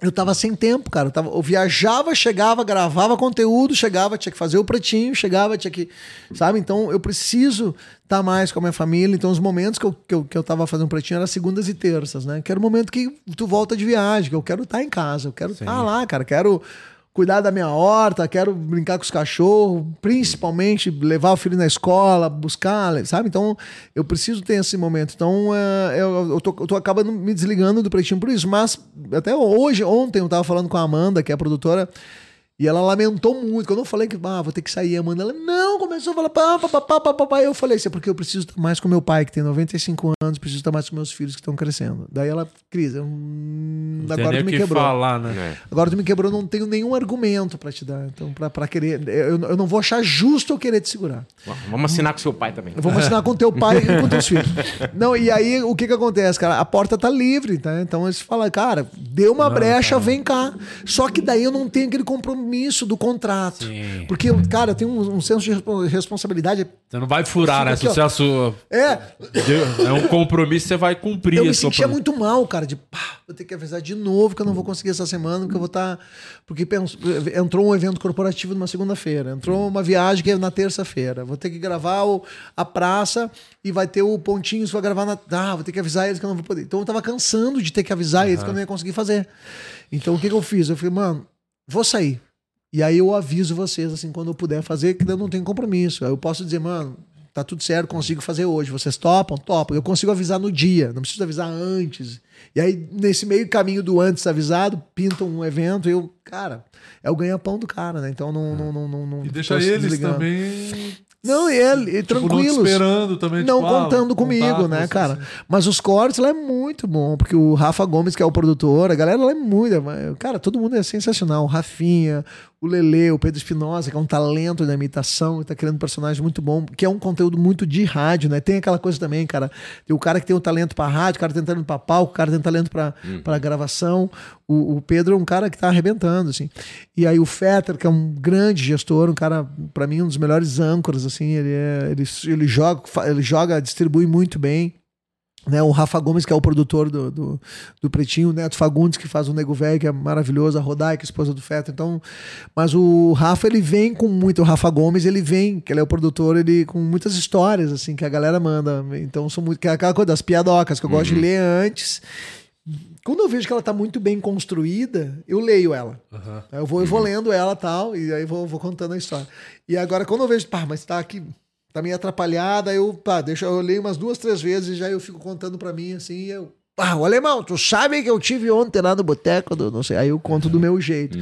Eu tava sem tempo, cara. Eu, tava, eu viajava, chegava, gravava conteúdo, chegava, tinha que fazer o pretinho, chegava, tinha que. Sabe? Então eu preciso estar mais com a minha família. Então os momentos que eu, que eu, que eu tava fazendo pretinho eram segundas e terças, né? Que era o momento que tu volta de viagem, que eu quero estar em casa, eu quero estar lá, cara. Quero cuidar da minha horta, quero brincar com os cachorros, principalmente levar o filho na escola, buscar, sabe? Então, eu preciso ter esse momento. Então, é, eu, eu, tô, eu tô acabando me desligando do pretinho por isso. Mas, até hoje, ontem, eu tava falando com a Amanda, que é a produtora, e ela lamentou muito. Quando eu falei que ah, vou ter que sair, a Amanda, ela não, começou a falar pá, pá, pá, pá, pá, pá, pá. Eu falei, isso é porque eu preciso estar mais com meu pai, que tem 95 anos, preciso estar mais com meus filhos que estão crescendo. Daí ela, Cris, eu, hum, Não agora tu me que quebrou. falar, né? Agora tu me quebrou, eu não tenho nenhum argumento pra te dar. Então, pra, pra querer. Eu, eu não vou achar justo eu querer te segurar. Vamos assinar com seu pai também. Vamos assinar com teu pai e com teus filhos. Não, e aí o que que acontece, cara? A porta tá livre, tá? Então eles falam, cara, deu uma brecha, vem cá. Só que daí eu não tenho aquele compromisso do contrato. Porque, cara, tenho um, um senso de respo- responsabilidade. Você não vai furar, né? Aqui, Se você É, Deu- É um compromisso, você vai cumprir eu me sentia pro- muito mal, cara, de pá, vou ter que avisar de novo que eu não vou conseguir essa semana, porque eu vou estar. Porque penso- entrou um evento corporativo numa segunda-feira, entrou uma viagem que é na terça-feira. Vou ter que gravar o- a praça e vai ter o Pontinhos, vou gravar na. Ah, vou ter que avisar eles que eu não vou poder. Então eu tava cansando de ter que avisar eles que eu não ia conseguir fazer. Então o que, que eu fiz? Eu falei, mano, vou sair. E aí eu aviso vocês, assim, quando eu puder fazer, que eu não tenho compromisso. Aí eu posso dizer, mano, tá tudo certo, consigo fazer hoje. Vocês topam? Topam. Eu consigo avisar no dia, não preciso avisar antes. E aí, nesse meio caminho do antes avisado, pintam um evento e eu, cara, é o ganha-pão do cara, né? Então não. não, não, não, não E deixa eles desligando. também. Não, e ele, Tipo, não tranquilos. esperando também, Não tipo, ah, contando comigo, contato, né, assim, cara? Mas os cortes lá é muito bom, porque o Rafa Gomes, que é o produtor, a galera lá é muito. Cara, todo mundo é sensacional. O Rafinha, o Lele, o Pedro Espinosa, que é um talento da imitação, tá criando um personagem muito bom, que é um conteúdo muito de rádio, né? Tem aquela coisa também, cara. Tem o cara que tem o talento pra rádio, o cara tem talento pra palco, o cara tem talento pra, pra gravação. O, o Pedro é um cara que tá arrebentando, assim. E aí o Fetter, que é um grande gestor, um cara, pra mim, um dos melhores âncoras, assim. Ele, é, ele, ele, joga, ele joga, distribui muito bem. Né, o Rafa Gomes, que é o produtor do, do, do Pretinho, o Neto Fagundes, que faz o Nego Velho, que é maravilhoso, a Rodai, que é a esposa do Fetter. Então, mas o Rafa, ele vem com muito. O Rafa Gomes, ele vem, que ele é o produtor, ele com muitas histórias, assim, que a galera manda. Então, são muito. Que é aquela coisa das piadocas, que eu gosto de ler antes. Quando eu vejo que ela tá muito bem construída, eu leio ela. Aí Eu vou, eu vou lendo ela tal, e aí vou, vou contando a história. E agora, quando eu vejo, pá, mas tá aqui, tá meio atrapalhada, eu, pá, deixa, eu leio umas duas, três vezes, e já eu fico contando pra mim, assim, e eu. Ah, o alemão, tu sabe que eu tive ontem lá no boteco do não sei. Aí eu conto do meu jeito.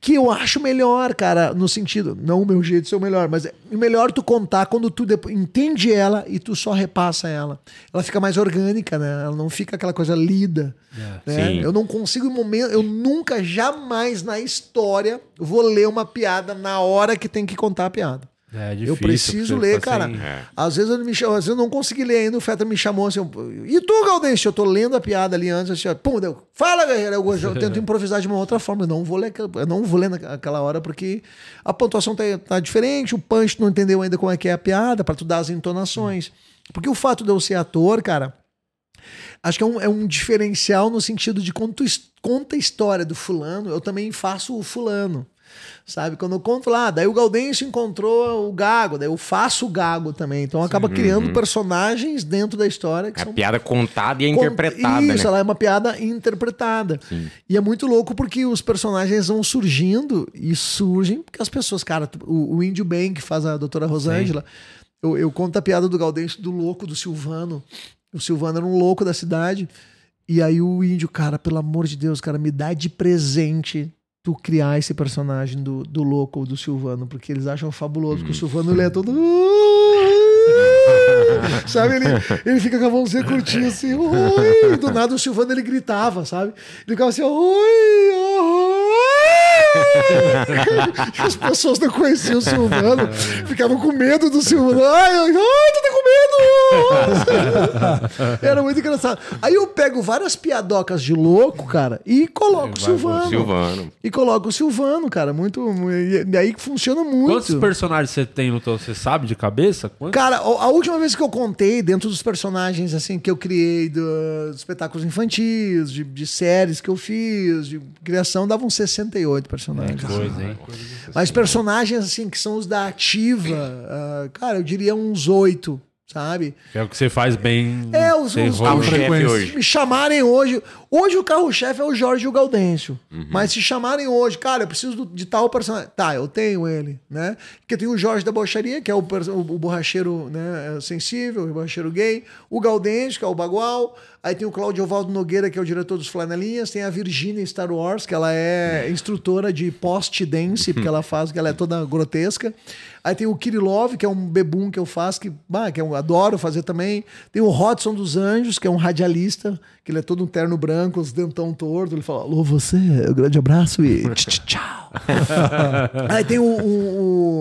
Que eu acho melhor, cara, no sentido, não o meu jeito ser o melhor, mas é melhor tu contar quando tu depois entende ela e tu só repassa ela. Ela fica mais orgânica, né? Ela não fica aquela coisa lida. né? Sim. Eu não consigo em momento, eu nunca, jamais na história vou ler uma piada na hora que tem que contar a piada. É eu preciso ler, cara. Às vezes ele me chama, às vezes eu não consegui ler ainda, o Feta me chamou assim, e tu, Galdêncio? Eu tô lendo a piada ali antes, assim, ó, pum, deu, fala, guerreiro, eu, eu tento improvisar de uma outra forma, eu não vou ler, eu não vou ler naquela hora, porque a pontuação tá, tá diferente, o punch não entendeu ainda como é que é a piada, pra tu dar as entonações. Porque o fato de eu ser ator, cara, acho que é um, é um diferencial no sentido de quando tu conta a história do fulano, eu também faço o fulano. Sabe? Quando eu conto lá, daí o Gaudêncio encontrou o Gago, daí eu faço o Gago também. Então acaba criando Uhum. personagens dentro da história que A são piada contada e é interpretada, Isso, né? ela é uma piada interpretada. E é muito louco porque os personagens vão surgindo e surgem porque as pessoas, cara, o, o Índio Ben, que faz a doutora Rosângela, eu, eu conto a piada do Gaudêncio do louco do Silvano. O Silvano era um louco da cidade. E aí o Índio, cara, pelo amor de Deus, cara, me dá de presente tu criar esse personagem do, do louco ou do Silvano, porque eles acham fabuloso, que o Silvano ele é todo. sabe? Ele, ele fica com a mãozinha curtinha assim, oi! Do nada o Silvano ele gritava, sabe? Ele ficava assim, oi! oi! As pessoas não conheciam o Silvano, ficavam com medo do Silvano. Ai, ai, ai, tu tá com medo! Era muito engraçado. Aí eu pego várias piadocas de louco, cara, e coloco o Silvano. Silvano. E coloco o Silvano, cara. Muito. E aí que funciona muito. Quantos personagens você tem no teu? Você sabe de cabeça? Quantos? Cara, a a última vez que eu contei, dentro dos personagens assim que eu criei do- dos espetáculos infantis, de, de séries que eu fiz, de criação, davam 68 personagens. Coisa, hein? Mas personagens assim que são os da ativa, ah, cara, eu diria uns oito, sabe? É o que você faz bem. É, os, você os, rola- os- me chamarem hoje. Hoje o carro-chefe é o Jorge e o Gaudêncio. Uhum. Mas se chamarem hoje, cara, eu preciso de tal personagem. Tá, eu tenho ele, né? Porque tem o Jorge da Bocharia, que é o, perso- o borracheiro né, sensível, o borracheiro gay. O Gaudêncio, que é o Bagual. Aí tem o Cláudio Ovaldo Nogueira, que é o diretor dos Flanelinhas. Tem a Virginia Star Wars, que ela é instrutora de post-dance, porque ela faz, que ela é toda grotesca. Aí tem o Kirilov, que é um bebum que eu faço, que, bah, que eu adoro fazer também. Tem o Rodson dos Anjos, que é um radialista, que ele é todo um terno branco, os dentão torto. Ele fala, alô, você, um grande abraço e tch, tch, tchau. Aí tem o, o-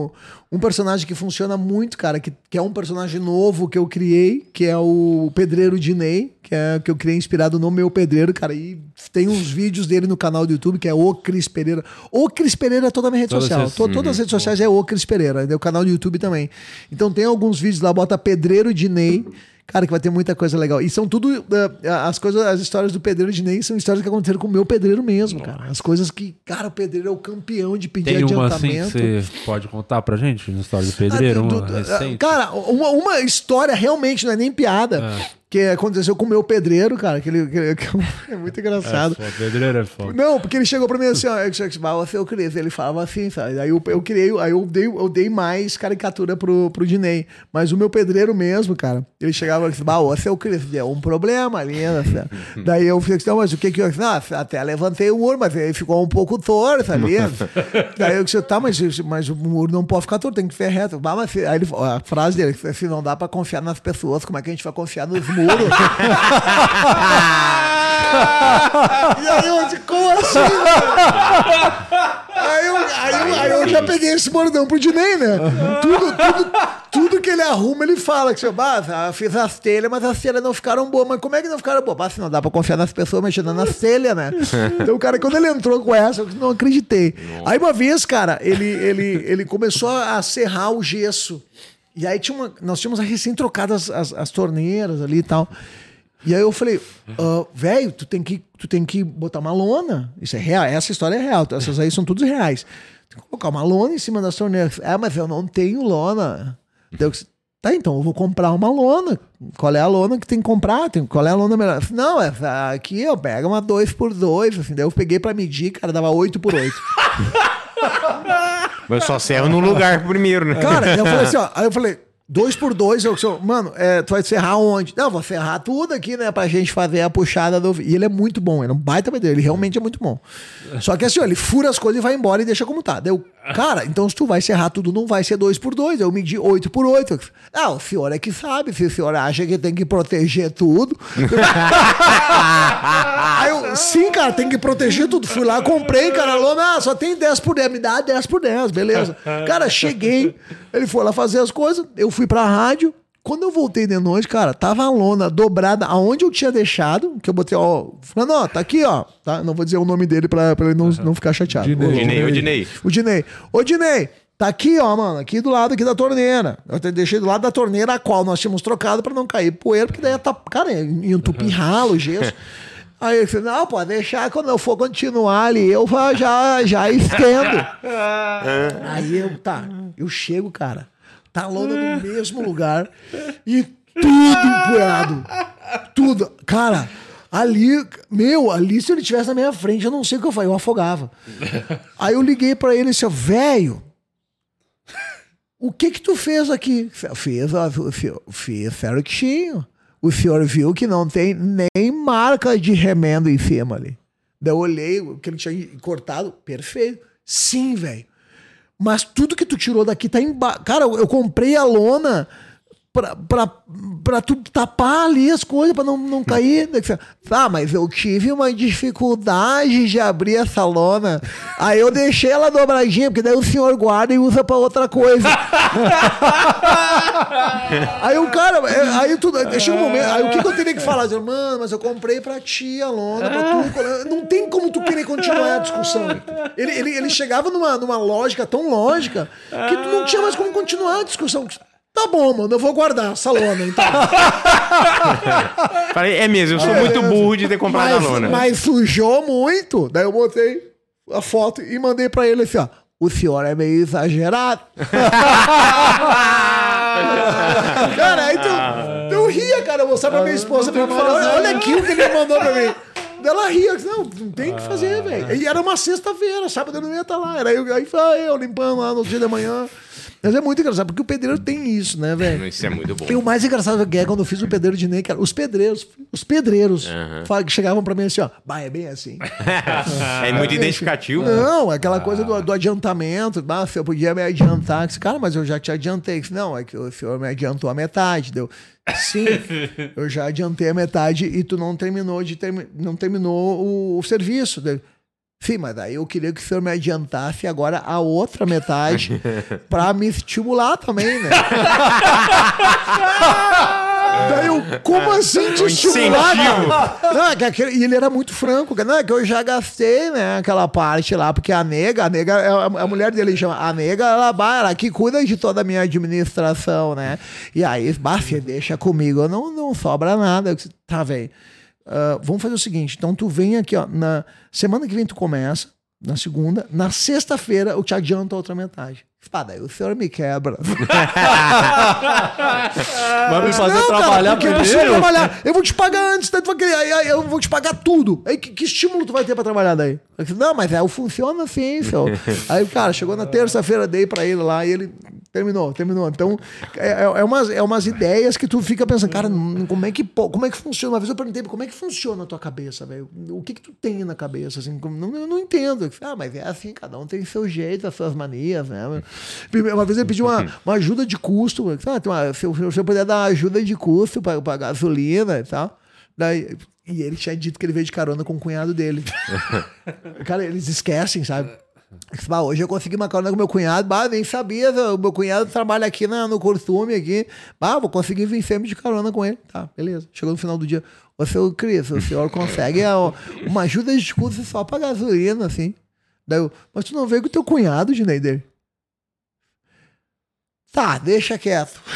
o- um personagem que funciona muito, cara, que, que é um personagem novo que eu criei, que é o Pedreiro Dinei, que é que eu criei inspirado no meu pedreiro, cara. E tem uns vídeos dele no canal do YouTube, que é o Cris Pereira. O Cris Pereira é toda a minha rede Todas social. as- To- todas as redes sociais é o Cris Pereira, é o canal do YouTube também. Então tem alguns vídeos lá, bota Pedreiro Dinei. Cara, que vai ter muita coisa legal. E são tudo. eh, as coisas, as histórias do pedreiro de Ney são histórias que aconteceram com o meu pedreiro mesmo, cara. As coisas que. Cara, o pedreiro é o campeão de pedir Tem uma assim adiantamento. que você pode contar pra gente? Uma história do pedreiro, Ah, do- uma do- recente? Cara, uma, uma história realmente, não é nem piada. Que aconteceu com o meu pedreiro, cara, que ele, que que é muito engraçado. É, pedreiro é foda. Não, porque ele chegou pra mim assim, ó, eu disse, "Ah, você, eu Cris, ele falava assim, sabe? Aí eu, eu criei, aí eu dei, eu dei mais caricatura pro, pro Dinei. Mas o meu pedreiro mesmo, cara, ele chegava e disse, você, o Cris, deu um problema ali, né? Daí eu falei assim, mas o que que eu... Ah, até levantei o muro, mas ele ficou um pouco torto ali. Daí eu disse, tá, mas, mas o muro não pode ficar torto, tem que ser reto. Bah, mas, aí ele, a frase dele, assim, não dá pra confiar nas pessoas, como é que a gente vai confiar nos muros? E aí eu disse, como assim, velho? Aí eu, aí, eu, aí eu já peguei esse bordão pro Dinei, né? Tudo, tudo, tudo que ele arruma, ele fala que, ah, eu fiz as telhas, mas as telhas não ficaram boas. Mas como é que não ficaram boas? Ah, se não dá pra confiar nas pessoas mexendo nas telhas, né? Então, o cara, quando ele entrou com essa, eu não acreditei. Aí uma vez, cara, ele, ele, ele começou a serrar o gesso. E aí tinha uma, nós tínhamos recém trocado as, as, as torneiras ali e tal. E aí eu falei, "Ah, velho, tu tem que tu tem que botar uma lona. Isso é real, essa história é real. Essas aí são todas reais. Tem que colocar uma lona em cima das torneiras. É, mas eu não tenho lona. Daí eu disse, tá, então eu vou comprar uma lona. Qual é a lona que tem que comprar? Tem, qual é a lona melhor? Não, essa aqui eu pego uma 2 por 2 assim. Daí eu peguei pra medir, cara, dava 8 por 8 Mas só serro no lugar primeiro, né? Cara, eu falei assim, ó. Aí eu falei, dois por dois, eu sou, mano, é, tu vai serrar onde? Não, vou serrar tudo aqui, né? Pra gente fazer a puxada do. E ele é muito bom, ele é um baita pedreiro, ele realmente é muito bom. Só que assim, ó, ele fura as coisas e vai embora e deixa como tá. Deu, cara, então se tu vai serrar tudo, não vai ser dois por dois. Eu medi oito por oito. Ah, o senhor é que sabe, se o senhor acha que tem que proteger tudo. Aí eu, sim, cara, tem que proteger tudo. Fui lá, comprei, cara, lona, ah, só tem 10 por 10, me dá 10 por 10, beleza. Cara, cheguei, ele foi lá fazer as coisas, eu fui pra rádio. Quando eu voltei de noite, cara, tava a lona dobrada aonde eu tinha deixado, que eu botei, ó, falando, ó, tá aqui, ó, tá? Não vou dizer o nome dele pra, pra ele não, não ficar chateado. Dinei. O- Dinei, o Dinei. O Dinei. Ô, Dinei, tá aqui, ó, mano, aqui do lado aqui da torneira. Eu até deixei do lado da torneira a qual nós tínhamos trocado pra não cair poeira, porque daí ia tá, cara, ia entupir ralo, gesso. Aí ele disse, não, pode deixar, quando eu for continuar ali, eu já- já, já estendo. Aí eu, tá, eu chego, cara, tá a lona no mesmo lugar e tudo empoeirado. Tudo. Cara, ali, meu, ali se ele tivesse na minha frente, eu não sei o que eu faria, eu afogava. Aí eu liguei pra ele e disse, velho, o que que tu fez aqui? Fiz, ó, fi- fiz certinho. O senhor viu que não tem nem marca de remendo em cima ali. Daí eu olhei o que ele tinha cortado, perfeito. Sim, velho. Mas tudo que tu tirou daqui tá embaixo. Cara, eu eu comprei a lona pra tu tapar ali as coisas, pra não, não cair. Tá, mas eu tive uma dificuldade de abrir essa lona. Aí eu deixei ela dobradinha, porque daí o senhor guarda e usa pra outra coisa. aí o cara, é, aí tudo, chega um momento, aí o que, que eu teria que falar? Dizer, Mano, mas eu comprei pra ti a lona, pra tu. Não tem como tu querer continuar a discussão. Ele, ele, ele chegava numa, numa lógica tão lógica que tu não tinha mais como continuar a discussão. Tá bom, mano, eu vou guardar essa lona, então. Falei, é mesmo, eu sou É, muito beleza. burro de ter comprado mas, a lona. Mas sujou muito. Daí eu botei a foto e mandei pra ele assim, ó. O senhor é meio exagerado. cara, aí tu, eu ria, cara. Eu mostrava pra minha esposa. Pra olha, olha aqui o que ele mandou pra mim. Ela ria. Não, não tem o que fazer, velho. E era uma sexta-feira, sábado eu não ia estar lá. Era eu, aí foi eu limpando lá no dia da manhã. Mas é muito engraçado, porque o pedreiro tem isso, né, velho? Isso é muito bom. E o mais engraçado que é quando eu fiz o pedreiro de Ney, cara, os pedreiros, os pedreiros fala- que chegavam pra mim assim, ó, bah, é bem assim. É muito identificativo. Não, aquela coisa do, do adiantamento, bah, eu podia me adiantar. Cara, mas eu já te adiantei. Não, é que o senhor me adiantou a metade. Deu. Sim, eu já adiantei a metade e tu não terminou de termi não terminou o, o serviço. Sim, mas daí eu queria que o senhor me adiantasse agora a outra metade pra me estimular também, né? Daí eu, como assim te estimular? incentivo. cara? Não, é que aquele- e ele era muito franco. Não, é que eu já gastei, né, aquela parte lá, porque a nega, a nega, é a, a mulher dele chama, a nega, ela, ela que cuida de toda a minha administração, né? E aí, bah, você deixa comigo, não, não sobra nada. Eu Tá, velho. Ah, vamos fazer o seguinte, então tu vem aqui, ó, na semana que vem tu começa, na segunda, na sexta-feira eu te adianto a outra metade. Daí o senhor me quebra. Vai me fazer Não, cara, trabalhar vai primeiro? trabalhar. Eu vou te pagar antes, daí tu vai querer, aí, eu vou te pagar tudo. Aí que, que estímulo tu vai ter pra trabalhar daí? Eu disse, não, mas é, funciona assim, seu. aí, cara, chegou na terça-feira, dei pra ele lá e ele terminou, terminou. Então, é, é, é umas, é umas ideias que tu fica pensando, cara, como é que, como é que funciona? Uma vez eu perguntei, como é que funciona a tua cabeça, velho? O que que tu tem na cabeça, assim? Não, eu não entendo. Eu disse, Ah, mas é assim, cada um tem seu jeito, as suas manias, né? Uma vez ele pediu uma, uma ajuda de custo. Tem uma- se, eu puder dar uma ajuda de custo pra, pra gasolina e tal. Daí, e ele tinha dito que ele veio de carona com o cunhado dele. Cara, eles esquecem, sabe? "Bah, hoje eu consegui uma carona com meu cunhado. Bah, nem sabia. O meu cunhado trabalha aqui na, no costume aqui. Bah, vou conseguir vir sempre de carona com ele. Tá, beleza. Chegou no final do dia. Ô, seu Cris, o senhor consegue uma ajuda de custo só pra gasolina, assim. Daí eu, mas tu não veio com o teu cunhado, Dineider? Tá, deixa quieto.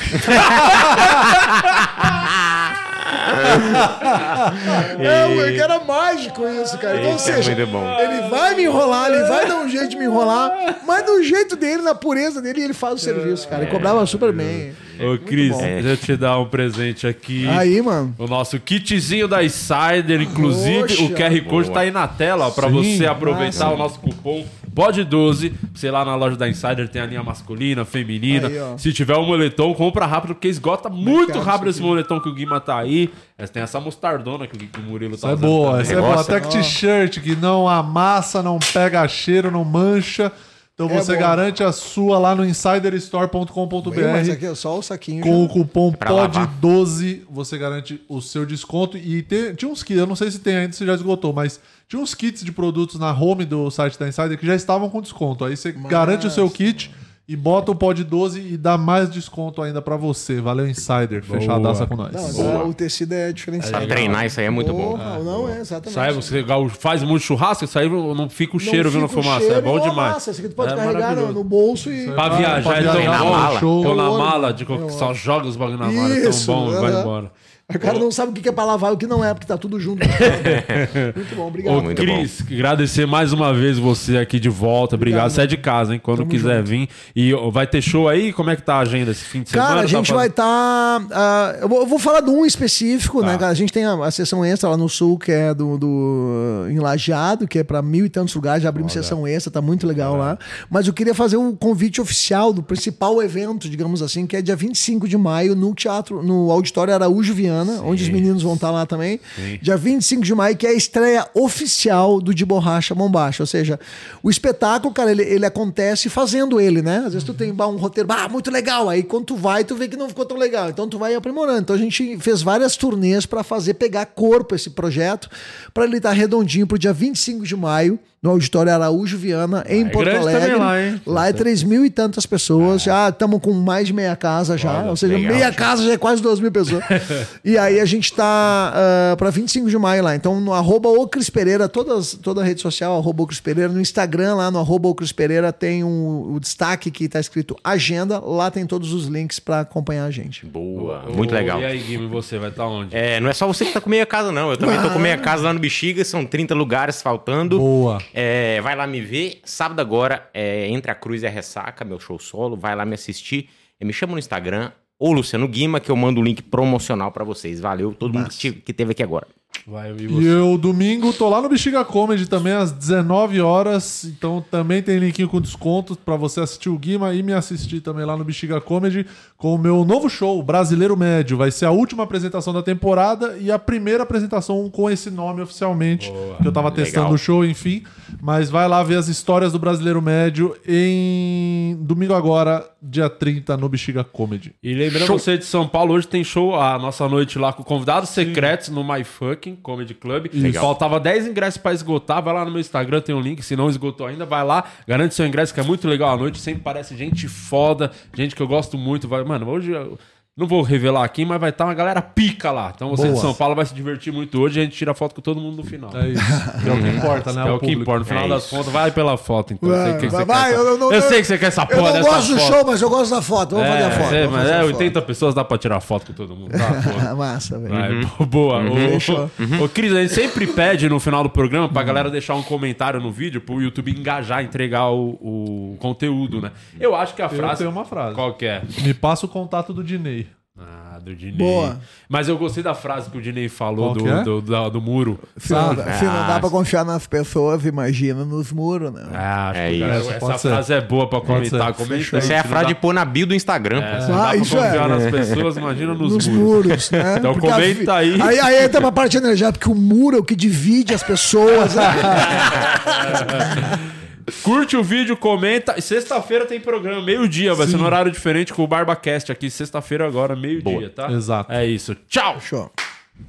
é, moleque, era mágico isso, cara. Então, ou é seja, bom. ele vai me enrolar, ele vai dar um jeito de me enrolar, mas do jeito dele, na pureza dele, ele faz o serviço, cara. Ele cobrava super bem. Ô, Cris, deixa eu te dar um presente aqui. Aí, mano. O nosso kitzinho da Insider, inclusive o QR Code Boa. tá aí na tela ó, pra Sim, você aproveitar massa. o nosso cupom POD12. Sei lá na loja da Insider tem a linha masculina, feminina. Aí. Se tiver um moletom, compra rápido, porque esgota muito Mercado, rápido esse aqui. moletom que o Guima tá aí. Essa tem essa mostardona que o Murilo tá Essa é usando boa, também. essa é boa. Até que t-shirt que não amassa, não pega cheiro, não mancha. Então É você bom. garante a sua lá no insiderstore.com.br. Mas aqui é só o saquinho. Com o já. cupom Pra lavar. POD12 você garante o seu desconto. E tem- tinha uns kits, eu não sei se tem ainda, se já esgotou, mas tinha uns kits de produtos na home do site da Insider que já estavam com desconto. Aí você garante o seu kit e bota o POD12 e dá mais desconto ainda pra você. Valeu, Insider. Fechadaça com nós. Não, Boa. é, o tecido é diferenciado. Pra treinar isso aí é muito bom. Porra, Não, é, exatamente. Isso aí você faz muito churrasco, isso aí não fica o cheiro vindo fumaça. cheiro É bom uma demais. Massa. Isso aqui tu pode É carregar no, no bolso e. Pra viajar pra é tão viajar, bom. mala. show. Ou na mala, de, Eu só joga os bagulho na mala, é tão Isso, bom e vai embora. O cara não sabe o que é pra lavar e o que não é, porque tá tudo junto. Muito bom, obrigado. Ô, muito Cris, agradecer mais uma vez você aqui de volta. Obrigado. Obrigado, Você é de casa, hein? Quando Tamo quiser junto. vir. E vai ter show aí? Como é que tá a agenda esse fim de semana? Cara, a Tá gente fazendo- vai estar. eu, vou, eu vou falar de um específico, Tá. né, cara? A gente tem a, a sessão extra lá no sul, que é do, do em Lajeado, que é pra mil e tantos lugares. Já abrimos sessão extra, tá muito legal lá. Mas eu queria fazer um convite oficial do principal evento, digamos assim, que é dia 25 de maio no teatro, no Auditório Araújo Viana, onde os meninos vão estar lá também. Dia 25 de maio, que é a estreia oficial do De Borracha Bombacha. Ou seja, o espetáculo, cara, ele, ele acontece fazendo ele, né? Às vezes tu tem um roteiro, ah, muito legal. Aí quando tu vai, tu vê que não ficou tão legal. Então tu vai aprimorando. Então a gente fez várias turnês para fazer pegar corpo esse projeto, para ele estar redondinho pro dia 25 de maio. No Auditório Araújo Viana, em é Porto Alegre. lá, hein? Lá é 3 mil e tantas pessoas. Já estamos com mais de meia casa já. Olha, ou seja, legal, meia casa já é quase 2 mil pessoas. e aí a gente tá para 25 de maio lá. Então, no arroba o Cris Pereira, todas, toda a rede social, arroba o Cris Pereira. No Instagram, lá no arroba o Cris Pereira, tem um, o destaque que tá escrito agenda. Lá tem todos os links para acompanhar a gente. Boa, muito legal. E aí, Guilherme, você vai estar onde? É, não é só você que tá com meia casa, não. Eu também tô com meia casa lá no Bexiga, são 30 lugares faltando. Boa. É, vai lá me ver. Sábado agora, é, Entre a Cruz e a Ressaca, meu show solo. Vai lá me assistir. É, me chama no Instagram, ou Luciano Guima, que eu mando o link promocional pra vocês. Valeu, todo mundo que teve aqui agora. Vai, e E eu, domingo, tô lá no Bexiga Comedy também, às 19 horas. Então também tem linkinho com desconto pra você assistir o Guima e me assistir também lá no Bexiga Comedy com o meu novo show, Brasileiro Médio. Vai ser a última apresentação da temporada e a primeira apresentação com esse nome oficialmente. que eu tava testando Legal. o show, enfim. Mas vai lá ver as histórias do Brasileiro Médio em domingo agora, dia 30, no Bexiga Comedy. E lembrando você de São Paulo, hoje tem show, a nossa noite lá com convidados secretos no My Fucking Comedy Club. Legal. Faltava 10 ingressos pra esgotar. Vai lá no meu Instagram, tem um link. Se não esgotou ainda, vai lá, garante seu ingresso, que é muito legal a noite. Sempre parece gente foda, gente que eu gosto muito. Vai, mano, hoje. eu- Não vou revelar aqui, mas vai estar uma galera pica lá. Então você de Boa. São Paulo vai se divertir muito hoje e a gente tira foto com todo mundo no final. É isso. Que é o que importa, né? É o que importa. No final É das contas, vai pela foto, então. Vai, sei que vai, você vai, quer eu essa- não- eu eu- sei que você quer essa Eu porra não dessa gosto do foto. show, mas eu gosto da foto. Vamos fazer a foto. sei, vamos mas é, a 80 pessoas dá pra tirar foto com todo mundo. Tá. Massa, velho. Uhum. Boa. Uhum. Ô, Fechou. ô, Cris, a gente sempre pede no final do programa pra galera deixar um comentário no vídeo pro YouTube engajar, entregar o, o conteúdo, né? Eu acho que a Eu frase. tenho uma frase. Qual que é? Me passa o contato do Dinei. Ah, do Dinei. Boa. Mas eu gostei da frase que o Dinei falou do, que é? do, da- do muro. Se não, Sabe? se não dá Ah, pra confiar nas pessoas, imagina nos muros, né? Ah, acho É que, cara, isso. essa Pode ser. frase é boa pra comentar. Comenta Essa é a frase dá- de pôr na bio do Instagram. É, pô. se não dá Ah, pra é. confiar nas pessoas, imagina nos, Nos muros. muros, né? Então Porque comenta aí. Aí, aí entra uma parte energética, porque o muro é o que divide as pessoas. né? Curte o vídeo, comenta. Sexta-feira tem programa, meio-dia. Vai ser no horário diferente com o BarbaCast aqui. Sexta-feira agora, meio-dia, tá? Exato. É isso. Tchau! Show.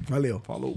Valeu. Falou.